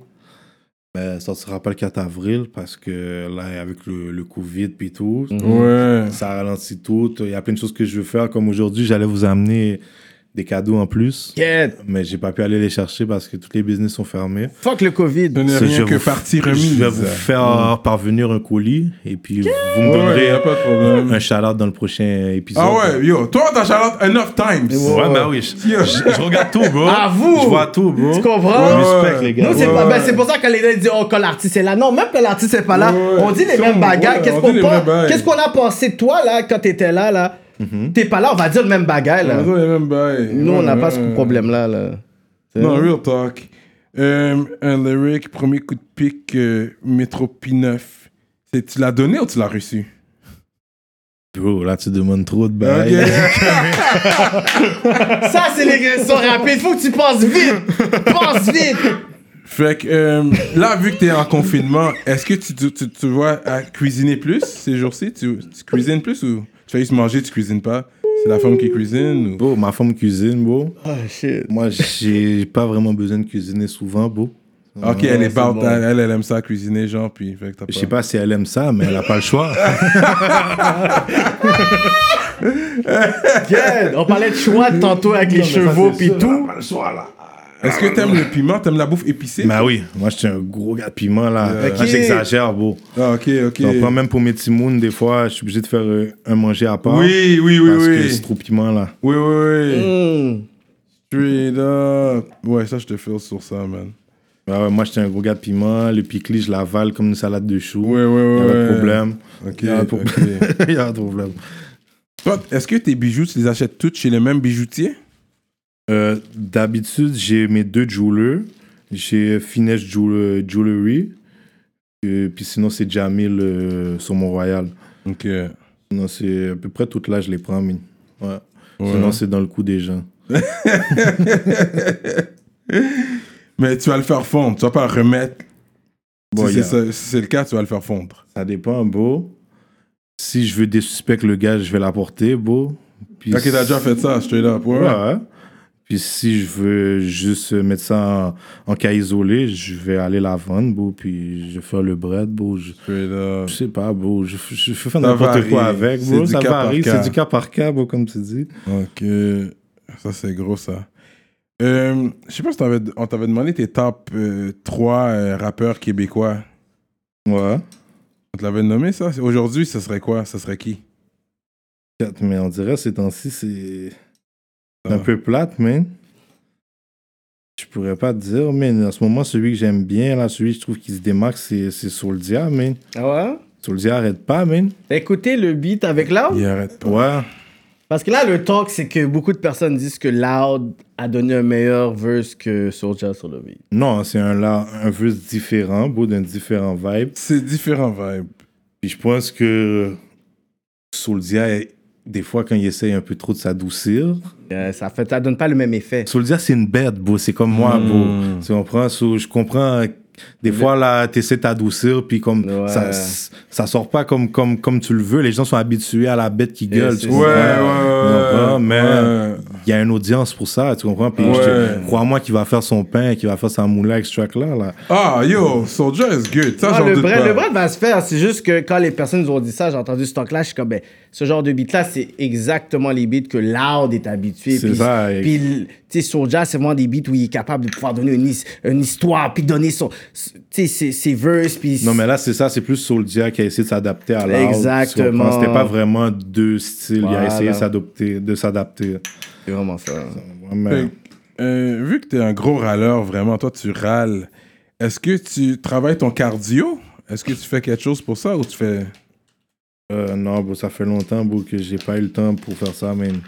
Mais ça sortira pas le 4 avril parce que là, avec le, le Covid puis tout, Ouais. ça ralentit tout. Il y a plein de choses que je veux faire. Comme aujourd'hui, j'allais vous amener des cadeaux en plus. Get. Mais j'ai pas pu aller les chercher parce que tous les business sont fermés. Fuck le Covid. Ça, rien je que vous- partie remise. Je vais vous faire parvenir un colis et puis vous me donnerez pas de un shout-out dans le prochain épisode. Ah ouais, yo, toi, t'as shout enough times. Ouais, bah oui. Je, je- je regarde tout, bro. À vous. Je vois tout, bro. Tu comprends? Je Ouais, respecte, ouais. les gars. Nous, c'est Ouais, pas- ben, c'est pour ça que les gens disent oh, quand l'artiste est là. Non, même quand l'artiste est pas là, on dit les mêmes bagages. qu'est-ce qu'on a pensé de toi là quand t'étais là là? T'es pas là, on va dire le même bagage là. On a les mêmes bails. Nous, on n'a Ouais, pas ce ouais. problème là. là. Non, real talk. Euh, un lyric, premier coup de pique, euh, Métro P9. C'est- Tu l'as donné ou tu l'as reçu? Bro, là, tu demandes trop de bails. Ça, c'est l'agression rapide. Faut que tu penses vite. Pense vite. Fait que euh, là, vu que t'es en confinement, est-ce que tu, tu, tu, tu vois à cuisiner plus ces jours-ci? Tu, tu cuisines plus ou? Tu fais juste manger, tu cuisines pas? C'est la femme qui cuisine ou... Bro, ma femme cuisine, bro. Oh shit. Moi, j'ai pas vraiment besoin de cuisiner souvent, bro. Ok, elle est pas, bon. elle, elle aime ça cuisiner, genre, puis fait que t'as Je sais pas si elle aime ça, mais elle a pas le choix. Get. On parlait de choix tantôt avec les chevaux puis tout. Est-ce que t'aimes le piment? T'aimes la bouffe épicée? bah oui, moi, je suis un gros gars de piment, là. Ok. Là, j'exagère, bro. Ah, ok, ok. Donc, même pour mes timounes, des fois, je suis obligé de faire euh, un manger à part. Oui, oui, oui, Parce que oui. c'est trop piment, là. Oui, oui, oui. Hmm. Straight up. Ouais, ça, je te feel sur ça, man. Ouais, ouais, moi, j'étais un gros gars de piment. Le pickli, je l'avale comme une salade de choux. Ouais, ouais, Il y ouais. a pas de ouais. problème. Ok, Il y a un problème. ok. Il y a un problème. Toi, est-ce que tes bijoux, tu les achètes tous chez le même bijoutier? Euh, D'habitude, j'ai mes deux jewelers. J'ai Finesse Jewel- Jewelry. Et puis sinon, c'est Jamil euh, sur Mont-Royal. Ok. Sinon, c'est à peu près toute là, je les prends. Mais... Ouais. Ouais. Sinon, c'est dans le coup des gens. Mais tu vas le faire fondre, tu vas pas le remettre. Bon, si c'est si le cas, tu vas le faire fondre. Ça dépend, beau. Si je veux désuspecter le gars, je vais l'apporter, beau. Puis Ok, t'as déjà fait ça, straight up. Ouais. Ouais. Puis si je veux juste mettre ça en, en cas isolé, je vais aller la vendre, beau. Puis je vais faire le bread, beau. Je, je sais pas, beau. Je, je, je fais Ça n'importe quoi avec, beau. Ça varie. C'est du cas par cas, beau, comme tu dis. Ok. Ça, c'est gros, ça. Euh, je sais pas si t'avais- on t'avait demandé tes top 3 rappeurs québécois. Ouais. On te l'avait nommé, ça? Aujourd'hui, ce serait quoi? Ce serait qui? Quatre, Mais on dirait ces temps-ci, c'est. Un peu plate, man. Je pourrais pas te dire, mais en ce moment, celui que j'aime bien, là, celui que je trouve qui se démarque, c'est Souldia, man. Ah ouais? Souldia arrête pas, man. Écoutez le beat avec Loud. Il arrête pas. Ouais. Parce que là, le talk, c'est que beaucoup de personnes disent que Loud a donné un meilleur verse que Soulja sur le beat. Non, c'est un, un verse différent, beau d'un différent vibe. C'est différent vibe. Puis je pense que Souldia, des fois, quand il essaye un peu trop de s'adoucir, Euh, ça, fait, ça donne pas le même effet. Souldia, c'est une bête, beau. C'est comme moi, Mm. beau. Tu comprends? So, je comprends. Des fois, là, tu essaies de t'adoucir, puis comme Ouais. ça, ça sort pas comme, comme, comme tu le veux. Les gens sont habitués à la bête qui gueule. c'est tu. Ouais, ouais, Tu comprends? Mais ouais. Il y a une audience pour ça, tu comprends? Puis Ouais. crois-moi qu'il va faire son pain, qu'il va faire sa moula avec ce track-là. Là. Ah, yo, Soldier is good. Ça, Ah, j'en le, doute bread, pas. le bread va se faire. C'est juste que quand les personnes nous ont dit ça, j'ai entendu ce talk-là, je suis comme, ben, ce genre de beat-là, c'est exactement les beats que Loud est habitué. C'est Puis- ça, et- Puis, tu sais, Soulja, c'est vraiment des beats où il est capable de pouvoir donner une, une histoire, puis donner son, tu sais, ses, ses verses, puis... Non, mais là, c'est ça, c'est plus Soulja qui a essayé de s'adapter à l'art. Exactement. C'était pas vraiment deux styles. Il a essayé de s'adapter- de s'adapter. C'est vraiment ça. Mais- Fait euh, vu que tu es un gros râleur, vraiment, toi, tu râles, est-ce que tu travailles ton cardio? Est-ce que tu fais quelque chose pour ça ou tu fais. Euh, non, bro, ça fait longtemps bro, que j'ai pas eu le temps pour faire ça, man.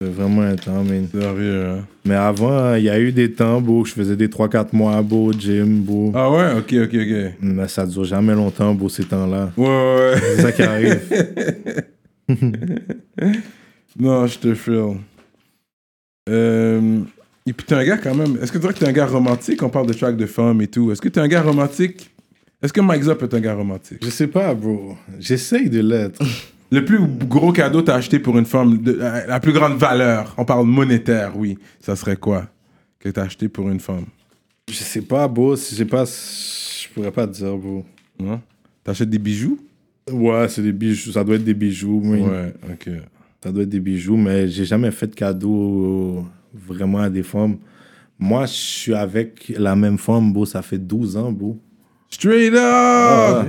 C'est vraiment un temps, man. Sérieux, hein? Mais avant, il y a eu des temps, bro, je faisais des 3-4 mois, bro, au gym, bro. Ah ouais? Ok, ok, ok. Mais ça dure jamais longtemps, bro, ces temps-là. Ouais, ouais, ouais. C'est ça qui arrive. non, je te feel. Euh, et puis t'es un gars quand même. Est-ce que tu dirais que t'es un gars romantique? On parle de track de femmes et tout. Est-ce que t'es un gars romantique? Est-ce que Mike Zop est un gars romantique? je sais pas, bro. J'essaye de l'être. Le plus gros cadeau t'as acheté pour une femme, de, la la plus grande valeur, on parle monétaire, oui. Ça serait quoi que t'as acheté pour une femme? Je sais pas, bro. Je sais pas. Je pourrais pas te dire, bro. Non? T'achètes des bijoux? Ouais, c'est des bijoux. Ça doit être des bijoux, oui. Ouais, ok. Ça doit être des bijoux, mais j'ai jamais fait de cadeau vraiment à des femmes. Moi, je suis avec la même femme, bro. Ça fait 12 ans, bro. Straight up!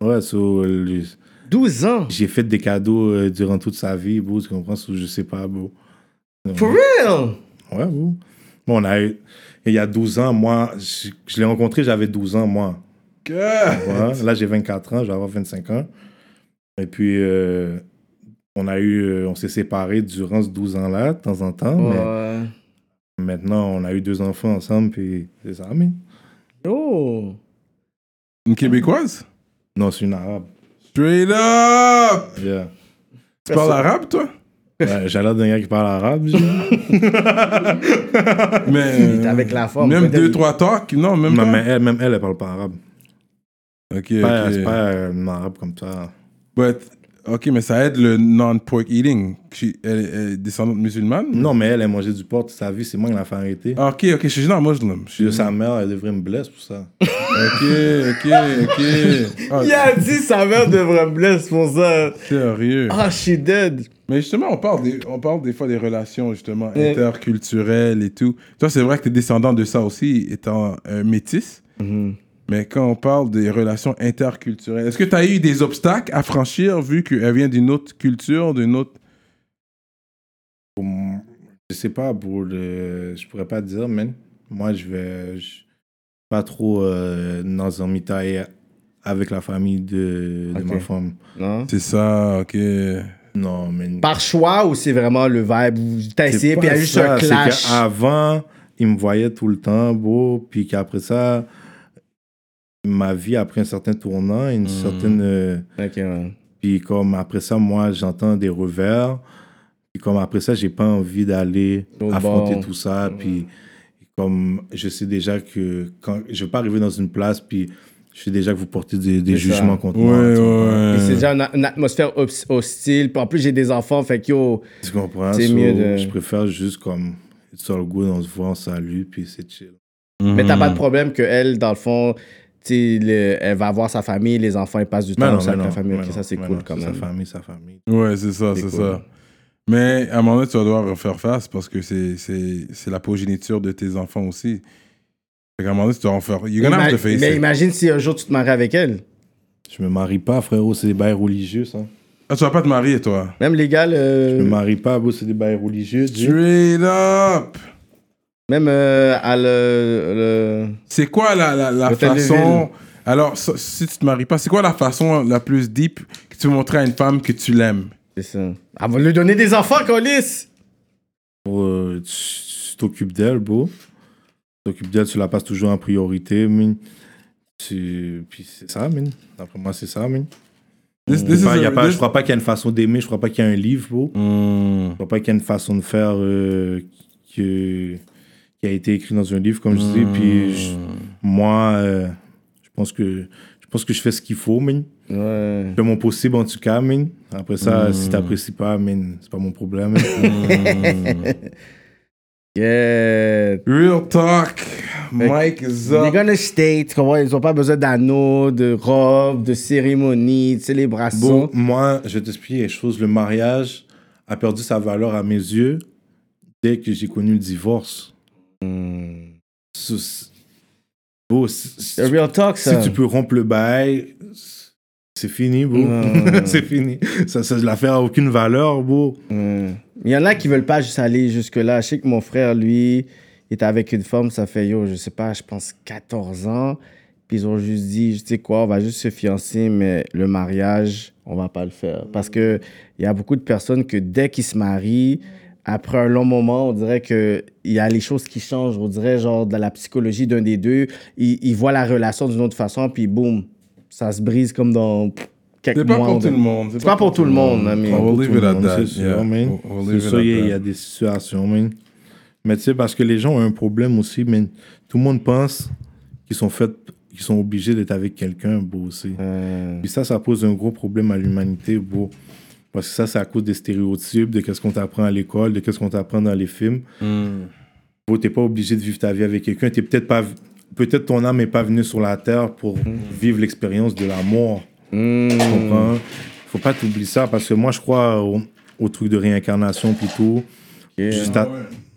Ouais, so, euh, 12 ans? j'ai fait des cadeaux euh, durant toute sa vie, bro. Tu comprends? So, je sais pas, bro. For real? Ouais, bro. Bon, on a eu... Il y a 12 ans, moi, je, je l'ai rencontré, j'avais 12 ans, moi. Ouais. Là, j'ai 24 ans, je vais avoir 25 ans. Et puis, euh, on a eu... euh, on s'est séparés durant ce 12 ans-là, de temps en temps. mais Ouais. Maintenant, on a eu deux enfants ensemble, puis c'est ça, mais... Oh. Une québécoise? Non, c'est une arabe. Straight up! Yeah. Tu parles arabe, toi? Ouais, J'ai l'air d'un gars qui parle arabe. genre. Mais. Avec la forme, Même deux, trois talks? Non, même Non, pas? mais elle, même elle, elle parle pas arabe. Ok, C'est pas- ok. C'est pas euh, une arabe comme ça. But, ok, mais ça aide le non-pork eating. She- Elle, est- descendante musulmane? Non, mais elle, elle mangeait du porc toute sa vie. C'est moi qui l'ai fait arrêter. Ah, ok, ok, je suis non muslim. Je suis sa mère, elle devrait me blesser pour ça. Ok, ok, ok. Ah, Il a dit sa mère devrait me blesser pour ça. Sérieux. Ah, she dead. Mais justement, on parle, des, on parle des fois des relations justement interculturelles et tout. Toi, c'est vrai que tu es descendant de ça aussi, étant euh, métis. Mais quand on parle des relations interculturelles, est-ce que tu as eu des obstacles à franchir vu qu'elle vient d'une autre culture, d'une autre... Je sais pas, pour le... je pourrais pas te dire, man. Moi, je vais je- pas trop euh, dans un mitaille avec la famille de, ma femme. Non? C'est ça, ok. Non, mais Par choix ou c'est vraiment le vibe où t'as essayé puis il y a juste ça, un clash? qu'avant, il me voyait tout le temps, beau, puis qu'après ça, ma vie a pris un certain tournant, une certaine. euh, Ok, ouais. puis comme après ça, moi, j'entends des revers. Puis comme après ça, j'ai pas envie d'aller affronter tout ça. Puis comme je sais déjà que quand je vais pas arriver dans une place, puis je sais déjà que vous portez des, des C'est ça. jugements contre Ouais, moi. ouais, c'est déjà une, une atmosphère hos- hostile. Puis en plus, j'ai des enfants, fait que yo. Tu comprends? C'est So, mieux de- Je préfère juste comme it's all good, on se voit, on salue, puis c'est chill. Mais t'as pas Hmm. de problème que elle, dans le fond, le- elle va voir sa famille, les enfants, ils passent du Mais temps non, avec non, la famille. mais Ok, non, ça, c'est cool non, quand même. Sa famille, sa famille. Ouais, c'est ça, C'est cool. ça. Mais à un moment donné, tu vas devoir refaire face parce que c'est, c'est, c'est la progéniture de tes enfants aussi. Fait qu'à un moment donné, tu dois en faire. You're gonna have to Ima- face mais it. imagine si un jour tu te maries avec elle. Je me marie pas, frérot, c'est des bails religieux, ça. Ah, tu vas pas te marier, toi? Même légal, Je me euh, marie pas, c'est des bails religieux. Straight up! Même euh, à le, le- C'est quoi la, la, façon. Alors, si tu te maries pas, c'est quoi la façon la plus deep que tu veux montrer à une femme que tu l'aimes? C'est ça. Elle va lui donner des enfants, Colis! Euh, tu t'occupes d'elle, bro. Tu t'occupes d'elle, tu la passes toujours en priorité. Tu... Puis c'est ça, man. D'après moi, c'est ça, man. This- a this is pas- y a a- pas- this- Je crois pas qu'il y a une façon d'aimer, je crois pas qu'il y a un livre, bro. Hmm. Je crois pas qu'il y a une façon de faire euh, que- qui a été écrit dans un livre, comme je dis. Puis je- moi, euh, je pense que je pense que je fais ce qu'il faut, man. Ouais. Je fais mon possible en tout cas, man. Après ça, si t'apprécies pas, man, c'est pas mon problème. man. Yeah. Real talk. Mike They're Zop. gonna stay, tu comprends? Ils ont pas besoin d'anneaux, de robes, de cérémonies, de célébrations. Bon, moi, je vais t'expliquer les choses. Le mariage a perdu sa valeur à mes yeux dès que j'ai connu le divorce. C'est- The real talk, si ça. tu peux rompre le bail, c'est fini. Mm. c'est fini. Ça, ça, l'affaire a aucune valeur. Il y en a qui veulent pas juste aller jusque-là. Je sais que mon frère, lui, était avec une femme, ça fait, yo, je sais pas, je pense 14 ans. Puis ils ont juste dit, tu sais quoi, on va juste se fiancer, mais le mariage, on va pas le faire. Parce que il y a beaucoup de personnes que dès qu'ils se marient, après un long moment, on dirait que il y a les choses qui changent. On dirait, genre, dans la psychologie d'un des deux, ils voient la relation d'une autre façon, puis boum, ça se brise comme dans quelques C'est pas mois. pour tout le monde. C'est pas pour tout le monde, mean. We'll leave it at that. C'est sûr, il y a- il des situations, man. Mais tu sais, parce que les gens ont un problème aussi, mais tout le monde pense qu'ils sont faits, qu'ils sont obligés d'être avec quelqu'un, beau aussi. Euh, Puis ça, ça pose un gros problème à l'humanité, beau. Parce que ça, c'est à cause des stéréotypes, de qu'est-ce qu'on t'apprend à l'école, de qu'est-ce qu'on t'apprend dans les films. Mm. Beau, t'es pas obligé de vivre ta vie avec quelqu'un. T'es peut-être pas, peut-être ton âme n'est pas venue sur la terre pour vivre l'expérience de la mort. hmm. Tu comprends? Faut pas t'oublier ça parce que moi, je crois au, au truc de réincarnation plutôt. Juste, à-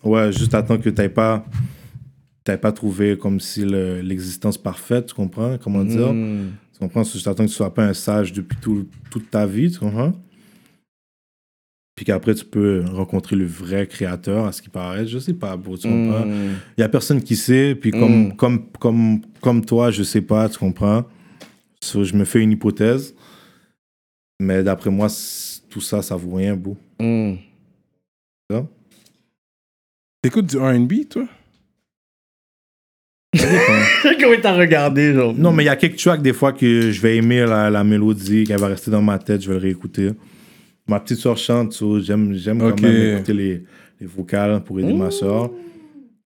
ouais, juste attends que t'aies pas, t'aies pas trouvé comme si le- l'existence parfaite, tu comprends? Comment dire? Hmm. Tu comprends? Juste attends que tu sois pas un sage depuis tout- toute ta vie, tu comprends? Puis qu'après, tu peux rencontrer le vrai créateur, à ce qui paraît. Je sais pas, bro, tu comprends? Hmm. Il y a personne qui sait, puis comme, comme, comme, comme toi, je sais pas, tu comprends? So, je me fais une hypothèse. Mais d'après moi, tout ça, ça vaut rien, beau. Hmm. T'écoutes du R&B, toi? Comment t'as regardé, genre? Non, mais il y a quelques tracks des fois que je vais aimer la, la mélodie, qu'elle va rester dans ma tête, je vais le réécouter. Ma petite soeur chante, so j'aime, j'aime quand même écouter les, les vocales pour aider ma soeur.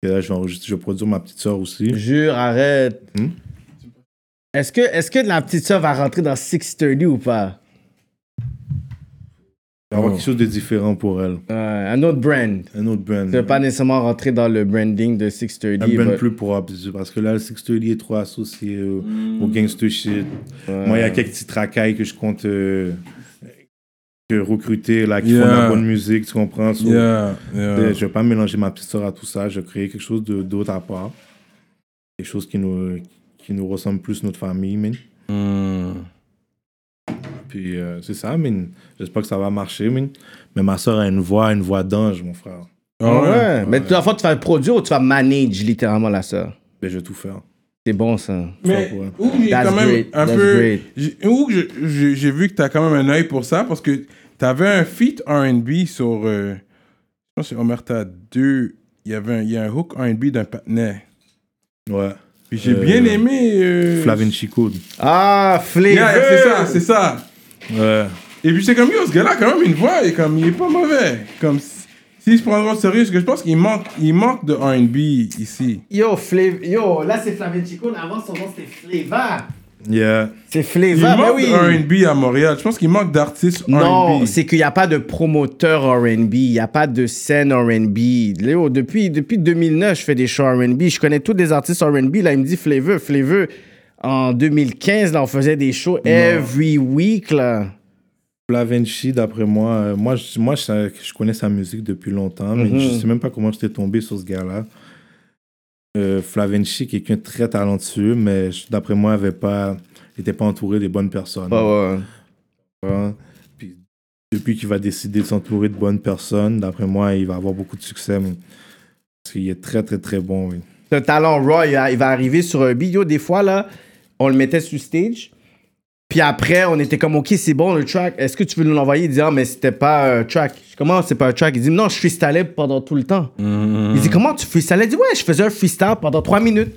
Et là, je vais, je produire ma petite soeur aussi. Jure, arrête. Hmm? Est-ce que, est que la petite soeur va rentrer dans 630 ou pas? Il va y avoir quelque chose de différent pour elle. Euh, un autre brand. Un autre brand. Tu veux pas nécessairement rentrer dans le branding de 630. Un brand but- plus propre, parce que là, le 630 est trop associé au, au gangster shit. Moi, il y a quelques petits tracailles que je compte euh, que recruter, là, qui font de Yeah. la bonne musique, tu comprends? So, Yeah, yeah. Euh, Je vais pas mélanger ma petite soeur à tout ça. Je vais créer quelque chose de- d'autre à part. Quelque chose qui nous, qui nous ressemble plus notre famille, man. Mm. Puis euh, c'est ça, man. J'espère que ça va marcher, man. Mais ma soeur a une voix, une voix d'ange, mon frère. Ah ouais? Mais tu, en fait, tu vas produire ou tu vas manage littéralement la soeur? Ben, je vais tout faire. C'est bon, ça. Mais où j'ai quand même great, un that's peu. Où j'ai vu que t'as quand même un œil pour ça parce que t'avais un feat RB sur. euh, je pense que c'est Omerta 2. Il y avait un, il y a un hook RB d'un patinet. Ouais. Puis j'ai Euh, bien aimé. euh, Flavin Chico. Ah, Flavor! Yeah, c'est ça, c'est ça. Ouais. Et puis c'est comme, yo, ce gars-là a quand même une voix, et comme, il est pas mauvais. Comme, si- s'il se prendra au sérieux, parce que je pense qu'il manque, il manque de R&B ici. Yo, Flav... Yo, là, c'est Flavin Chico. Avant, son nom, c'était Flavor. Yeah. C'est Il Flavor, mais manque oui. de R&B à Montréal. Je pense qu'il manque d'artistes R&B. Non, c'est qu'il n'y a pas de promoteur R&B, il n'y a pas de scène R&B. Léo, depuis, depuis 2009, je fais des shows R&B. Je connais tous les artistes R&B. Là, il me dit Flavor, Flavor. En 2015, là, on faisait des shows every week, là. Flavinchi, d'après moi, euh, moi, je, moi je, je connais sa musique depuis longtemps, mais Mhm. je sais même pas comment j'étais tombé sur ce gars-là. Euh, Flavinchi, quelqu'un de très talentueux, mais d'après moi, avait pas, il n'était pas entouré des bonnes personnes. ouais. Puis, depuis qu'il va décider de s'entourer de bonnes personnes, d'après moi, il va avoir beaucoup de succès. mais- parce qu'il est très, très, très bon. Oui. C'est un talent raw. Il, va- il va arriver sur un beat. Yo, des fois, là, on le mettait sur stage. Puis après, on était comme, OK, c'est bon le track. Est-ce que tu veux nous l'envoyer? Il dit, ah, mais c'était pas un track. Je dis, Comment c'est pas un track? Il dit, non, je freestylais pendant tout le temps. Il dit, comment tu freestylais? Il dit, ouais, je faisais un freestyle pendant trois minutes.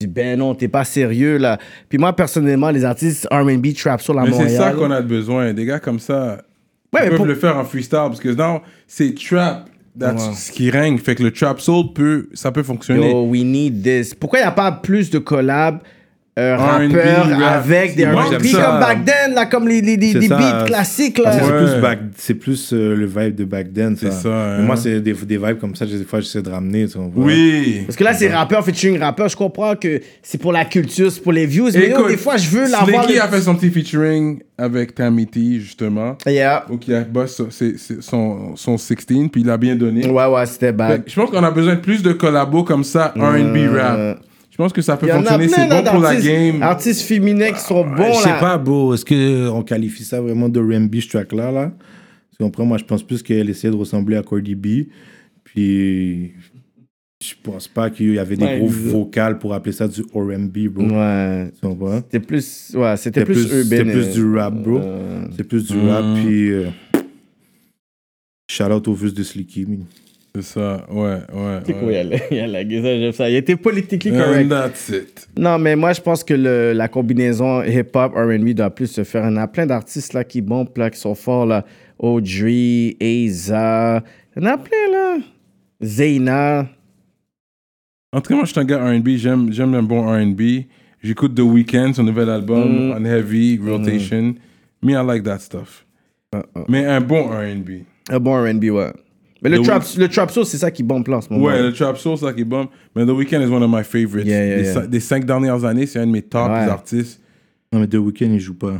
Je dis, ben non, t'es pas sérieux, là. Puis moi, personnellement, les artistes R&B, trap sur la Mais c'est Montréal. ça qu'on a besoin. Des gars comme ça, Ouais, ils mais peuvent pour- le faire en freestyle, parce que non, c'est trap. That's ce qui règne. Fait que le trap soul peut, ça peut fonctionner. Yo, we need this. Pourquoi il n'y a pas plus de collabs euh, R&B, rappeurs rap. avec des Moi, R&B comme back then, là, comme les, les, les- des beats classiques. Là. Ouais. c'est plus, back- c'est plus euh, le vibe de back then. Ça. C'est ça, hein. Moi, c'est des, des vibes comme ça, des fois, j'essaie de ramener. Tu? Oui. Parce que là, c'est rappeur featuring rappeur. Je comprends que c'est pour la culture, c'est pour les views. Mais yo, Écoute, des fois, je veux l'avoir. Slicky le- a fait son petit featuring avec Tammy T, justement. Yeah. Qui a boss c'est- son, son 16, puis il a bien donné. Ouais, ouais, c'était bad. que Je pense qu'on a besoin de plus de collabos comme ça, R&B rap. Je pense que ça peut fonctionner, c'est bon pour la game. artistes féminins qui sont bons je sais là. pas, bro. Est-ce qu'on qualifie ça vraiment de R&B, ce track-là, là? Tu comprends? Moi, je pense plus qu'elle essayait de ressembler à Cardi B. Puis, je pense pas qu'il y avait des Ouais, gros vocales pour appeler ça du R&B, bro. Ouais. Tu comprends? C'était plus, ouais, c'était C'était plus, plus, urbain. c'était plus euh, du rap, bro. euh, C'est plus du Mm. rap, puis... euh, shout out aux vues de Slicky. C'est ça, ouais, ouais. C'est cool, il y a la- guise, j'aime ça. Il était politiquement And correct. that's it. Non, mais moi, je pense que le- la combinaison hip-hop, R&B doit plus se faire. En a plein d'artistes là qui bombent, là, qui sont forts, là. Audrey, Aiza. Il y en a plein, là. Zayna. En tout cas, moi, je suis un gars R&B. J'aime, j'aime un bon R&B. J'écoute The Weeknd, son nouvel album, Mm. on heavy, rotation. Me, I like that stuff. Mais un bon R&B. Un bon R&B, ouais. Mais le The trap, le trap soul, c'est ça qui bombe là en ce moment. Ouais, le trap soul, c'est ça qui bon. Mais The Weeknd is one of my favorites. Yeah, yeah, des, yeah. cin- des cinq dernières années, c'est un de mes top Ouais. artistes. Non, mais The Weeknd, il joue pas.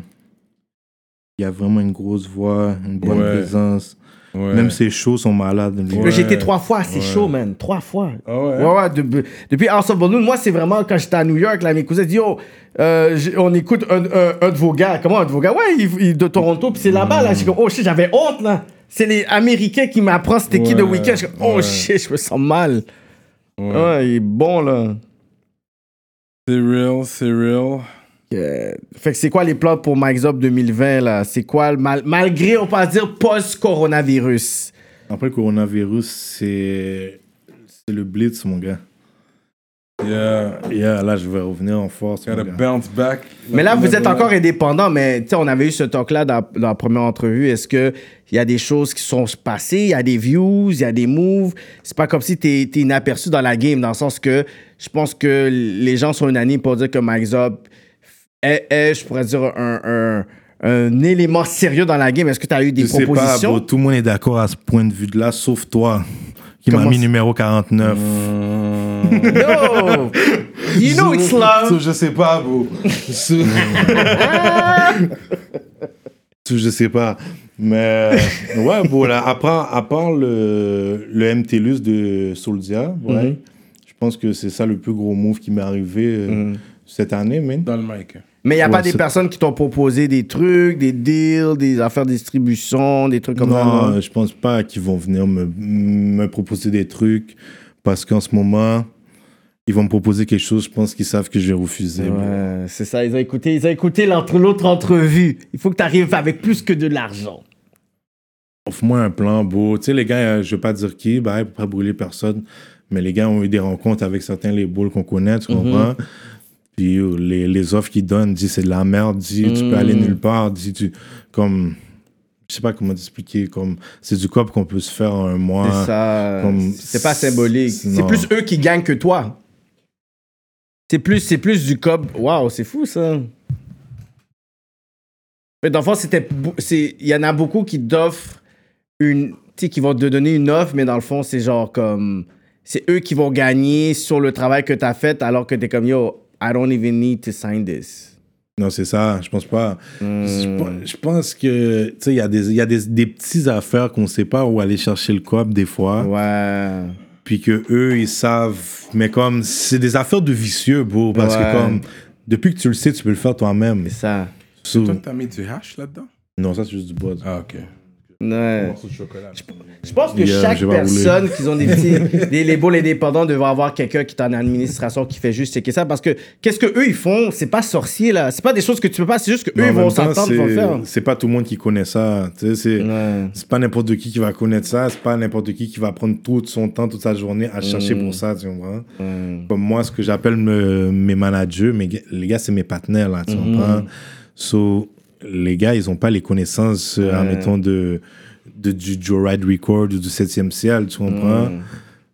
Il a vraiment une grosse voix, une bonne Ouais. présence. Ouais. Même ses shows sont malades. été trois fois, c'est chaud, man. Trois fois. Ah ouais? Ouais, ouais, de- depuis House of Balloon, moi, c'est vraiment quand j'étais à New York, là, mes cousins disent, yo, euh, on écoute un, un- un de vos gars. Comment un de vos gars? Ouais, il, il- de Toronto, puis c'est là-bas, là. J'ai comme, oh shit, j'avais honte, là. C'est les Américains qui m'apprennent c'était qui de week-end? Je oh ouais. shit, je me sens mal. Ouais. Ouais, il est bon, là. C'est real, c'est real. Euh, fait que c'est quoi les plans pour Mike's Up 2020, là? C'est quoi, mal, malgré, on peut dire, post-coronavirus? Après le coronavirus, c'est c'est le blitz, mon gars. Yeah. Yeah, là, je vais revenir en force. Gotta bounce back. Mais là, vous êtes encore indépendant, mais tu sais, on avait eu ce talk-là dans, dans la première entrevue. Est-ce qu'il y a des choses qui sont passées, il y a des views, il y a des moves? C'est pas comme si tu es, inaperçu dans la game, dans le sens que je pense que les gens sont unanimes pour dire que Mike Zop est, est, je pourrais dire, un, un, un élément sérieux dans la game. Est-ce que tu as eu des Je sais pas, propositions? bro, tout le monde est d'accord à ce point de vue-là, sauf toi, qui m'a mis numéro 49. No! You know it's love! So, je sais pas, bro. So- So, je sais pas. Mais, ouais, bon, là, à part, à part le, le MTLUS de Soldia, ouais, Mhm. je pense que c'est ça le plus gros move qui m'est arrivé euh, cette année, man. Dans le mic. Mais il n'y a Ouais, pas des personnes qui t'ont proposé des trucs, des deals, des affaires de distribution, des trucs comme ça? non, non? je pense pas qu'ils vont venir me, me proposer des trucs parce qu'en ce moment, ils vont me proposer quelque chose, je pense qu'ils savent que je vais refuser. c'est ça, ils ont écouté, ils ont écouté l'autre entrevue. Il faut que tu arrives avec plus que de l'argent. Offre-moi un plan beau. Tu sais, les gars, euh, je veux pas dire qui, bah, pour pas brûler personne, mais les gars ont eu des rencontres avec certains labels qu'on connaît, tu comprends? Puis euh, les, les offres qu'ils donnent, disent c'est de la merde, dit tu peux aller nulle part, dit tu. Comme. Je sais pas comment t'expliquer, comme. C'est du cop qu'on peut se faire en un mois. C'est ça. comme- C'est pas symbolique. c'est- plus eux qui gagnent que toi. C'est plus, c'est plus du cob. Waouh, c'est fou ça. Mais dans le fond, c'était, c'est, il y en a beaucoup qui t'offrent une, tu sais, qui vont te donner une offre, mais dans le fond, c'est genre comme, c'est eux qui vont gagner sur le travail que t'as fait, alors que t'es comme yo, I don't even need to sign this. Non, c'est ça, je pense pas. Hmm. Je, pense- je pense que, tu sais, il y a, des, y a des, des petites affaires qu'on sait pas où aller chercher le cop des fois. Ouais. Puis que eux ils savent mais comme c'est des affaires de vicieux bro parce Ouais. que comme depuis que tu le sais tu peux le faire toi-même C'est ça. So- Toi, t'as mis du hash là-dedans? non ça c'est juste du bois Ah, ok. Ouais. Morceau de chocolat. Je pense que Yeah, chaque je vais personne qui ont des petits des labels indépendants devrait avoir quelqu'un qui est en administration qui fait juste checker ça parce que qu'est-ce que eux ils font? C'est pas sorcier là c'est pas des choses que tu peux pas c'est juste que Mais eux en ils vont même temps, s'entendre c'est- faire c'est pas tout le monde qui connaît ça tu sais c'est Ouais. c'est pas n'importe qui qui va connaître ça c'est pas n'importe qui qui va prendre tout son temps toute sa journée à chercher Mm. pour ça tu comprends comme moi ce que j'appelle me- mes managers mes gars- les gars c'est mes partenaires là tu Mm-hmm. comprends? So les gars ils ont pas les connaissances euh, admettons de, de du Joe Ride Record ou du 7e ciel tu comprends? Mm.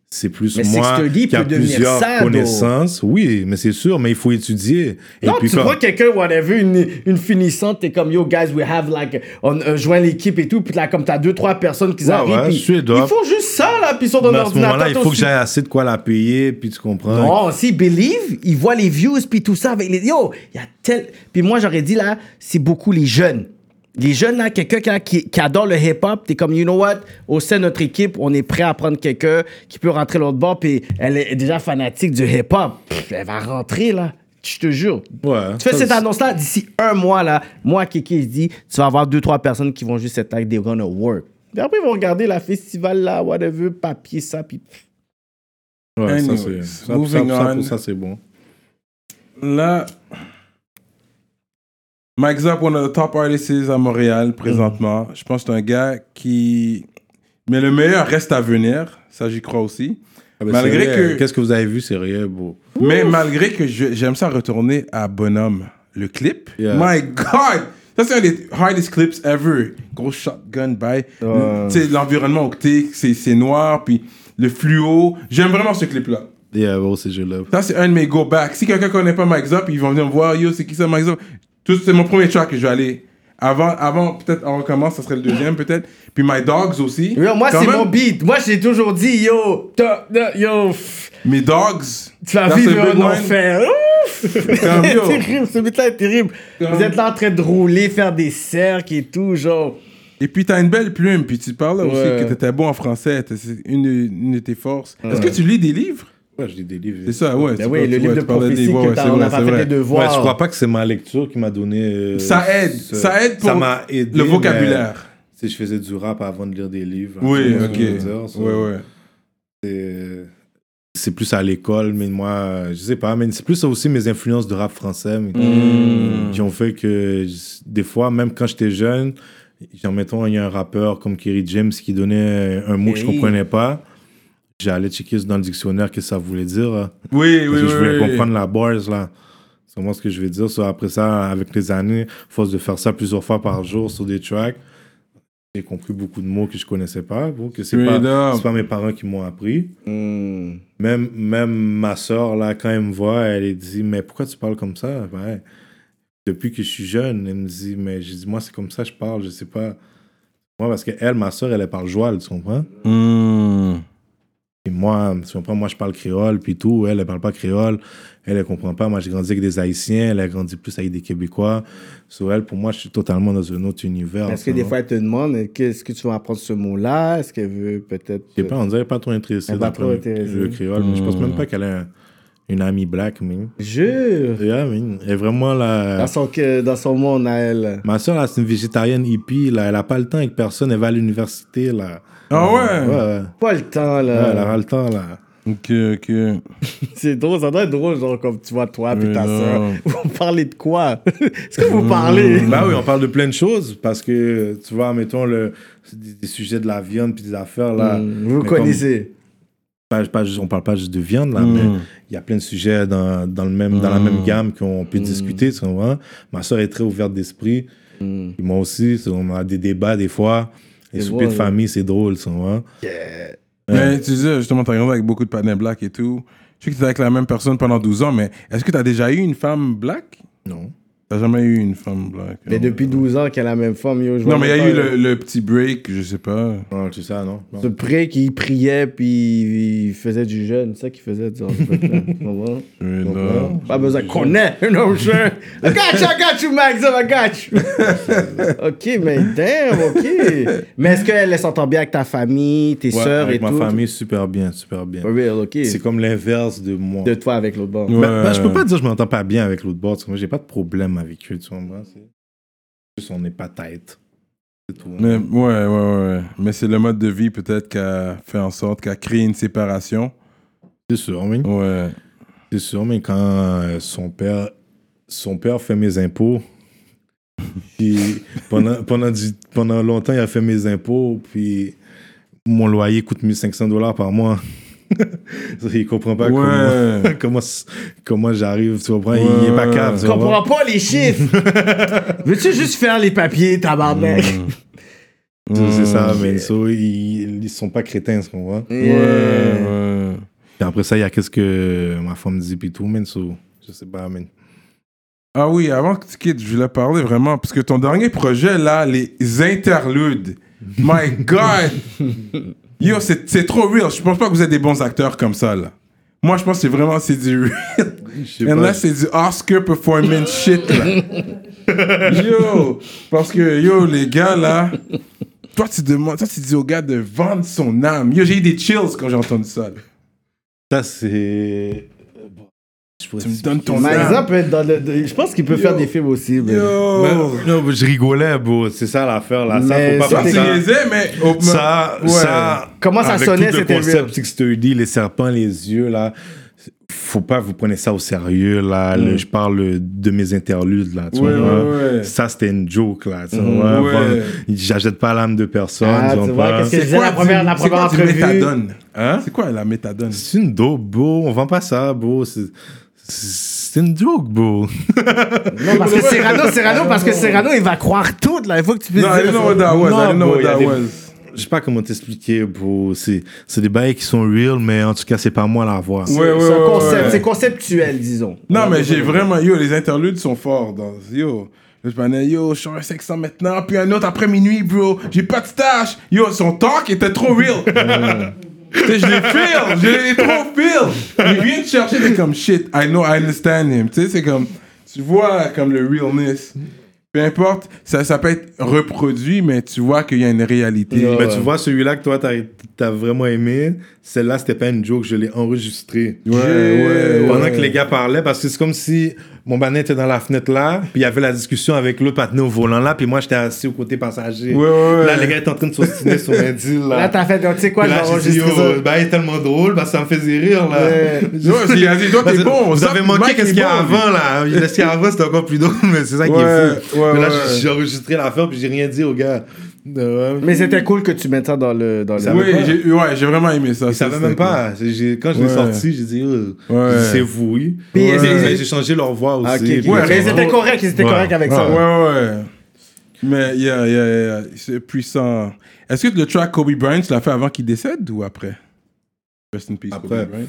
C'est plus Mais moi 630 qui a plusieurs ça, connaissances. Oui, mais c'est sûr, mais il faut étudier. Et Non, puis tu quand- vois quelqu'un, whatever, une, une finissante, t'es comme, yo, guys, we have, like, on euh, joint l'équipe et tout, puis là, comme t'as deux, trois personnes qui Ouais, arrivent, ouais, puis ils font juste ça, là, puis ils sont dans Mais à ce moment-là, il faut que j'aie assez de quoi la payer, puis tu comprends. Non, si Believe, ils voient les views puis tout ça avec les yo, il y a tel puis moi j'aurais dit là, c'est beaucoup les jeunes. Les jeunes là, quelqu'un qui, adore le hip-hop, t'es comme you know what, au sein de notre équipe, on est prêt à prendre quelqu'un qui peut rentrer l'autre bord puis elle est déjà fanatique du hip-hop. Elle va rentrer là, je te jure. Ouais. Tu fais cette annonce-là, d'ici un mois, là, moi, Kiki, je dis, tu vas avoir deux, trois personnes qui vont juste être like, they're gonna work. Puis après, ils vont regarder la festival, là, whatever, papier, ça, puis... Ouais, ça, c'est ça, ça, ça, ça, c'est bon. Là, Mike Zapp, one of the top artists à Montréal présentement. Je pense que c'est un gars qui. Mais le meilleur reste à venir. Ça, j'y crois aussi. Ah, ben, Malgré que- Qu'est-ce que vous avez vu, c'est réel, beau. Mais malgré que j'aime ça retourner à Bonhomme, le clip. Yeah. My God! Ça, c'est un des hardest clips ever. Gros shotgun by. Ouais. Tu sais, l'environnement octé, c'est noir, puis le fluo. J'aime vraiment ce clip-là. Yeah, bon, c'est je love. Ça, c'est un de mes go back. Si quelqu'un connaît pas Mike Zop, ils vont venir me voir. Yo, c'est qui ça, Mike Zop? C'est mon premier track que je vais aller. Avant, avant peut-être, on recommence, ça serait le deuxième, peut-être. Puis My Dogs aussi. Yo, moi, c'est même, mon beat. Moi, j'ai toujours dit, yo, ta- ta- yo, Mes Dogs. tu vas vivre un enfer. C'est terrible, ce beat-là est terrible. Comme- Vous êtes là en train de rouler, faire des cercles et tout, genre. Et puis, t'as une belle plume. Puis tu parlais Ouais. aussi que t'étais bon en français. C'est une, une de tes forces. Est-ce que tu lis des livres? Ouais, je lis des livres. C'est ça, ouais. Ben oui, le livre vois, de parlais des- prophétie ouais, que t'as- on vrai, n'a pas c'est fait vrai. devoirs. Ouais, je crois pas que c'est ma lecture qui m'a donné. euh, Ça aide. ce- Ça aide pour ça m'a aidé, le vocabulaire. Si je faisais du rap avant de lire des livres. Oui, c'est ce ok. dire, ça. Ouais, ouais. C'est- C'est plus à l'école, mais moi, je sais pas, mais c'est plus aussi mes influences de rap français mais- Hmm. qui ont fait que des fois, même quand j'étais jeune, genre mettons, il y a un rappeur comme Kerry James qui donnait un mot que je comprenais pas. J'allais checker dans le dictionnaire que ça voulait dire. là. Oui, Parce oui, que je voulais oui, comprendre la bars, là. C'est moi ce que je veux dire. So, après ça, avec les années, force de faire ça plusieurs fois par jour sur des tracks, j'ai compris beaucoup de mots que je connaissais pas. Bon, que c'est pas, mes parents qui m'ont appris. Hmm. Même, même ma soeur, là, quand elle me voit, elle est dit Mais pourquoi tu parles comme ça. Depuis que je suis jeune, elle me dit Mais j'ai dit Moi, c'est comme ça que je parle, je sais pas. Moi, parce qu'elle, ma soeur, elle, elle parle joual, tu comprends? Hmm. Et moi, tu comprends, moi, je parle créole, puis tout. Elle, elle parle pas créole. Elle, elle comprend pas. Moi, j'ai grandi avec des Haïtiens. Elle a grandi plus avec des Québécois. Sur elle, pour moi, je suis totalement dans un autre univers. Est-ce que des fois, elle te demande, est-ce que tu vas apprendre ce mot-là? Est-ce qu'elle veut peut-être. Je sais pas, on dirait pas trop intéressée Elle pas trop le- créole. mais Je pense même pas qu'elle a un- une amie black, mais. Jure! Yeah, man. Elle est vraiment la. Dans son, que- dans son monde, à elle. Ma soeur, là, c'est une végétarienne hippie, là. Elle a pas le temps avec personne. Elle va à l'université, là. Ah ouais? Ouais, ouais. Pas le temps, Ouais, là. elle aura le temps, là. Ok, ok. C'est drôle, ça doit être drôle, genre, comme tu vois toi et ta soeur. Vous parlez de quoi? Est-ce que vous parlez? Bah oui, on parle de plein de choses parce que, tu vois, mettons, le, des, des sujets de la viande puis des affaires, là. Hmm, Vous Mais connaissez. Pas, pas on parle pas juste de viande, là, Mm. mais il y a plein de sujets dans, dans, le même, dans la même gamme qu'on peut discuter, tu vois. Ma soeur est très ouverte d'esprit. Hmm. Moi aussi, tu- on a des débats des fois. Les soupers bon, de là. famille, c'est drôle, tu vois. Mais tu disais, justement, t'as grandi avec beaucoup de patins black et tout. Je sais que t'étais avec la même personne pendant 12 ans, mais est-ce que t'as déjà eu une femme black? Non. T'as jamais eu une femme black? Mais depuis 12 ans qu'elle a la même femme, yo, je Non, mais il y a eu le, le petit break, je sais pas. Non, c'est ça, non? non. Ce pré qui priait puis il faisait du jeûne, c'est ça qu'il faisait. tu vois? Euh. Pas besoin de connaître, non, je. I got you, I got you, Max, I got you. ok, mais damn, ok. Mais est-ce qu'elle s'entend bien avec ta famille, tes Ouais, sœurs et avec tout? ma famille, super bien, super bien. For real, ok. C'est comme l'inverse de moi. De toi avec l'autre bord. Ouais. Ben, ben, je peux pas dire que je m'entends pas bien avec l'autre bord. parce que Moi, j'ai pas de problème avec eux. Tu comprends? C'est juste on n'est pas. C'est tout. Mais, ouais, ouais, ouais. Mais c'est le mode de vie peut-être qui a fait en sorte, qui a créé une séparation. C'est sûr, oui. Ouais. C'est sûr, mais quand euh, son père, son père fait mes impôts, puis pendant, pendant, du- pendant longtemps, il a fait mes impôts, puis mon loyer coûte 1500 dollars par mois. il comprend pas Ouais. comment, comment, comment j'arrive, tu comprends? Il est pas capable. tu comprends? comprends? pas les chiffres. Veux-tu juste faire les papiers, tabarnak? C'est ça, mais so, ils, ils sont pas crétins, ce qu'on voit. Ouais. Et après ça, il y a qu'est-ce que ma femme dit, puis tout, mais so, je sais pas, mais. Ah oui, avant que tu quittes, je voulais parler vraiment, parce que ton dernier projet, là, les interludes, my God! Yo, c'est c'est trop real. Je pense pas que vous êtes des bons acteurs comme ça, là. Moi, je pense que c'est vraiment, c'est du real. Et là, c'est du Oscar performance shit, là. yo, parce que, yo, les gars, là, toi, tu demandes, toi, tu dis au gars de vendre son âme. Yo, j'ai eu des chills quand j'ai entendu ça, là. Ça, c'est. Je Tu me donnes ton exemple, peut être dans le- de- je pense qu'il peut faire des films aussi. mais- Yo! Mais- non, mais je rigolais, bro. C'est ça l'affaire, là. Ça, Mais faut pas Ça, faire mais... Ça, Ouais. ça. Comment ça avec sonnait, tout le c'était concept. Six Sturdy, les serpents, les yeux, là. Faut pas vous prenez ça au sérieux, là. Le- je parle de mes interludes, là. Tu Mm. Ouais, vois, ouais, ouais. Ça, c'était une joke, là. Tu Mm. vois, Ouais. Vendre- J'achète pas l'âme de personne. Ah, tu vois qu'est-ce que- C'est disais quoi la première- la c'est quoi première entrevue? méthadone? Hein? C'est quoi la méthadone? C'est une dope, bro. On vend pas ça, bro. C'est- une joke, bro. Non, parce que Serrano, Serrano, parce que Serrano, il va croire tout, là. Il faut que tu puisses Non, I dire didn't know ça. what that was. I Non, didn't know bro, what that des- was. Je sais pas comment t'expliquer, bro. C'est c'est des bails qui sont real, mais en tout cas, c'est pas moi la voix. Ouais, ouais, C'est un ouais, concept, ouais. c'est conceptuel, disons. Non, mais j'ai vraiment. Yo, les interludes sont forts. Dans, yo, je parlais, yo, je suis un 500 maintenant, puis un autre après minuit, bro. J'ai pas de stash. Yo, son talk était trop real. Sais, je l'ai feel. Je l'ai trop feel. Il vient te chercher, t'es comme shit. I know, I understand him. Tu sais, c'est comme. Tu vois, comme le realness. Peu importe, ça, ça peut être reproduit, mais tu vois qu'il y a une réalité. Ouais. Mais tu vois, celui-là que toi, t'as as vraiment aimé, celle-là, c'était pas une joke, je l'ai enregistré. Ouais, ouais, Pendant que les gars parlaient, parce que c'est comme si mon banet était dans la fenêtre là, puis il y avait la discussion avec l'autre patiné au volant là, puis moi, j'étais assis au côté passager. Ouais, ouais, ouais. Là, les gars étaient en train de s'ostiner sur un deal là. Là, t'as fait, tu sais quoi, Puis je là, vais j'ai dit, enregistrer yo, ça. bah, il est tellement drôle, bah, ça me faisait rire là. Ouais. Il a dit, toi, t'es bon. vous avez manqué qu'est-ce est qu'il y a avant là. Ce qu'il y a avant c'était encore plus drôle, mais c'est ça qui est fou. ouais, mais là j'ai enregistré l'affaire puis j'ai rien dit aux gars. Ouais. Mais c'était cool que tu mettes ça dans le. Dans le... Oui, j'ai ouais, j'ai vraiment aimé ça. Ils Ça, savaient c'était même pas. J'ai- Quand je l'ai Ouais. sorti, j'ai dit, oh, Ouais. c'est vous, oui. Puis, Ouais. c'est- J'ai changé leur voix aussi. Ah, ok, ok. puis Ouais, tout. mais ils étaient corrects, ils étaient Ouais. corrects avec ça. Ouais, ouais, ouais. Mais yeah, yeah, yeah, c'est puissant. Est-ce que le track Kobe Bryant, tu l'as fait avant qu'il décède ou après? Rest in peace, Après. Kobe Bryant.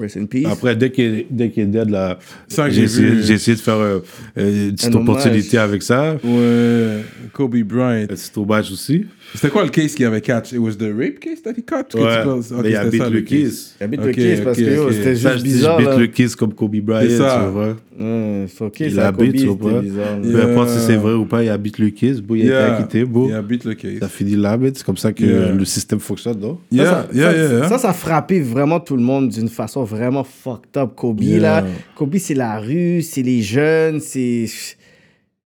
Rest in peace. Après, dès qu'il dès qu'il est dead, là, j'ai essayé, vu. j'ai essayé de faire euh, euh, une petite Un hommage. opportunité avec ça. Ouais, Kobe Bryant. Un petit hommage aussi. C'était quoi le case qu'il avait catch? It was the rape case that he caught? Ouais. Ok, Mais il habite ça, le case. kiss. Il habite Ok, le kiss parce ok, que ok. c'était juste bizarre. beat là. le kiss comme Kobe Bryant, C'est ça. tu vois. Hum, c'est ok, Il ça, habite, Kobe, tu vois. bizarre. Peu importe si c'est vrai ou pas, il habite le kiss, bro, il a Yeah. été acquitté. Il habite le case. Ça finit là, mais c'est comme ça que Yeah. le système fonctionne, non? Yeah, ça, yeah, ça, yeah. ça, ça a frappé vraiment tout le monde d'une façon vraiment fucked up. Kobe, Yeah. là. Kobe, c'est la rue, c'est les jeunes, c'est.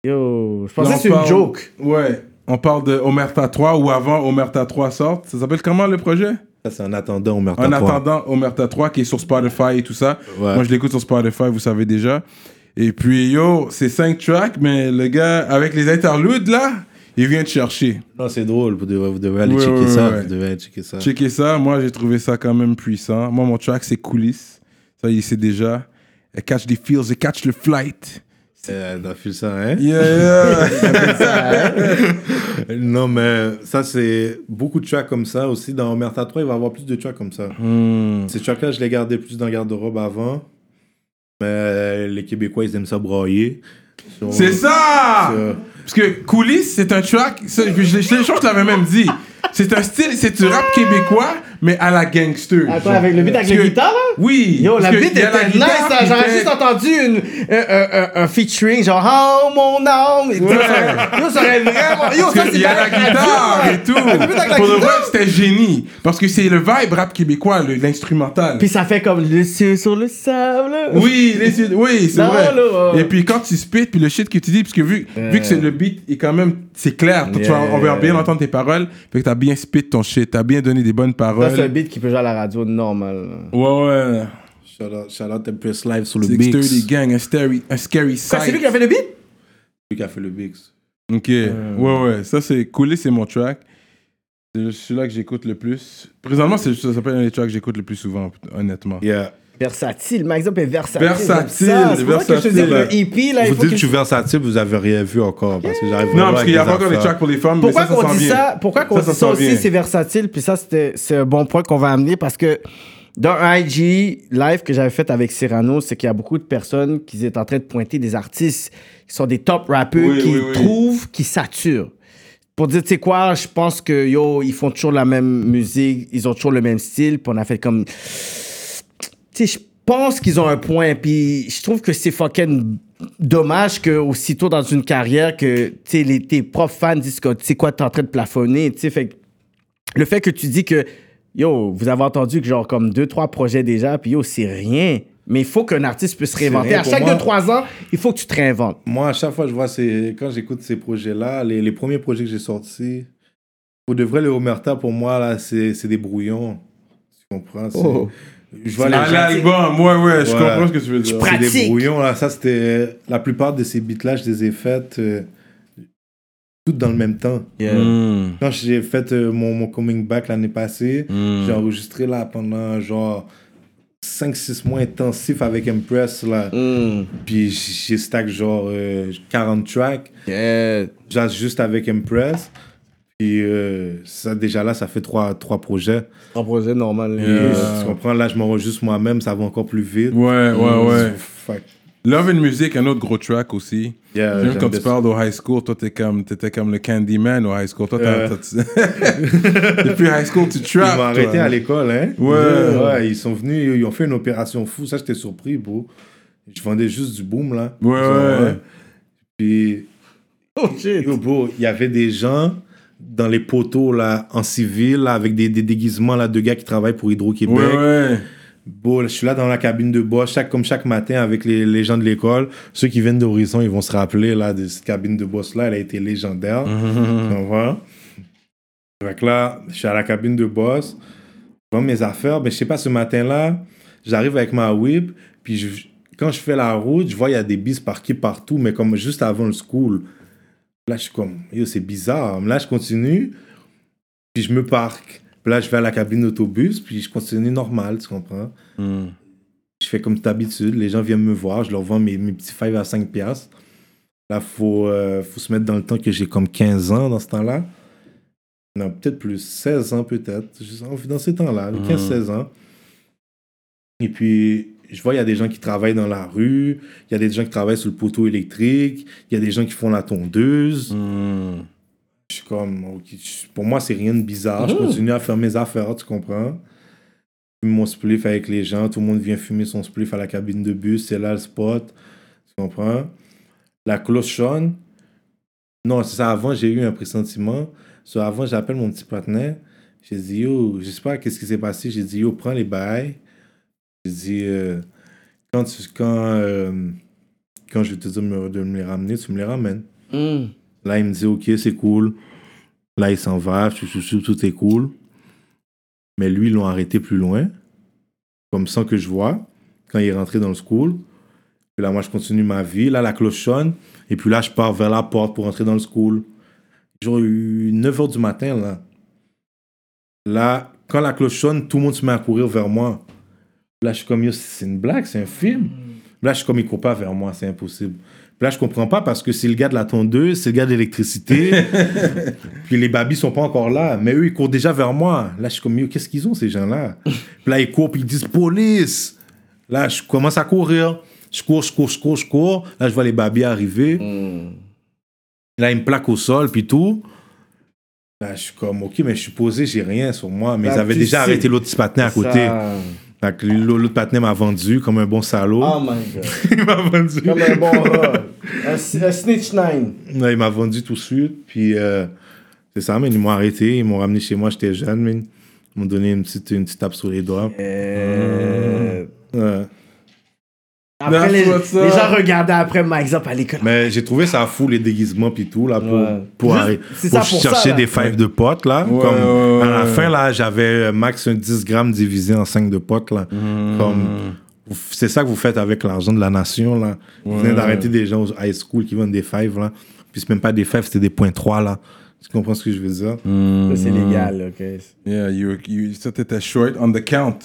Yo, je pensais que c'est on une joke. Ouais. On parle de Omerta 3 ou avant Omerta 3 sorte. Ça s'appelle comment le projet? Ça, c'est en attendant, on meurt En attendant Omerta 3 qui est sur Spotify et tout ça. Ouais. Moi, je l'écoute sur Spotify, vous savez déjà. Et puis, yo, c'est 5 tracks, mais le gars, avec les interludes là, il vient te chercher. Non, c'est drôle, vous devez, vous devez aller Ouais, checker ouais, ça. ouais. Vous devez aller checker ça. Checker ça, moi, j'ai trouvé ça quand même puissant. Moi, mon track, c'est Coulisses. Ça, il sait déjà. Catch the feels et catch the flight. Euh, T'as fait ça, hein? Yeah, yeah. Non, mais ça, c'est beaucoup de tracks comme ça aussi. Dans Omerta 3, il va y avoir plus de tracks comme ça. Hmm. Ces tracks-là, je les gardais plus dans le garde-robe avant. Mais les Québécois, ils aiment ça broyer. C'est ça! Parce que Coulisses, c'est un track. ça, Je, je, je, je l'avais même dit. C'est un style, c'est du rap québécois, mais à la gangster. Attends, avec le beat avec la guitare, là? Oui. Yo, la beat il était nice, J'aurais juste entendu une, un, un, un, un featuring, genre, oh mon âme. Yo, ça aurait vraiment. Yo, ça, c'est y a la guitare et tout. Pour le guitare. c'était génie. Parce que c'est le vibe rap québécois, l'instrumental. Puis ça fait comme le ciel sur le sable. Oui, les- oui, c'est vrai. Et puis quand tu spit, puis le shit que tu dis, parce que vu, vu que c'est le beat est quand même, c'est clair, tu vas- on va bien entendre tes paroles, fait que t'as bien spit ton shit, t'as bien donné des bonnes Ça, c'est un paroles. beat qui peut jouer à la radio normal. Ouais, ouais. Shout out, shout out Empress Live sur le Six Bix. Thirty Gang, un scary, un scary Quoi, c'est lui sight. qui a fait le beat? Lui qui a fait le Bix. Ok, ouais, ouais, ça c'est coolé, c'est mon track. C'est celui-là que j'écoute le plus. Présentement, c'est ça s'appelle un des tracks que j'écoute le plus souvent, honnêtement. Yeah. Versatile. Max Up est versatile. Versatile. C'est pour ça que je te dis le il Vous faut dites que je suis versatile, vous avez rien vu encore. Parce que j'arrive Non, parce qu'il n'y a des pas encore les affaires. tracks pour les femmes. Pourquoi qu'on dit ça? Pourquoi qu'on Ça, dit ça aussi. C'est versatile? Puis ça, c'était c'est un bon point qu'on va amener parce que dans un IG live que j'avais fait avec Cyrano, c'est qu'il y a beaucoup de personnes qui étaient en train de pointer des artistes qui sont des top rappeurs Oui, qui oui, oui. trouvent, qui saturent. Pour dire, tu sais quoi, je pense que yo, ils font toujours la même musique, ils ont toujours le même style, puis on a fait comme. Sais, je pense qu'ils ont un point, puis je trouve que c'est fucking dommage que aussitôt dans une carrière que tu sais les tes propres fans disent que tu sais quoi t'es en train de plafonner tu sais fait que le fait que tu dis que yo vous avez entendu que genre comme deux trois projets déjà puis yo c'est rien mais il faut qu'un artiste puisse se réinventer à chaque moi. deux trois ans il faut que tu te réinventes Moi, à chaque fois, je vois ces... quand j'écoute ces projets-là, les, les premiers projets que j'ai sortis, pour de vrai, le Omerta, pour moi, là, c'est des brouillons. Tu comprends? Oh. Je vois les l'album, ouais, ouais, je Ouais. comprends ce que tu veux dire. prends- C'est des pratique. brouillons, là. Ça, c'était... La plupart de ces beats-là, je les ai faites euh, toutes dans le même temps. Mm. Quand j'ai fait euh, mon, mon coming back l'année passée, Mm. j'ai enregistré là pendant genre 5-6 mois intensifs avec Impress là. Mm. Puis j'ai stack genre euh, 40 tracks, Yeah. juste avec Impress. Puis euh, ça déjà là, ça fait trois, trois projets. un projet normal Puis, Yeah. tu comprends, là je m'enregistre moi-même, ça va encore plus vite. Ouais, ouais, ouais. Fait- Love and Music, un autre gros track aussi. Yeah, Même j'aime quand tu parles au high school, toi, t'es comme, t'étais comme le Candyman au high school. Toi, t'as, Euh. t'as- depuis high school, tu Ils trappes. m'ont arrêté toi. à l'école, hein. Ouais. ouais. Ils sont venus, ils ont fait une opération fou. Ça, j'étais surpris, bro. Je vendais juste du boom, là. Ouais, ouais. Puis, oh shit yo, bro, il y avait des gens dans les poteaux, là, en civil, là, avec des, des déguisements, là, de gars qui travaillent pour Hydro-Québec. Ouais, ouais. Bon, je suis là dans la cabine de boss, chaque, comme chaque matin avec les, les gens de l'école. Ceux qui viennent d'Horizon, ils vont se rappeler là, de cette cabine de boss-là. Elle a été légendaire. Comprends? Fait que là, je suis à la cabine de boss. Je vends mes affaires. Mais je sais pas, ce matin-là, j'arrive avec ma whip. Puis je- quand je fais la route, je vois il y a des bis parqués partout, mais comme juste avant le school. Là, je suis comme, yo, c'est bizarre. Là, je continue. Puis je me parque. Puis là, je vais à la cabine d'autobus, puis je continue normal, tu comprends? Mm. Je fais comme d'habitude, les gens viennent me voir, je leur vends mes, mes petits 5 à 5 piastres. Là, il faut, euh, faut se mettre dans le temps que j'ai comme 15 ans dans ce temps-là. Non, peut-être plus, 16 ans peut-être, Je- dans ces temps-là, 15-16 ans. Et puis, je vois, il y a des gens qui travaillent dans la rue, il y a des gens qui travaillent sur le poteau électrique, il y a des gens qui font la tondeuse. Mm. Je suis comme, pour moi, c'est rien de bizarre. Je continue à faire mes affaires, tu comprends? Je fume mon spliff avec les gens, tout le monde vient fumer son spliff à la cabine de bus, c'est là le spot, tu comprends? La cloche sonne. Non, c'est ça, avant, j'ai eu un pressentiment. So, avant, j'appelle mon petit partenaire. J'ai dit, yo, je sais pas qu'est-ce qui s'est passé. J'ai dit, yo, prends les bails. J'ai dit, euh, quand, tu- quand, euh, quand je vais te dire de me les ramener, tu me les ramènes. Mm. Là, il me dit, OK, c'est cool. Là, il s'en va, chou, chou, tout est cool. Mais lui, ils l'ont arrêté plus loin, comme sans que je vois, quand il est rentré dans le school. Puis là, moi, je continue ma vie. Là, la cloche sonne. Et puis là, je pars vers la porte pour rentrer dans le school. Genre, 9 h du matin, là. Là, quand la cloche sonne, tout le monde se met à courir vers moi. Là, je suis comme, yo, c'est une blague, c'est un film. Là, je suis comme, il court pas vers moi, c'est impossible. Là, je comprends pas parce que c'est le gars de la tondeuse, c'est le gars de l'électricité. puis les babys sont pas encore là. Mais eux, ils courent déjà vers moi. Là, je suis comme, yo, qu'est-ce qu'ils ont, ces gens-là? puis là, ils courent, puis ils disent, police! Là, je commence à courir. Je cours, je cours, je cours, je cours. Là, je vois les babys arriver. Là, ils me plaquent au sol, puis tout. Là, je suis comme, OK, mais je suis posé, j'ai rien sur moi. Mais Là, ils avaient déjà sais. arrêté l'autre patinet à côté. Ça- l'autre patinet m'a vendu comme un bon salaud. Oh my god. il m'a vendu. Comme un bon rat. Un, snitch nine. Ouais, il m'a vendu tout de suite. Puis, euh, c'est ça, mais ils m'ont arrêté. Ils m'ont ramené chez moi, j'étais jeune, mais ils m'ont donné une petite, une petite tape sur les doigts. Ouais. Après, les, gens regardaient après Mike Up à l'école. Mais j'ai trouvé ça fou, les déguisements, puis tout, là, pour, Ouais. pour, Juste- chercher ça, des fives de potes, là. Ouais, comme, ouais, à la ouais. fin, là, j'avais euh, max un 10 grammes divisé en 5 de potes, là. Mm. Comme, c'est ça que vous faites avec l'argent de la nation, là. Vous venez d'arrêter des gens au high school qui vendent des fives, là. Puis c'est même pas des fives, c'était des points 3, là. Tu comprends ce que je veux dire? Mm. Ça, C'est légal, ok. Yeah, you, you, ça, t'étais short on the count.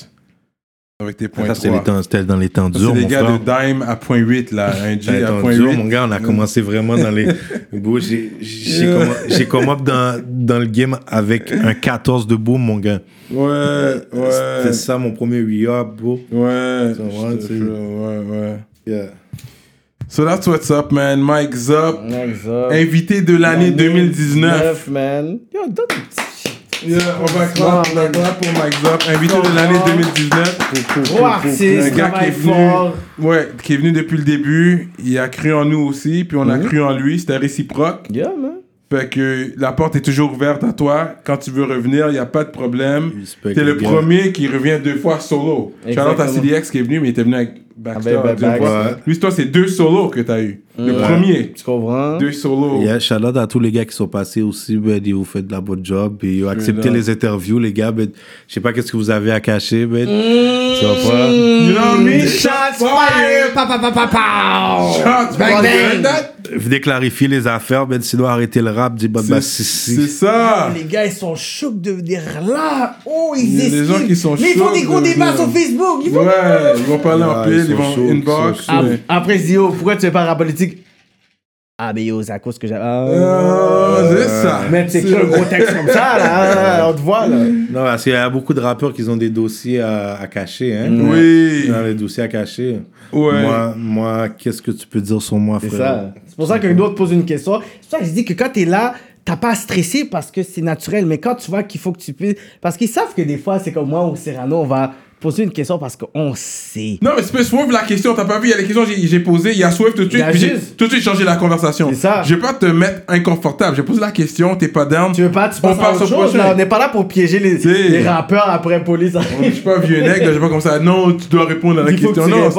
Avec tes points Ça, c'était les 3. temps- c'était dans les temps C'est durs, les mon gars frère. de Dime à point 8, là. Un G les à point durs, 8. mon gars, on a commencé vraiment dans les... J'ai j'ai Yeah. come- j'ai come up dans, dans le game avec un 14 de boom, mon gars. Ouais, C'était ouais. ça, mon premier re-up, bro. Ouais, jure, ouais, ouais. Yeah. So that's what's up, man. Mike Zop, Exact. invité de l'année 2019. man. Yo, donne un petit Yeah, on va clap, on va clap pour Mike Zop, invité de l'année 2019. Gros artiste, Un gars qui est venu, fort. ouais, qui est venu depuis le début. Il a cru en nous aussi, puis on a cru en lui. C'était réciproque. Yeah, man. Fait que la porte est toujours ouverte à toi. Quand tu veux revenir, il n'y a pas de problème. T'es le gars. premier qui revient deux fois solo. Shout-out à. CDX qui est venu, mais il était venu avec Avec deux Baxter. fois. Ouais. Lui, toi, c'est deux solos que t'as eu. Le Ouais. premier, Tu comprends? deux solos. Yeah, shout out à tous les gars qui sont passés aussi, ben, ils vous faites de la bonne job, et ils ont accepté les interviews, les gars, ben, je sais pas qu'est-ce que vous avez à cacher, ben, Mm. tu vois pas? You know mean? Shots fired! Pa, pa, pa, pa, pa. Shots fired. Venez clarifier les affaires, ben, sinon arrêtez le rap, dis bah, bah, si, C'est si. c'est ça. Les gars, ils sont chocs de venir là. Oh, ils Il y a des esquivent. gens qui sont Mais ils font des gros débats sur Facebook. Ils font Ouais, ils vont parler en pile, ils ils vont inbox. ils. Après, je dis, oh, pourquoi tu fais pas la politique? Ah, mais yo, c'est à cause que j'ai. Ah, c'est ça. Mais c'est un gros texte comme ça, là. On te voit, là. Non, parce qu'il y a beaucoup de rappeurs qui ont des dossiers à, à cacher, hein. Oui. Dans les dossiers à cacher. Ouais. Moi, moi qu'est-ce que tu peux dire sur moi, C'est frère? ça. C'est pour ça qu'un autre pose une question. C'est ça que je dis que quand t'es là, t'as pas à stresser parce que c'est naturel. Mais quand tu vois qu'il faut que tu puisses. Parce qu'ils savent que des fois, c'est comme moi ou Serrano, on va poser une question parce qu'on sait. Non, mais c'est pas Swift la question. T'as pas vu, il y a les questions que j'ai- posées. Il y a Swift tout de suite. Puis j'ai tout de suite changé la conversation. C'est ça. Je vais pas te mettre inconfortable. J'ai posé la question, t'es pas down. Tu veux pas, tu On passes à autre au chose, là. On n'est pas là pour piéger les, les rappeurs après police. Je suis pas vieux nègre, je vais pas comme ça. Non, tu dois répondre à la que question. tu Non,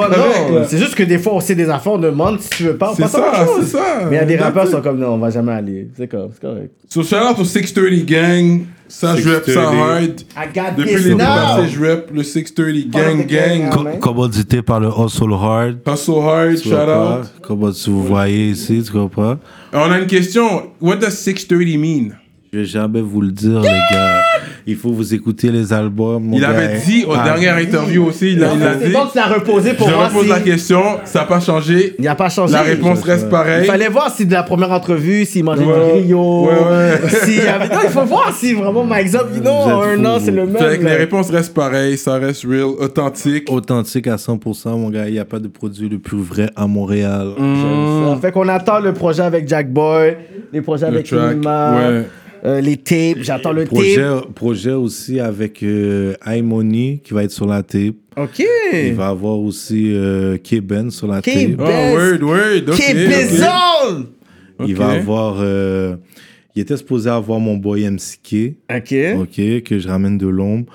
c'est juste que des fois, on sait des affaires, on demande si tu veux pas. C'est ça, c'est ça. Mais il y a des rappeurs qui sont comme non, on va jamais aller. C'est correct. So, shout out au 630 Gang. Ça, je rap ça 630. hard. I got Depuis passé, je rap le 630 Gang gang, Gang. Co- Ouais. Commodité par le Hustle Hard. Hustle hard, Tu shout out. Comment tu vous voyez ici, tu comprends? On a une question. What does 630 mean? Je vais jamais vous le dire, les gars. Il faut vous écouter les albums. mon Il gars. avait dit aux Ah, dernières interviews aussi, il a, il a C'est dit. bon, tu l'as reposé pour Je voir repose si... la question, ça n'a pas changé. Il n'y a pas changé. La réponse reste Il pareille. fallait voir si de la première entrevue, s'il mangeait Ouais. du griot. Ouais, ouais. y avait... Non, il faut voir si vraiment Mike Zop, you know, en un an, c'est le même. Fait que les réponses restent pareilles, ça reste real, authentique. Authentique à 100%, mon gars. Il n'y a pas de produit le plus vrai à Montréal. Mm. Ça fait qu'on attend le projet avec Jack Boy, les projets Le avec track, ouais. Euh, les tapes. J'attends le Projet, tape. projet aussi avec euh, iMoney qui va être sur la tape. Ok. Il va avoir aussi euh, K-Ben sur la tape. Oh, word, word, ok. Qui ok. bizarre! Il va avoir. euh, il était supposé avoir mon boy MCK. Ok. Ok, que je ramène de l'ombre.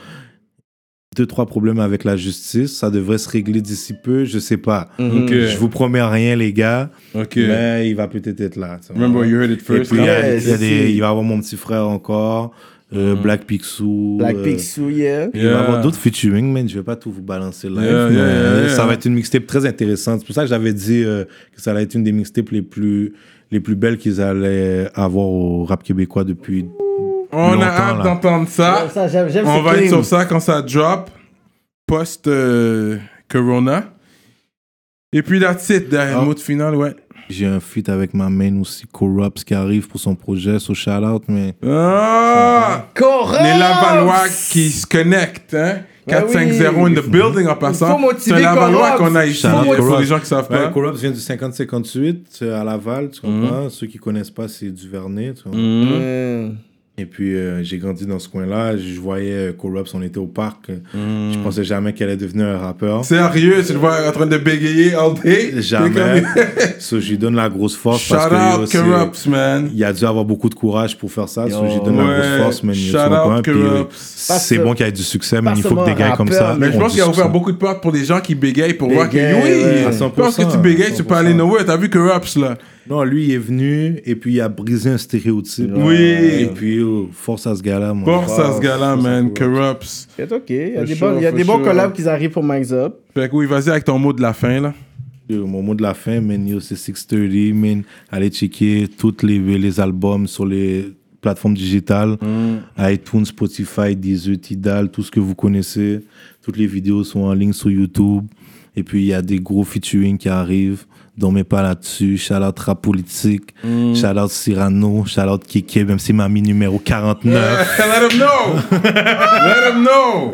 Deux, trois problèmes avec la justice. Ça devrait se régler d'ici peu, je sais pas. Mhm. Ok. Je vous promets rien, les gars. Mais il va peut-être être là. Remember, you heard it Et first. puis, il y a- Ouais, il y a c'est- des- il va avoir mon petit frère encore, euh, Black Picsou. Black euh, Picsou, yeah. Il va y Yeah. avoir d'autres featuring, man. Je vais pas tout vous balancer live. Yeah, mais yeah, yeah. Ça va être une mixtape très intéressante. C'est pour ça que j'avais dit euh, que ça allait être une des mixtapes les plus, les plus belles qu'ils allaient avoir au rap québécois depuis. On a hâte là. d'entendre ça. J'aime ça, j'aime, j'aime On va être sur ça quand ça drop, post-Corona. Et puis, that's it. Derrière Ah. le mot de finale, ouais. J'ai un feat avec ma main aussi, Corrupts, qui arrive pour son projet, so shout out, mais. Ah! Correct! Les Lavallois qui se connectent, hein? Ben 450 in the building en passant. faut motiver C'est un Lavallois Corrupts. qu'on a ici, pour les gens qui savent Ouais, pas. Corrupts vient du 50-58 euh, à Laval, tu comprends? Ceux qui connaissent pas, c'est du Vernet, tu comprends? Mm. Et puis, euh, j'ai grandi dans ce coin-là. Je voyais euh, Corrupts, on était au parc. Je pensais jamais qu'elle allait devenir un rappeur. Sérieux, tu le vois en train de bégayer all day? Jamais. So, je lui donne la grosse force Shout parce que out aussi, Corrupts, man. il a dû avoir beaucoup de courage pour faire ça. So, je lui donne la Ouais. grosse force, man. Shout out euh, Corrupts. c'est bon qu'il y ait du succès, mais il faut que des gars comme ça. Mais je pense qu'il a ouvert beaucoup de portes pour les gens qui bégayent pour voir que oui, pense que tu bégayes, tu peux aller nowhere. T'as vu Corrupts, là? Non, lui, il est venu et puis il a brisé un stéréotype. Oui. Et puis, oh, force à ce gars-là, moi. Force à ce gars-là, man. Corrupts. C'est ok. Il y a For des, sure, bons, il y a for des bons sure. collabs qui arrivent pour Mike Zop. Fait que oui, vas-y avec ton mot de la fin, là. Yo, Mon mot de la fin, man, yo, c'est 630, man. Allez checker tous les, les albums sur les plateformes digitales. iTunes, Spotify, Deezer, Tidal, tout ce que vous connaissez. Toutes les vidéos sont en ligne sur YouTube. Et puis, il y a des gros featuring qui arrivent. Dormez pas là-dessus. Shout out Rap Politique. Shout out Cyrano. Shout out Kiki, même si mamie numéro 49. Let him know. Let him know.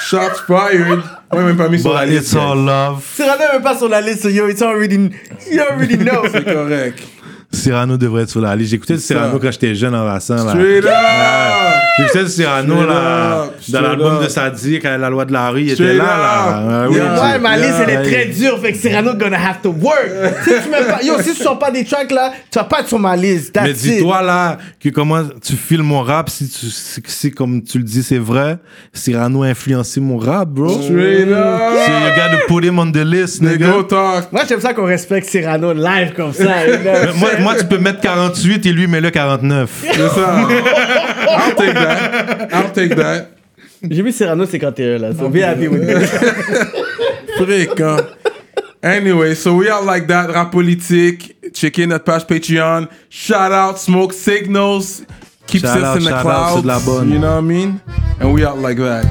Shots fired. Ouais, même pas mis sur la But liste. it's all love. Cyrano est même pas sur la liste, so yo, it's already, you already know. C'est correct. Cyrano devrait être sur la liste. J'écoutais Cyrano quand j'étais jeune en Rassan. là. Straight up. J'écoutais Cyrano Straight là, up, dans l'album de Sadik, quand la loi de la rue, était là. là. up. Ouais, oui, Ouais, ma liste, elle est très dure, fait que Cyrano gonna have to work. si tu mets pas, yo, si tu sors pas des tracks là, tu vas pas être sur ma liste. That's Mais dis-toi là que comment tu filmes mon rap, si tu si, si, comme tu le dis c'est vrai, Cyrano a influencé mon rap, bro. Straight up. So you gotta put him on the list, Nigga, talk. Moi, j'aime ça qu'on respecte Cyrano live comme ça. moi, moi, tu peux mettre 48 et lui met le 49. C'est ça. I'll take that. I'll take that. J'ai vu Cyrano 51 là. So be happy with me. Frick, hein. Anyway, so we are like that. Rap politique. Checkez notre page Patreon. Shout out Smoke Signals. Keeps Shout us out, in the clouds. You know what I mean? And we are like that.